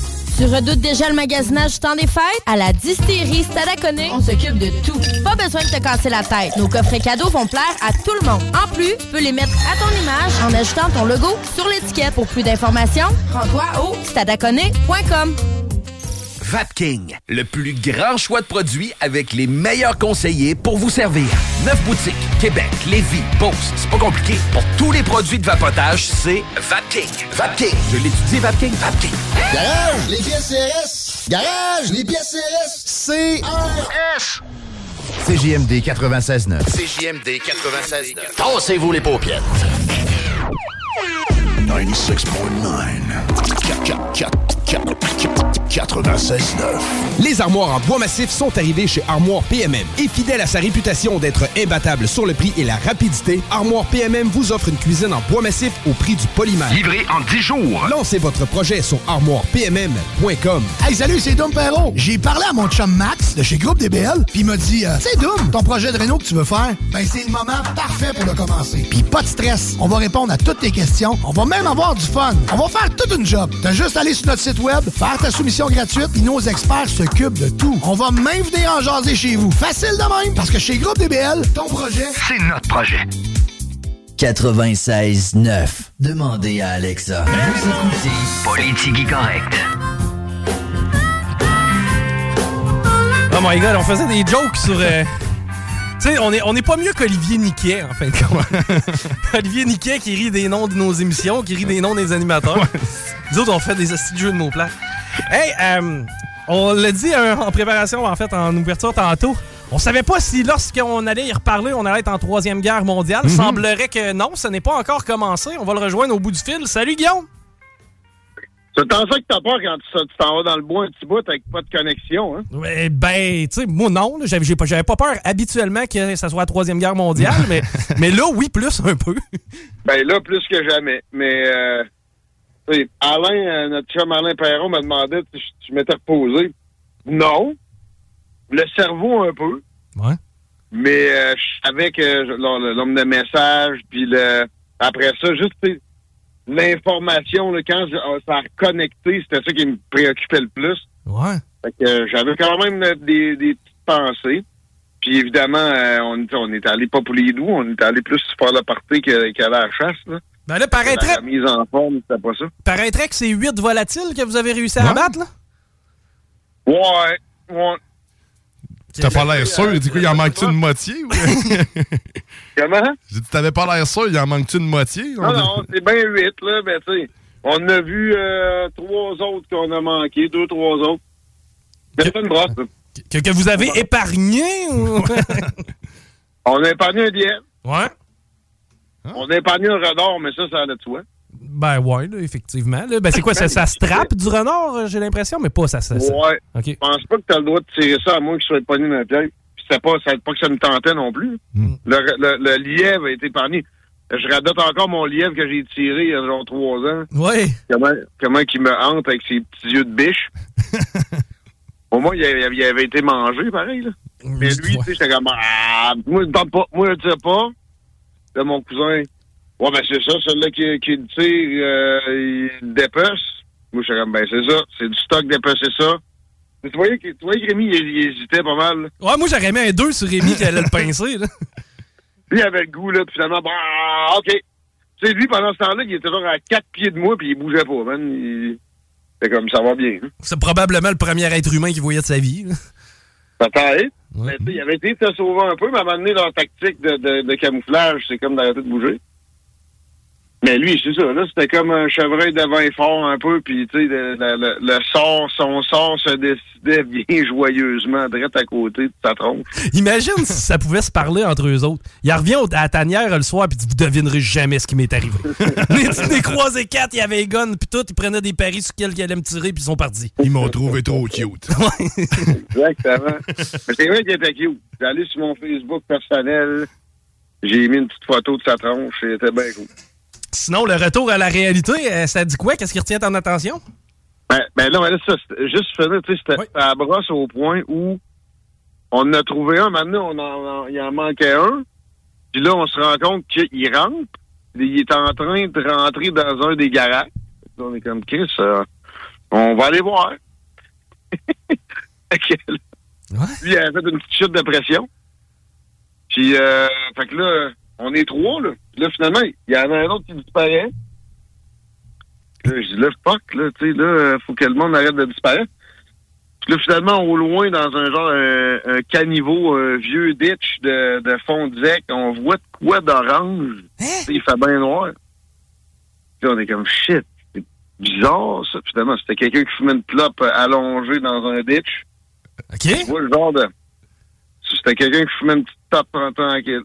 Speaker 24: neige. 581 986 3443. Tu redoutes déjà le magasinage du temps des fêtes? À la distillerie Stadaconé, on s'occupe de tout. Pas besoin de te casser la tête. Nos coffrets cadeaux vont plaire à tout le monde. En plus, tu peux les mettre à ton image en ajoutant ton logo sur l'étiquette. Pour plus d'informations, rends-toi au stadaconé.com.
Speaker 33: Vapking, le plus grand choix de produits avec les meilleurs conseillers pour vous servir. Neuf boutiques, Québec, Lévis, Beauce. C'est pas compliqué. Pour tous les produits de vapotage, c'est Vapking. Vapking. Je l'étudie, Vapking. Vapking.
Speaker 4: Garage, les pièces CRS. Garage, les pièces CRS. CRS.
Speaker 34: CJMD 96.9.
Speaker 33: CJMD 96.9.
Speaker 34: Tassez-vous les paupières.
Speaker 1: 96.9. Les armoires en bois massif sont arrivées chez Armoire PMM. Et fidèle à sa réputation d'être imbattable sur le prix et la rapidité, Armoire PMM vous offre une cuisine en bois massif au prix du polymère.
Speaker 12: Livré en 10 jours.
Speaker 1: Lancez votre projet sur armoirepmm.com.
Speaker 9: Hey, salut, c'est Dom Perrault. J'ai parlé à mon chum Max de chez Groupe DBL, puis il m'a dit, euh, c'est Dom, ton projet de réno que tu veux faire, ben c'est le moment parfait pour le commencer. Puis pas de stress, on va répondre à toutes tes questions, on va même avoir du fun. On va faire toute une job. T'as juste à aller sur notre site web, faire ta soumission gratuite, puis nos experts s'occupent de tout. On va même venir en jaser chez vous. Facile de même, parce que chez Groupe DBL, ton projet,
Speaker 12: C'est notre projet.
Speaker 16: 96.9. Demandez à Alexa. Vous écoutez
Speaker 12: Politique correct.
Speaker 17: Oh my god, on faisait des jokes sur. euh, Tu sais, on est, on est pas mieux qu'Olivier Niquet, en fin de compte. [LAUGHS] Olivier Niquet qui rit des noms de nos émissions, qui rit des noms des animateurs. Nous autres, on fait des jeux de mots plats. Hey, euh, on l'a dit euh, en préparation, en fait, en ouverture tantôt. On savait pas si lorsqu'on allait y reparler, on allait être en troisième guerre mondiale.
Speaker 21: Mhm.
Speaker 17: Semblerait que non, ce n'est pas encore commencé. On va le rejoindre au bout du fil. Salut Guillaume!
Speaker 35: C'est en ça que t'as peur quand tu t'en vas dans le bois un petit bout avec pas de connexion, hein?
Speaker 17: Ouais, ben, tu sais, moi non, là, j'avais pas, j'avais pas peur habituellement que ça soit la troisième guerre mondiale, mais, [LAUGHS] mais là, oui, plus un peu.
Speaker 35: Ben là, plus que jamais. Mais euh, Alain, euh, notre chum Alain Perron m'a demandé si je, m'étais reposé. Non. Le cerveau un peu.
Speaker 17: Ouais.
Speaker 35: Mais euh, je savais que l'homme de message, puis le après ça, juste l'information, quand je- euh, ça a connecté, c'était ça qui me préoccupait le plus.
Speaker 17: Ouais.
Speaker 35: Fait que euh, j'avais quand même euh, des, des petites pensées. Puis évidemment, euh, on, on est allé pas pour les doux, on est allé plus faire le party que- qu'aller à la chasse. Là.
Speaker 17: Ben là, paraîtrait,
Speaker 35: La mise en forme, c'était pas ça.
Speaker 17: paraîtrait que c'est 8 volatiles que vous avez réussi à
Speaker 35: Ouais.
Speaker 17: abattre, là?
Speaker 35: Ouais, ouais.
Speaker 21: T'as pas l'air sûr. Du coup, il en manque-tu une moitié? [LAUGHS]
Speaker 35: Comment?
Speaker 21: J'ai dit, t'avais pas l'air sûr, il en manque-tu une moitié?
Speaker 35: Non, non, c'est bien huit, là, ben tu sais. On a vu euh, trois autres qu'on a manqué, deux, trois autres. C'est une brosse.
Speaker 17: Que, que vous avez épargné ou? [LAUGHS]
Speaker 35: On a épargné un diète.
Speaker 17: Ouais.
Speaker 35: On a épargné un radar, mais ça, ça allait de soi.
Speaker 17: Ben ouais, là, effectivement. là. Ben c'est quoi, ça, ça se trappe du renard, euh, j'ai l'impression, mais pas ça. ça, ça.
Speaker 35: Ouais.
Speaker 17: OK.
Speaker 35: Je pense pas que tu as le droit de tirer ça à moins qu'il soit épargné dans la pièce. Puis c'était pas, ça, pas que ça me tentait non plus.
Speaker 17: Hmm.
Speaker 35: Le, le, le lièvre a été épargné. Je radote encore mon lièvre que j'ai tiré il y a genre trois ans.
Speaker 17: Ouais.
Speaker 35: Comment, comment qu'il me hante avec ses petits yeux de biche. [LAUGHS] Au moins, il avait, il avait été mangé, pareil. Là. Mais lui, tu sais, j'étais comme, ah, moi, je ne pas, moi, je ne sais pas. Là, mon cousin, ouais, ben, c'est ça, celui-là qui, qui le tire, euh, il dépece. Moi, j'étais comme, ben, c'est ça, c'est du stock dépecé ça. Tu voyais que, tu voyais que Rémi, il, il hésitait pas mal. là.
Speaker 17: Ouais, moi, j'aurais mis un 2 sur Rémi qui allait le pincer. Là. [LAUGHS]
Speaker 35: Lui, il avait le goût, là, puis finalement, bah, OK. Tu sais, lui, pendant ce temps-là, il était genre à quatre pieds de moi, puis il bougeait pas, man. Il... C'était comme, ça va bien. hein.
Speaker 17: C'est probablement le premier être humain qu'il voyait de sa vie. là.
Speaker 35: Peut-être. Mais sais, il avait été de se sauver un peu, mais à un moment donné, leur tactique de, de, de camouflage, c'est comme d'arrêter de bouger. Mais lui, c'est ça, là, c'était comme un chevreuil de vin fort un peu, puis tu sais, le, le, le- le sort, son sort se décidait bien [LAUGHS] joyeusement, direct à côté de sa tronche.
Speaker 17: Imagine si ça pouvait se parler entre eux autres. Il revient au- à la tanière le soir, puis dit Vous devinerez jamais ce qui m'est arrivé. [LAUGHS] les les croisés quatre, il y avait les guns, puis tout, ils prenaient des paris sur quel ils allaient me tirer, puis ils sont partis.
Speaker 21: Ils m'ont trouvé trop cute. [LAUGHS]
Speaker 35: Exactement. Mais c'est vrai qu'il était cute. J'ai allé sur mon Facebook personnel, j'ai mis une petite photo de sa tronche, c'était bien cool.
Speaker 17: Sinon, le retour à la réalité, euh, ça dit quoi? Qu'est-ce qui retient ton attention?
Speaker 35: Ben, ben non, mais là, ça, juste finir, tu sais, c'était à la brosse au point où on en a trouvé un, maintenant, on en, il en manquait un, puis là, on se rend compte qu'il rentre, il est en train de rentrer dans un des garages. On est comme, Chris, euh, on va aller voir. [LAUGHS] Fait que, Lui, il avait fait une petite chute de pression. Puis, euh, fait que là, on est trois, là. Puis là, finalement, il y en a un autre qui disparaît. Là, je dis, là, fuck, là, tu sais, là, faut que le monde arrête de disparaître. Puis là, finalement, au loin, dans un genre, un, un caniveau, un vieux ditch de, de fond de zec, on voit de quoi d'orange. Sais, Il fait bien noir. Puis là, on est comme, shit, c'est bizarre, ça. Puis finalement, c'était quelqu'un qui fumait une clope allongée dans un ditch.
Speaker 17: OK.
Speaker 35: Tu vois le genre de... C'était quelqu'un qui fumait une petite top tranquille.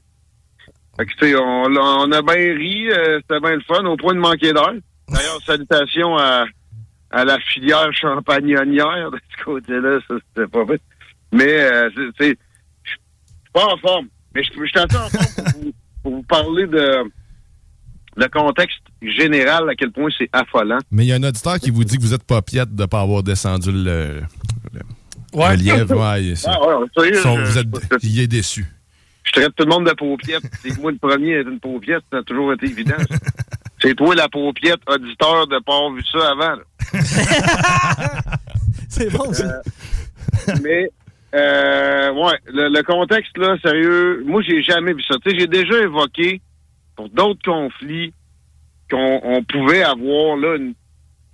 Speaker 35: Fait que, tu sais, on, l'a- on a bien ri, euh, c'était bien le fun, au point de manquer d'air. D'ailleurs, salutations à, à la filière champagnonnière de ce côté-là, ça, c'était pas vrai. Mais, euh, c'est- je suis pas en forme. Mais je je suis en forme pour vous, pour vous parler de le contexte général, à quel point c'est affolant.
Speaker 21: Mais il y a un auditeur qui vous dit que vous êtes pas piète de pas avoir descendu le, le,
Speaker 35: Ouais.
Speaker 21: le lièvre. [LAUGHS] Ouais,
Speaker 35: Ah, ouais, sérieux,
Speaker 21: Son-
Speaker 35: je-
Speaker 21: vous êtes, il est déçu.
Speaker 35: Je traite tout le monde de paupiette. [LAUGHS] C'est moi, le premier est une paupiette, ça a toujours été évident. ça. C'est toi, la paupiette, auditeur de pas avoir vu ça avant. [LAUGHS]
Speaker 17: C'est bon, ça.
Speaker 35: Euh, mais, euh, ouais, le, le contexte, là, sérieux, moi, j'ai jamais vu ça. Tu sais, j'ai déjà évoqué, pour d'autres conflits, qu'on on pouvait avoir, là, une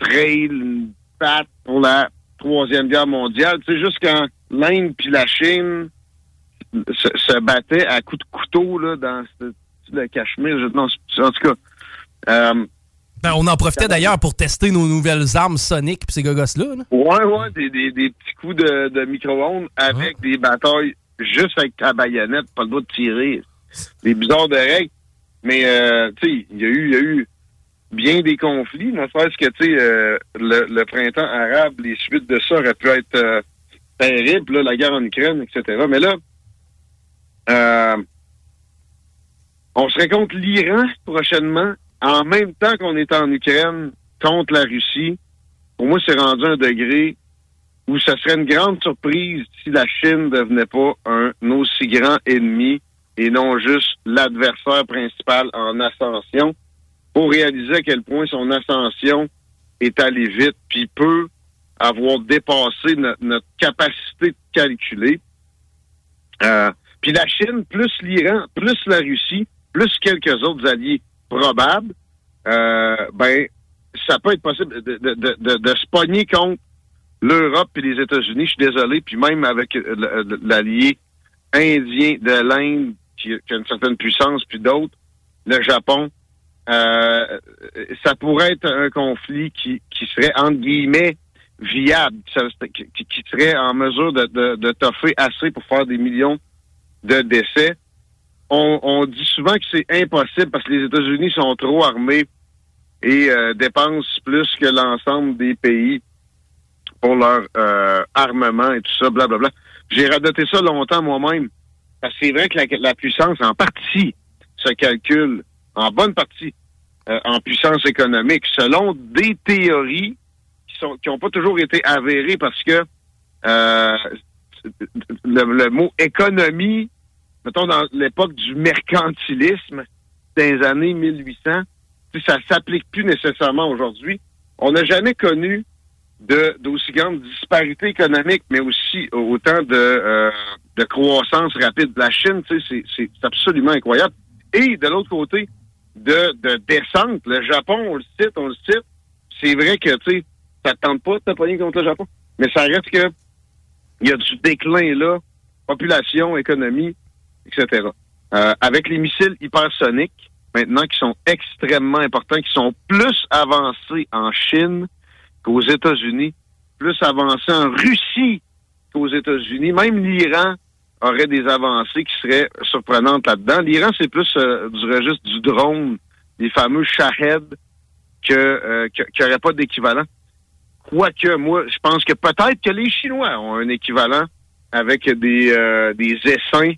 Speaker 35: trail, une patte pour la Troisième Guerre mondiale. Tu sais, juste quand l'Inde puis la Chine se, se battaient à coups de couteau, là, dans ce- le Cachemire. Je- non, en tout cas, euh,
Speaker 17: Ben, on en profitait d'ailleurs pour tester nos nouvelles armes soniques pis ces gogos-là. là.
Speaker 35: Ouais, ouais, des, des, des petits coups de, de micro-ondes avec des batailles juste avec ta baïonnette, pas le droit de tirer. Des bizarres de règles. Mais, euh, tu sais, il y a eu, y a eu bien des conflits, ne serait-ce que, tu sais, euh, le, le printemps arabe, les suites de ça auraient pu être euh, terribles, là, la guerre en Ukraine, etc. Mais là, euh, on serait contre l'Iran prochainement, en même temps qu'on est en Ukraine contre la Russie. Pour moi, c'est rendu un degré où ça serait une grande surprise si la Chine ne devenait pas un aussi grand ennemi et non juste l'adversaire principal en ascension pour réaliser à quel point son ascension est allée vite puis peut avoir dépassé no- notre capacité de calculer. Euh, puis la Chine, plus l'Iran, plus la Russie, plus quelques autres alliés probables, euh, ben, ça peut être possible de, de, de, de, se pogner contre l'Europe et les États-Unis. Je suis désolé, puis même avec l'allié indien de l'Inde, qui, a une certaine puissance, puis d'autres, le Japon, euh, ça pourrait être un conflit qui, qui serait, entre guillemets, viable, qui- qui serait en mesure de, de, de toffer assez pour faire des millions de décès. On, dit souvent que c'est impossible parce que les États-Unis sont trop armés et euh, dépensent plus que l'ensemble des pays pour leur euh, armement et tout ça, blablabla. J'ai radoté ça longtemps moi-même. Parce que c'est vrai que la, puissance, en partie, se calcule, en bonne partie, euh, en puissance économique, selon des théories qui n'ont pas toujours été avérées parce que le, mot économie, mettons dans l'époque du mercantilisme, dans les années 1800, tu sais, ça s'applique plus nécessairement aujourd'hui. On n'a jamais connu de d'aussi grande disparité économique, mais aussi autant de, euh, de croissance rapide de la Chine. C'est- absolument incroyable. Et de l'autre côté, de, de descente, le Japon, on le cite, on le cite. C'est vrai que tu sais, ça te tente pas de te contre le Japon, mais ça reste que il y a du déclin là, population, économie, etc. Euh, avec les missiles hypersoniques, maintenant, qui sont extrêmement importants, qui sont plus avancés en Chine qu'aux États-Unis, plus avancés en Russie qu'aux États-Unis. Même l'Iran aurait des avancées qui seraient surprenantes là-dedans. L'Iran, c'est plus euh, du registre du drone, les fameux Shahed, que, euh, n'y aurait pas d'équivalent. Quoique, moi, je pense que peut-être que les Chinois ont un équivalent avec des, euh, des essaims.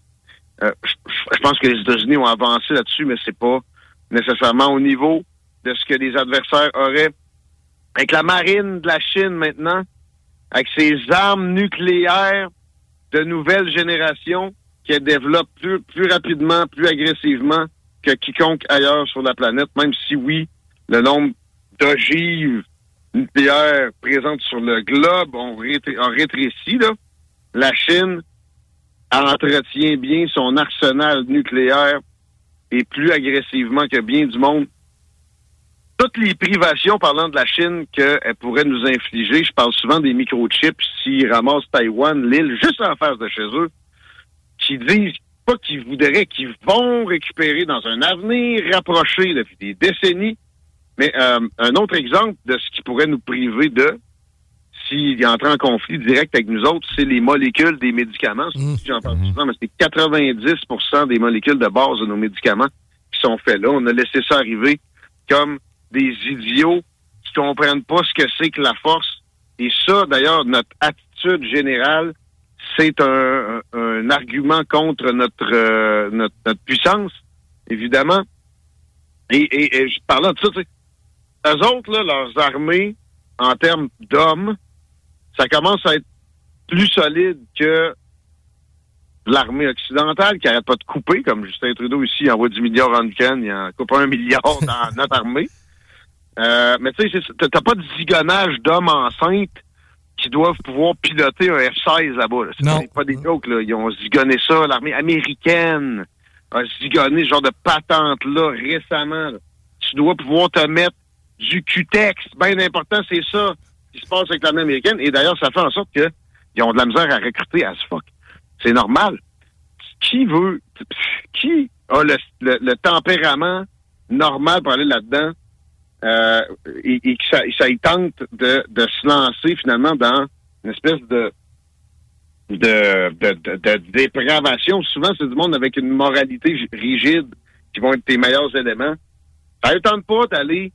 Speaker 35: Euh, je, pense que les États-Unis ont avancé là-dessus, mais c'est pas nécessairement au niveau de ce que les adversaires auraient. Avec la marine de la Chine maintenant, avec ses armes nucléaires de nouvelle génération qu'elle développe plus, plus rapidement, plus agressivement que quiconque ailleurs sur la planète, même si oui, le nombre d'ogives nucléaires présentes sur le globe ont, rétr- ont rétréci. Là. La Chine entretient bien son arsenal nucléaire et plus agressivement que bien du monde. Toutes les privations parlant de la Chine qu'elle pourrait nous infliger, je parle souvent des microchips s'ils ramassent Taïwan, l'île juste en face de chez eux, qui disent pas qu'ils voudraient, qu'ils vont récupérer dans un avenir rapproché depuis des décennies. Mais euh, un autre exemple de ce qui pourrait nous priver de, s'il entre en conflit direct avec nous autres, c'est les molécules des médicaments. J'en parle souvent, mais c'est 90% des molécules de base de nos médicaments qui sont faits là. On a laissé ça arriver comme des idiots qui comprennent pas ce que c'est que la force. Et ça, d'ailleurs, notre attitude générale, c'est un, un- argument contre notre, euh, notre, notre puissance, évidemment. Et, et, et je parlant de ça, tu sais, eux autres, là, leurs armées, en termes d'hommes, ça commence à être plus solide que l'armée occidentale qui arrête pas de couper, comme Justin Trudeau ici envoie du milliard en week-end, il en coupe un milliard [LAUGHS] dans notre armée. Euh, mais tu sais, t'as pas de zigonnage d'hommes enceintes qui doivent pouvoir piloter un F-16 là-bas. là. C'est pas, pas des jokes, là. Ils ont zigonné ça. L'armée américaine a zigonné ce genre de patente-là récemment. là. Tu dois pouvoir te mettre du Q-Tex. Bien important, c'est ça qui se passe avec l'armée américaine. Et d'ailleurs, ça fait en sorte que ils ont de la misère à recruter as fuck. C'est normal. Qui veut, qui a le, le- tempérament normal pour aller là-dedans euh, et, et ça, tente de, de se lancer finalement dans une espèce de de, de, de, de dépravation? Souvent, c'est du monde avec une moralité rigide qui vont être tes meilleurs éléments. Ça ne tente pas d'aller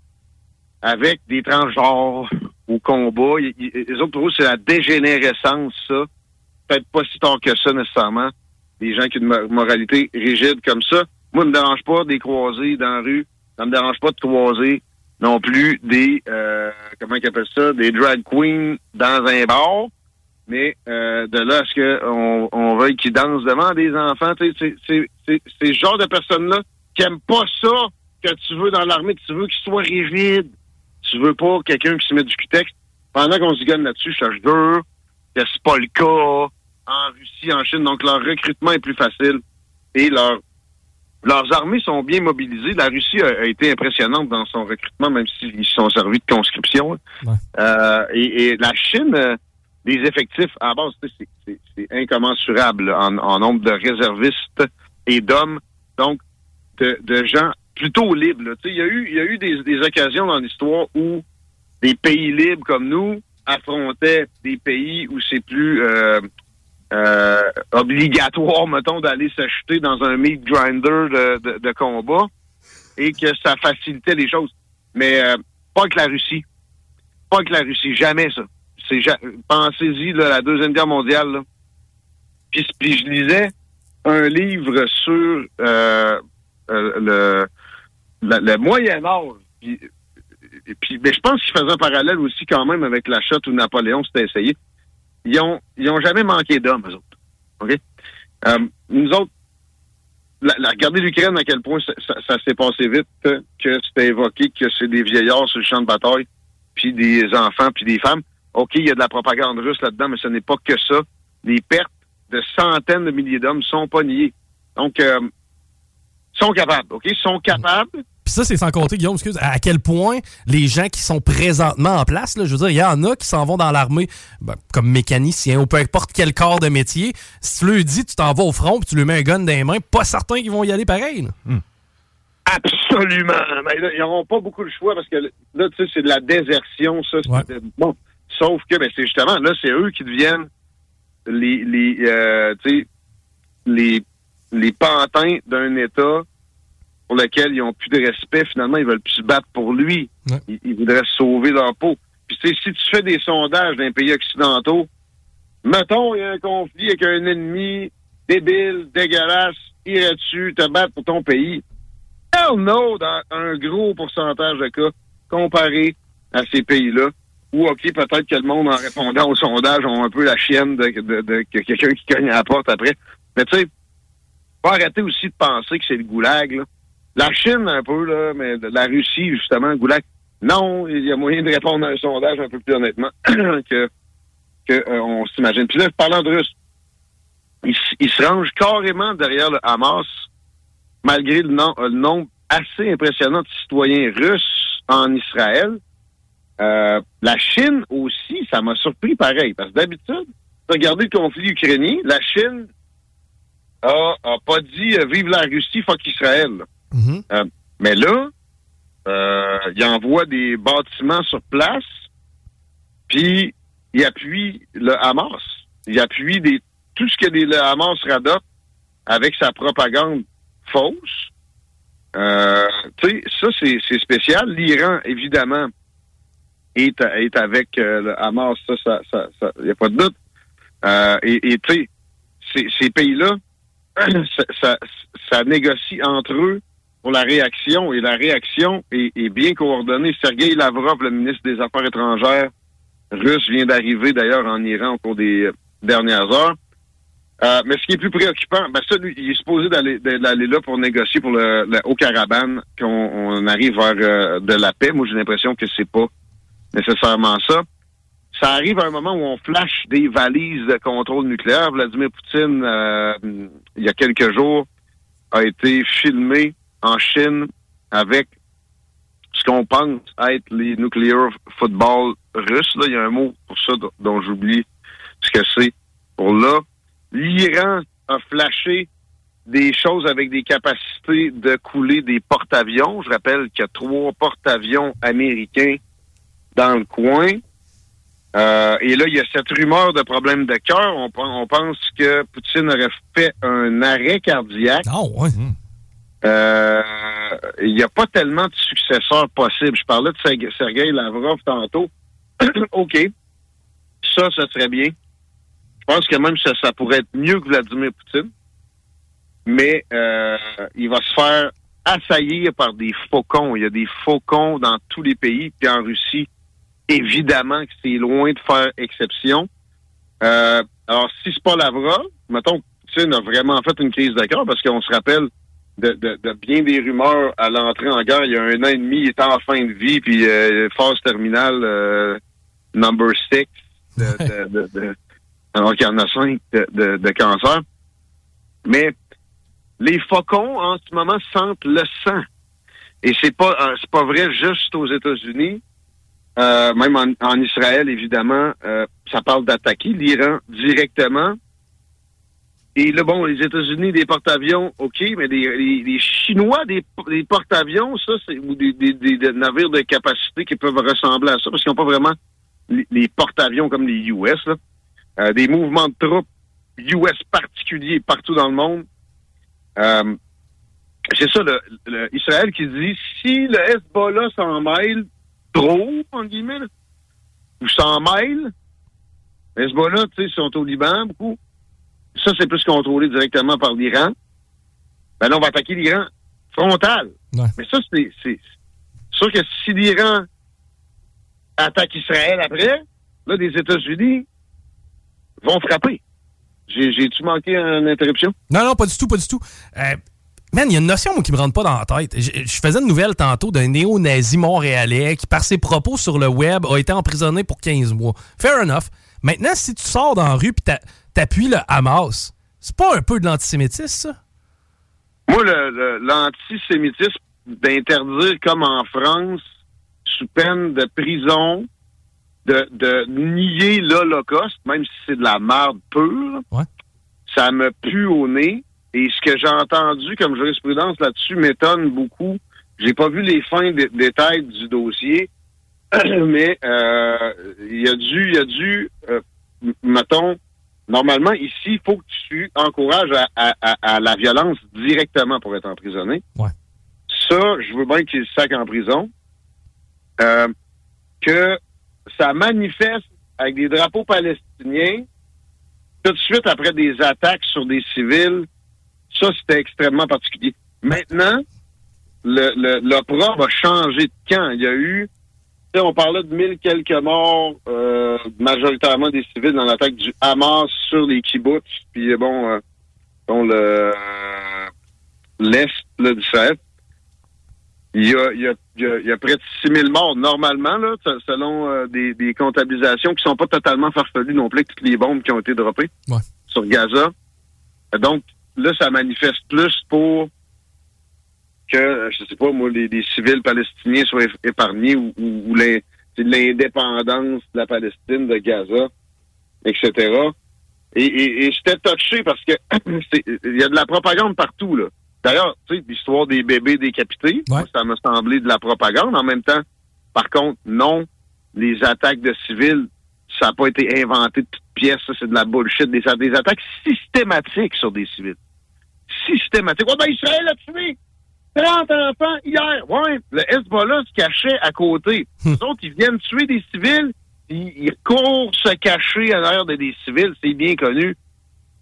Speaker 35: avec des transgenres au combat. Les autres, pour c'est la dégénérescence, ça. Peut-être pas si tard que ça, nécessairement. Des gens qui ont une mo- moralité rigide comme ça. Moi, ça me dérange pas des croisés dans la rue. Ça me dérange pas de croiser non plus des, euh, comment ils appellent ça, des drag queens dans un bar. Mais euh, de là à ce qu'on on veuille qu'ils dansent devant des enfants, c'est- ce genre de personnes-là qui aiment pas ça que tu veux dans l'armée, que tu veux qu'ils soient rigides. Tu veux pas quelqu'un qui se met du cutex. Pendant qu'on se gagne là-dessus, je te jure que c'est pas le cas en Russie, en Chine. Donc, leur recrutement est plus facile et leur leurs armées sont bien mobilisées. La Russie a, a été impressionnante dans son recrutement, même s'ils se sont servis de conscription. hein. Euh, et, et la Chine, euh, des effectifs à la base, c'est- incommensurable en, en nombre de réservistes et d'hommes. Donc, de, de gens plutôt sais, Il y a eu, y a eu des, des occasions dans l'histoire où des pays libres comme nous affrontaient des pays où c'est plus euh, euh, obligatoire, mettons, d'aller s'acheter dans un meat grinder de, de, de combat et que ça facilitait les choses. Mais euh, pas que la Russie. Pas que la Russie. Jamais ça. C'est ja- Pensez-y, la Deuxième Guerre mondiale. Là. Puis, puis je lisais un livre sur euh, euh, le, le, le Moyen Âge. Puis, et mais je pense qu'il faisait un parallèle aussi quand même avec la chute où Napoléon s'était essayé. Ils ont, ils ont jamais manqué d'hommes, eux autres. OK? Euh, nous autres, la, la- regardez l'Ukraine à quel point ça, ça- ça s'est passé vite, euh, que c'était évoqué que c'est des vieillards sur le champ de bataille, puis des enfants, puis des femmes. OK, il y a de la propagande russe là-dedans, mais ce n'est pas que ça. Les pertes de centaines de milliers d'hommes sont pas niées. Donc, euh, sont capables, OK? sont capables.
Speaker 17: Puis ça, c'est sans compter, Guillaume, excuse, à quel point les gens qui sont présentement en place, là, je veux dire, il y en a qui s'en vont dans l'armée ben, comme mécaniciens ou peu importe quel corps de métier. Si tu leur dis, tu t'en vas au front puis tu lui mets un gun dans les mains, pas certain qu'ils vont y aller pareil. là.
Speaker 21: Hmm.
Speaker 35: Absolument. Mais là, ils n'auront pas beaucoup de choix parce que là, tu sais, c'est de la désertion, ça. c'est- Bon, sauf que, ben, c'est justement, là, c'est eux qui deviennent les, les, euh, tu sais, les, les pantins d'un État pour lequel ils ont plus de respect. Finalement, ils veulent plus se battre pour lui. Ils, ils voudraient sauver leur peau. Puis, tu sais, si tu fais des sondages dans les pays occidentaux, mettons, il y a un conflit avec un ennemi débile, dégueulasse, irais-tu te battre pour ton pays? Hell no, dans un gros pourcentage de cas, comparé à ces pays-là, où, OK, peut-être que le monde, en répondant au sondage, ont un peu la chienne de, de, de- que quelqu'un qui cogne à la porte après. Mais tu sais, faut arrêter aussi de penser que c'est le goulag, là. La Chine, un peu, là, mais la Russie, justement, le goulag. Non, il y a moyen de répondre à un sondage un peu plus honnêtement [CLEARS THROAT] que, euh, s'imagine. Puis là, parlant de Russes, ils, se rangent carrément derrière le Hamas, malgré le, nom- le nombre assez impressionnant de citoyens russes en Israël. Euh, la Chine aussi, ça m'a surpris pareil, parce que d'habitude, regardez le conflit ukrainien, la Chine a, a pas dit euh, vive la Russie, fuck Israël. Là. Euh, mais là, euh, il envoie des bâtiments sur place, puis il appuie le Hamas. Il appuie tout ce que le Hamas radote avec sa propagande fausse. Euh, ça, c'est spécial. L'Iran, évidemment, est, avec euh, le Hamas. Ça, ça, ça, ça a pas de doute. Et tu sais, ces, pays-là, [CLEARS THROAT] ça négocie entre eux pour la réaction. Et la réaction est, est bien coordonnée. Sergei Lavrov, le ministre des Affaires étrangères russe, vient d'arriver d'ailleurs en Iran au cours des euh, dernières heures. Euh, mais ce qui est plus préoccupant, ben ça, lui, il est supposé d'aller là pour négocier pour le, le Haut-Karabakh, qu'on on arrive vers euh, de la paix. Moi, j'ai l'impression que c'est pas nécessairement ça. Ça arrive à un moment où on flash des valises de contrôle nucléaire. Vladimir Poutine, euh, il y a quelques jours, a été filmé en Chine avec ce qu'on pense être les nuclear football russes. Là, il y a un mot pour ça dont- j'oublie ce que c'est pour là. L'Iran a flashé des choses avec des capacités de couler des porte-avions. Je rappelle qu'il y a trois porte-avions américains dans le coin. Euh, et là, il y a cette rumeur de problème de cœur. On, pen- on pense que Poutine aurait fait un arrêt cardiaque. Euh, il n'y a pas tellement de successeurs possibles. Je parlais de Serge- Sergei Lavrov tantôt. [CLEARS THROAT] OK. Ça, ça serait bien. Je pense que même ça, ça pourrait être mieux que Vladimir Poutine. Mais euh, il va se faire assaillir par des faucons. Il y a des faucons dans tous les pays. Puis en Russie, évidemment que c'est loin de faire exception. Euh, alors, si c'est pas Lavrov, mettons, Poutine a vraiment fait une crise cœur parce qu'on se rappelle de, de- de bien des rumeurs à l'entrée en guerre. Il y a un an et demi, il était en fin de vie, puis euh, phase terminale euh, number six, de, alors qu'il y en a cinq de, cancer. Mais les faucons, en ce moment, sentent le sang. Et c'est pas euh, c'est pas vrai juste aux États-Unis. Même en, en Israël, évidemment, ça parle d'attaquer l'Iran directement. Et là, bon, les États-Unis, des porte-avions, OK, mais les, Chinois, des, des porte-avions, ça, c'est ou des, des- des- navires de capacité qui peuvent ressembler à ça, parce qu'ils n'ont pas vraiment les, porte-avions comme les US, là. Euh, des mouvements de troupes US particuliers partout dans le monde. Euh, c'est ça, le, le- Israël qui dit si le Hezbollah s'en mêle trop, en guillemets, là, ou s'en mêle, le Hezbollah, tu sais, sont au Liban, beaucoup. Ça, c'est plus contrôlé directement par l'Iran. Ben là, on va attaquer l'Iran frontal. Mais ça, c'est c'est sûr que si l'Iran attaque Israël après, là, les États-Unis vont frapper. J'ai- J'ai-tu manqué une interruption?
Speaker 17: Non, non, pas du tout, pas du tout. Euh, Man, il y a une notion moi, qui me rentre pas dans la tête. Je, je faisais une nouvelle tantôt d'un néo-nazi montréalais qui, par ses propos sur le web, a été emprisonné pour 15 mois. Fair enough. Maintenant, si tu sors dans la rue et t'appuies le Hamas, c'est pas un peu de l'antisémitisme, ça?
Speaker 35: Moi, l'antisémitisme d'interdire, comme en France, sous peine de prison, de, de nier l'Holocauste, même si c'est de la merde pure, ça me pue au nez. Et ce que j'ai entendu comme jurisprudence là-dessus m'étonne beaucoup. J'ai pas vu les fins dé- détails du dossier, [CLEARS THROAT] mais euh, il y a dû, il y a dû, euh, mettons, normalement ici, il faut que tu encourages à, à- à- à la violence directement pour être emprisonné. Ça, je veux bien qu'il sac en prison. Euh, que ça manifeste avec des drapeaux palestiniens tout de suite après des attaques sur des civils, ça, c'était extrêmement particulier. Maintenant, le, le, va changer de camp. Il y a eu, on parlait de mille quelques morts, euh, majoritairement des civils dans l'attaque du Hamas sur les kibbutz, puis bon, euh, bon le l'est là, y a, il y, a, il y, a, il y a près de 6 000 morts normalement, là, selon euh, des, des comptabilisations qui sont pas totalement farfelues non plus, avec toutes les bombes qui ont été droppées sur Gaza. Donc, là, ça manifeste plus pour que, euh, je sais pas, moi, les, les civils palestiniens soient épargnés ou, l'indépendance de la Palestine, de Gaza, etc. Et, et, et j'étais touché parce que [CLEARS THROAT] il y a de la propagande partout, là. D'ailleurs, tu sais, l'histoire des bébés décapités, ça m'a semblé de la propagande. En même temps, par contre, non, les attaques de civils, ça n'a pas été inventé de toutes pièces, ça, c'est de la bullshit. Des, des attaques systématiques sur des civils. Systématiques. Ouais, ben, Israël a tué 30 enfants hier. Ouais, le Hezbollah se cachait à côté. Les autres, ils viennent tuer des civils, puis ils courent se cacher à l'arrière de des civils, c'est bien connu.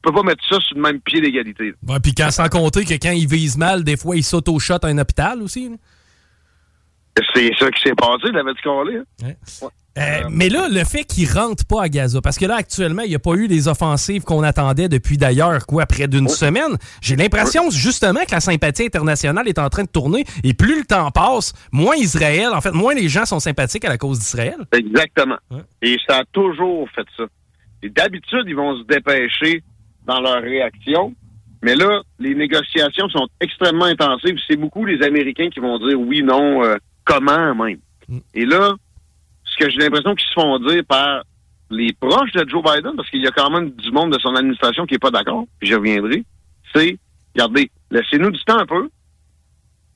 Speaker 35: On peut pas mettre ça sur le même pied d'égalité.
Speaker 17: Ouais, puis quand, sans compter que quand ils visent mal, des fois, ils s'auto-shot à un hôpital aussi. là.
Speaker 35: C'est ça qui s'est passé, l'avait-tu collé? Hein?
Speaker 17: Euh, mais là, le fait qu'ils rentrent pas à Gaza, parce que là, actuellement, il n'y a pas eu les offensives qu'on attendait depuis d'ailleurs, quoi, près d'une semaine. J'ai l'impression, justement, que la sympathie internationale est en train de tourner. Et plus le temps passe, moins Israël, en fait, moins les gens sont sympathiques à la cause d'Israël.
Speaker 35: Exactement. Et ça a toujours fait ça. Et d'habitude, ils vont se dépêcher dans leur réaction. Mais là, les négociations sont extrêmement intensives. C'est beaucoup les Américains qui vont dire oui, non, euh, comment même? Et là, que j'ai l'impression qu'ils se font dire par les proches de Joe Biden, parce qu'il y a quand même du monde de son administration qui n'est pas d'accord, puis je reviendrai, c'est, regardez, laissez-nous du temps un peu,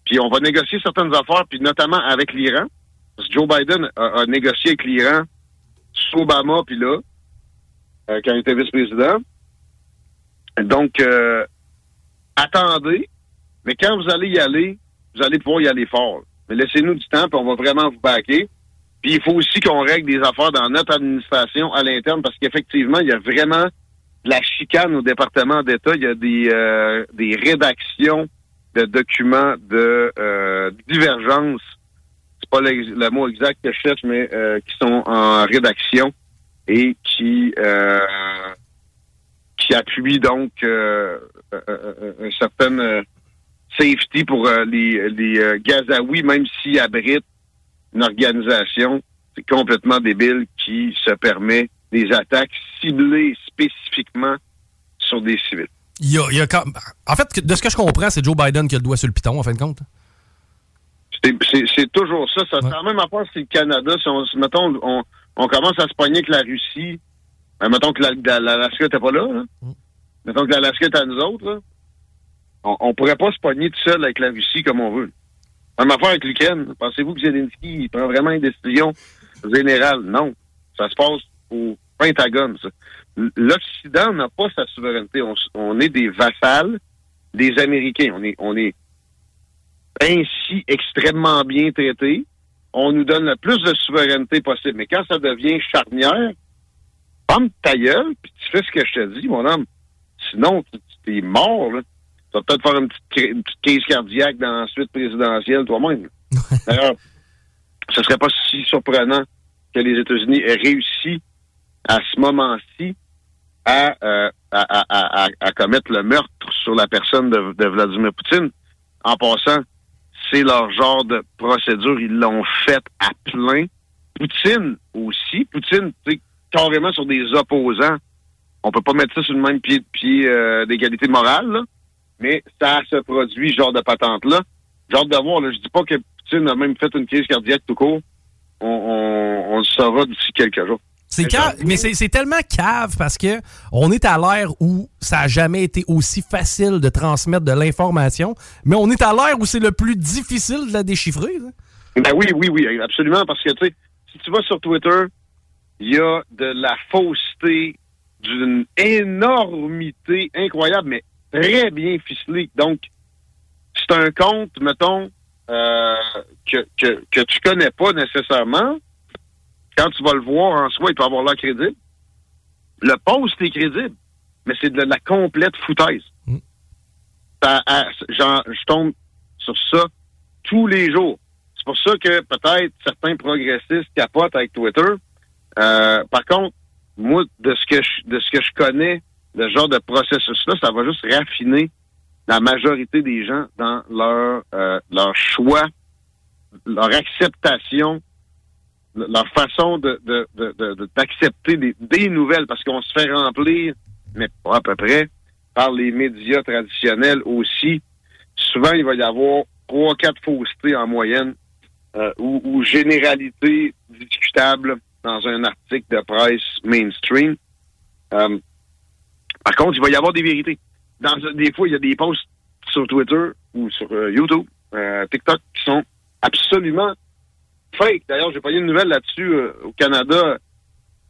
Speaker 35: puis on va négocier certaines affaires, puis notamment avec l'Iran. Parce que Joe Biden a, négocié avec l'Iran sous Obama, puis là, euh, quand il était vice-président. Donc, euh, attendez, mais quand vous allez y aller, vous allez pouvoir y aller fort. Mais laissez-nous du temps, puis on va vraiment vous baquer. Puis il faut aussi qu'on règle des affaires dans notre administration à l'interne, parce qu'effectivement, il y a vraiment de la chicane au département d'État. Il y a des, euh, des rédactions de documents de euh, divergence. C'est pas le, mot exact que je cherche, mais euh, qui sont en rédaction et qui euh, qui appuient donc euh, euh, euh, un certain euh, safety pour les, les Gazaouis, même s'ils abritent une organisation, c'est complètement débile qui se permet des attaques ciblées spécifiquement sur des civils.
Speaker 17: Il y a, il y a quand- En fait, de ce que je comprends, c'est Joe Biden qui a le doigt sur le piton, en fin de compte.
Speaker 35: C'est- toujours ça. Ça même affaire si le Canada, si on, mettons, on, on commence à se pogner avec la Russie, ben, mettons que la- la- l'Alaska n'était pas là, là. mettons que l'Alaska était à nous autres, là. on, on pourrait pas se pogner tout seul avec la Russie comme on veut. Même affaire avec l'Ukraine. Pensez-vous que Zelensky il prend vraiment une décision générale? Non. Ça se passe au Pentagone, ça. L'Occident n'a pas sa souveraineté. On, est des vassals des Américains. On est, on est ainsi extrêmement bien traités. On nous donne le plus de souveraineté possible. Mais quand ça devient charnière, ferme ta gueule, puis tu fais ce que je te dis, mon homme. Sinon, tu es mort, là. Tu vas peut-être faire une petite, cri- une petite crise cardiaque dans la suite présidentielle toi-même. D'ailleurs, ce serait pas si surprenant que les États-Unis aient réussi à ce moment-ci à, euh, à, à, à, commettre le meurtre sur la personne de, de Vladimir Poutine. en passant, c'est leur genre de procédure. Ils l'ont fait à plein. Poutine aussi. Poutine, tu sais, carrément sur des opposants. On peut pas mettre ça sur le même pied, pied euh, d'égalité morale, là, mais ça se produit, genre de patente-là. Genre de voir, là, je dis pas que Poutine a même fait une crise cardiaque tout court. On, on, on le saura d'ici quelques jours.
Speaker 17: C'est mais c'est c'est tellement cave parce que on est à l'ère où ça a jamais été aussi facile de transmettre de l'information, mais on est à l'ère où c'est le plus difficile de la déchiffrer. là.
Speaker 35: Ben oui, oui, oui, absolument, parce que, tu sais, si tu vas sur Twitter, il y a de la fausseté d'une énormité incroyable, mais très bien ficelée. Donc, c'est un compte, mettons, euh, que, que, que tu connais pas nécessairement. Quand tu vas le voir en soi, il peut avoir l'air crédible. Le post est crédible, mais c'est de la complète foutaise. Ça, à- j'en- je tombe sur ça tous les jours. C'est pour ça que peut-être certains progressistes capotent avec Twitter. Euh, par contre, moi, de ce que je, de ce que je connais, le genre de processus-là, ça va juste raffiner la majorité des gens dans leur euh, leur choix, leur acceptation, leur façon de de- de- d'accepter des, des nouvelles, parce qu'on se fait remplir, mais pas à peu près, par les médias traditionnels aussi. Souvent, il va y avoir trois, quatre faussetés en moyenne euh, ou, ou généralités discutables dans un article de presse mainstream. Euh, par contre, il va y avoir des vérités. Dans, des fois, il y a des posts sur Twitter ou sur euh, YouTube, euh, TikTok, qui sont absolument fake. D'ailleurs, j'ai pas eu une nouvelle là-dessus euh, au Canada.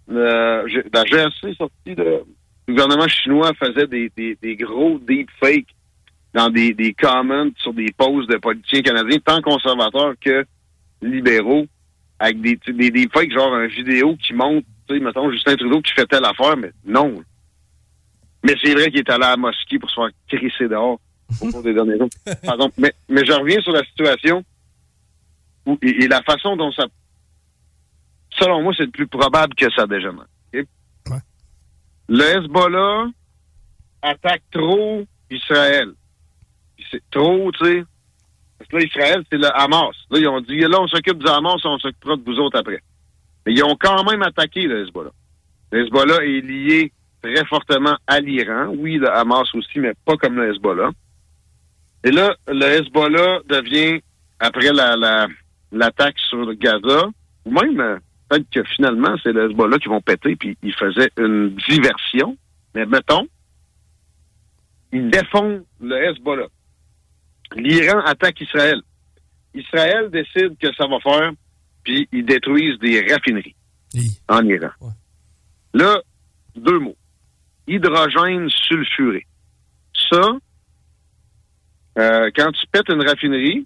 Speaker 35: La GRC sortie de... Le gouvernement chinois faisait des, des, des gros deepfakes dans des, des comments sur des posts de politiciens canadiens, tant conservateurs que libéraux, avec des, sais, des deepfakes, genre une vidéo qui montre, tu sais, mettons, Justin Trudeau qui fait telle affaire, mais non. Mais c'est vrai qu'il est allé à la mosquée pour se faire crisser dehors au cours des derniers jours. [LAUGHS] Pardon. Mais, mais je reviens sur la situation où, et, et la façon dont ça... Selon moi, c'est le plus probable que ça dégénère. ok? Le Hezbollah attaque trop Israël. C'est trop, tu sais. Parce que là, Israël, c'est le Hamas. Là, ils ont dit, là, on s'occupe du Hamas, on s'occupera de vous autres après. Mais ils ont quand même attaqué le Hezbollah. Le Hezbollah est lié très fortement à l'Iran. Oui, le Hamas aussi, mais pas comme le Hezbollah. Et là, le Hezbollah devient, après la, la, l'attaque sur Gaza, ou même euh, peut-être que finalement, c'est le Hezbollah qui vont péter, puis ils faisaient une diversion. Mais mettons, ils défendent le Hezbollah. L'Iran attaque Israël. Israël décide que ça va faire, puis ils détruisent des raffineries en Iran. Là, deux mots. Hydrogène sulfuré. Ça, euh, quand tu pètes une raffinerie,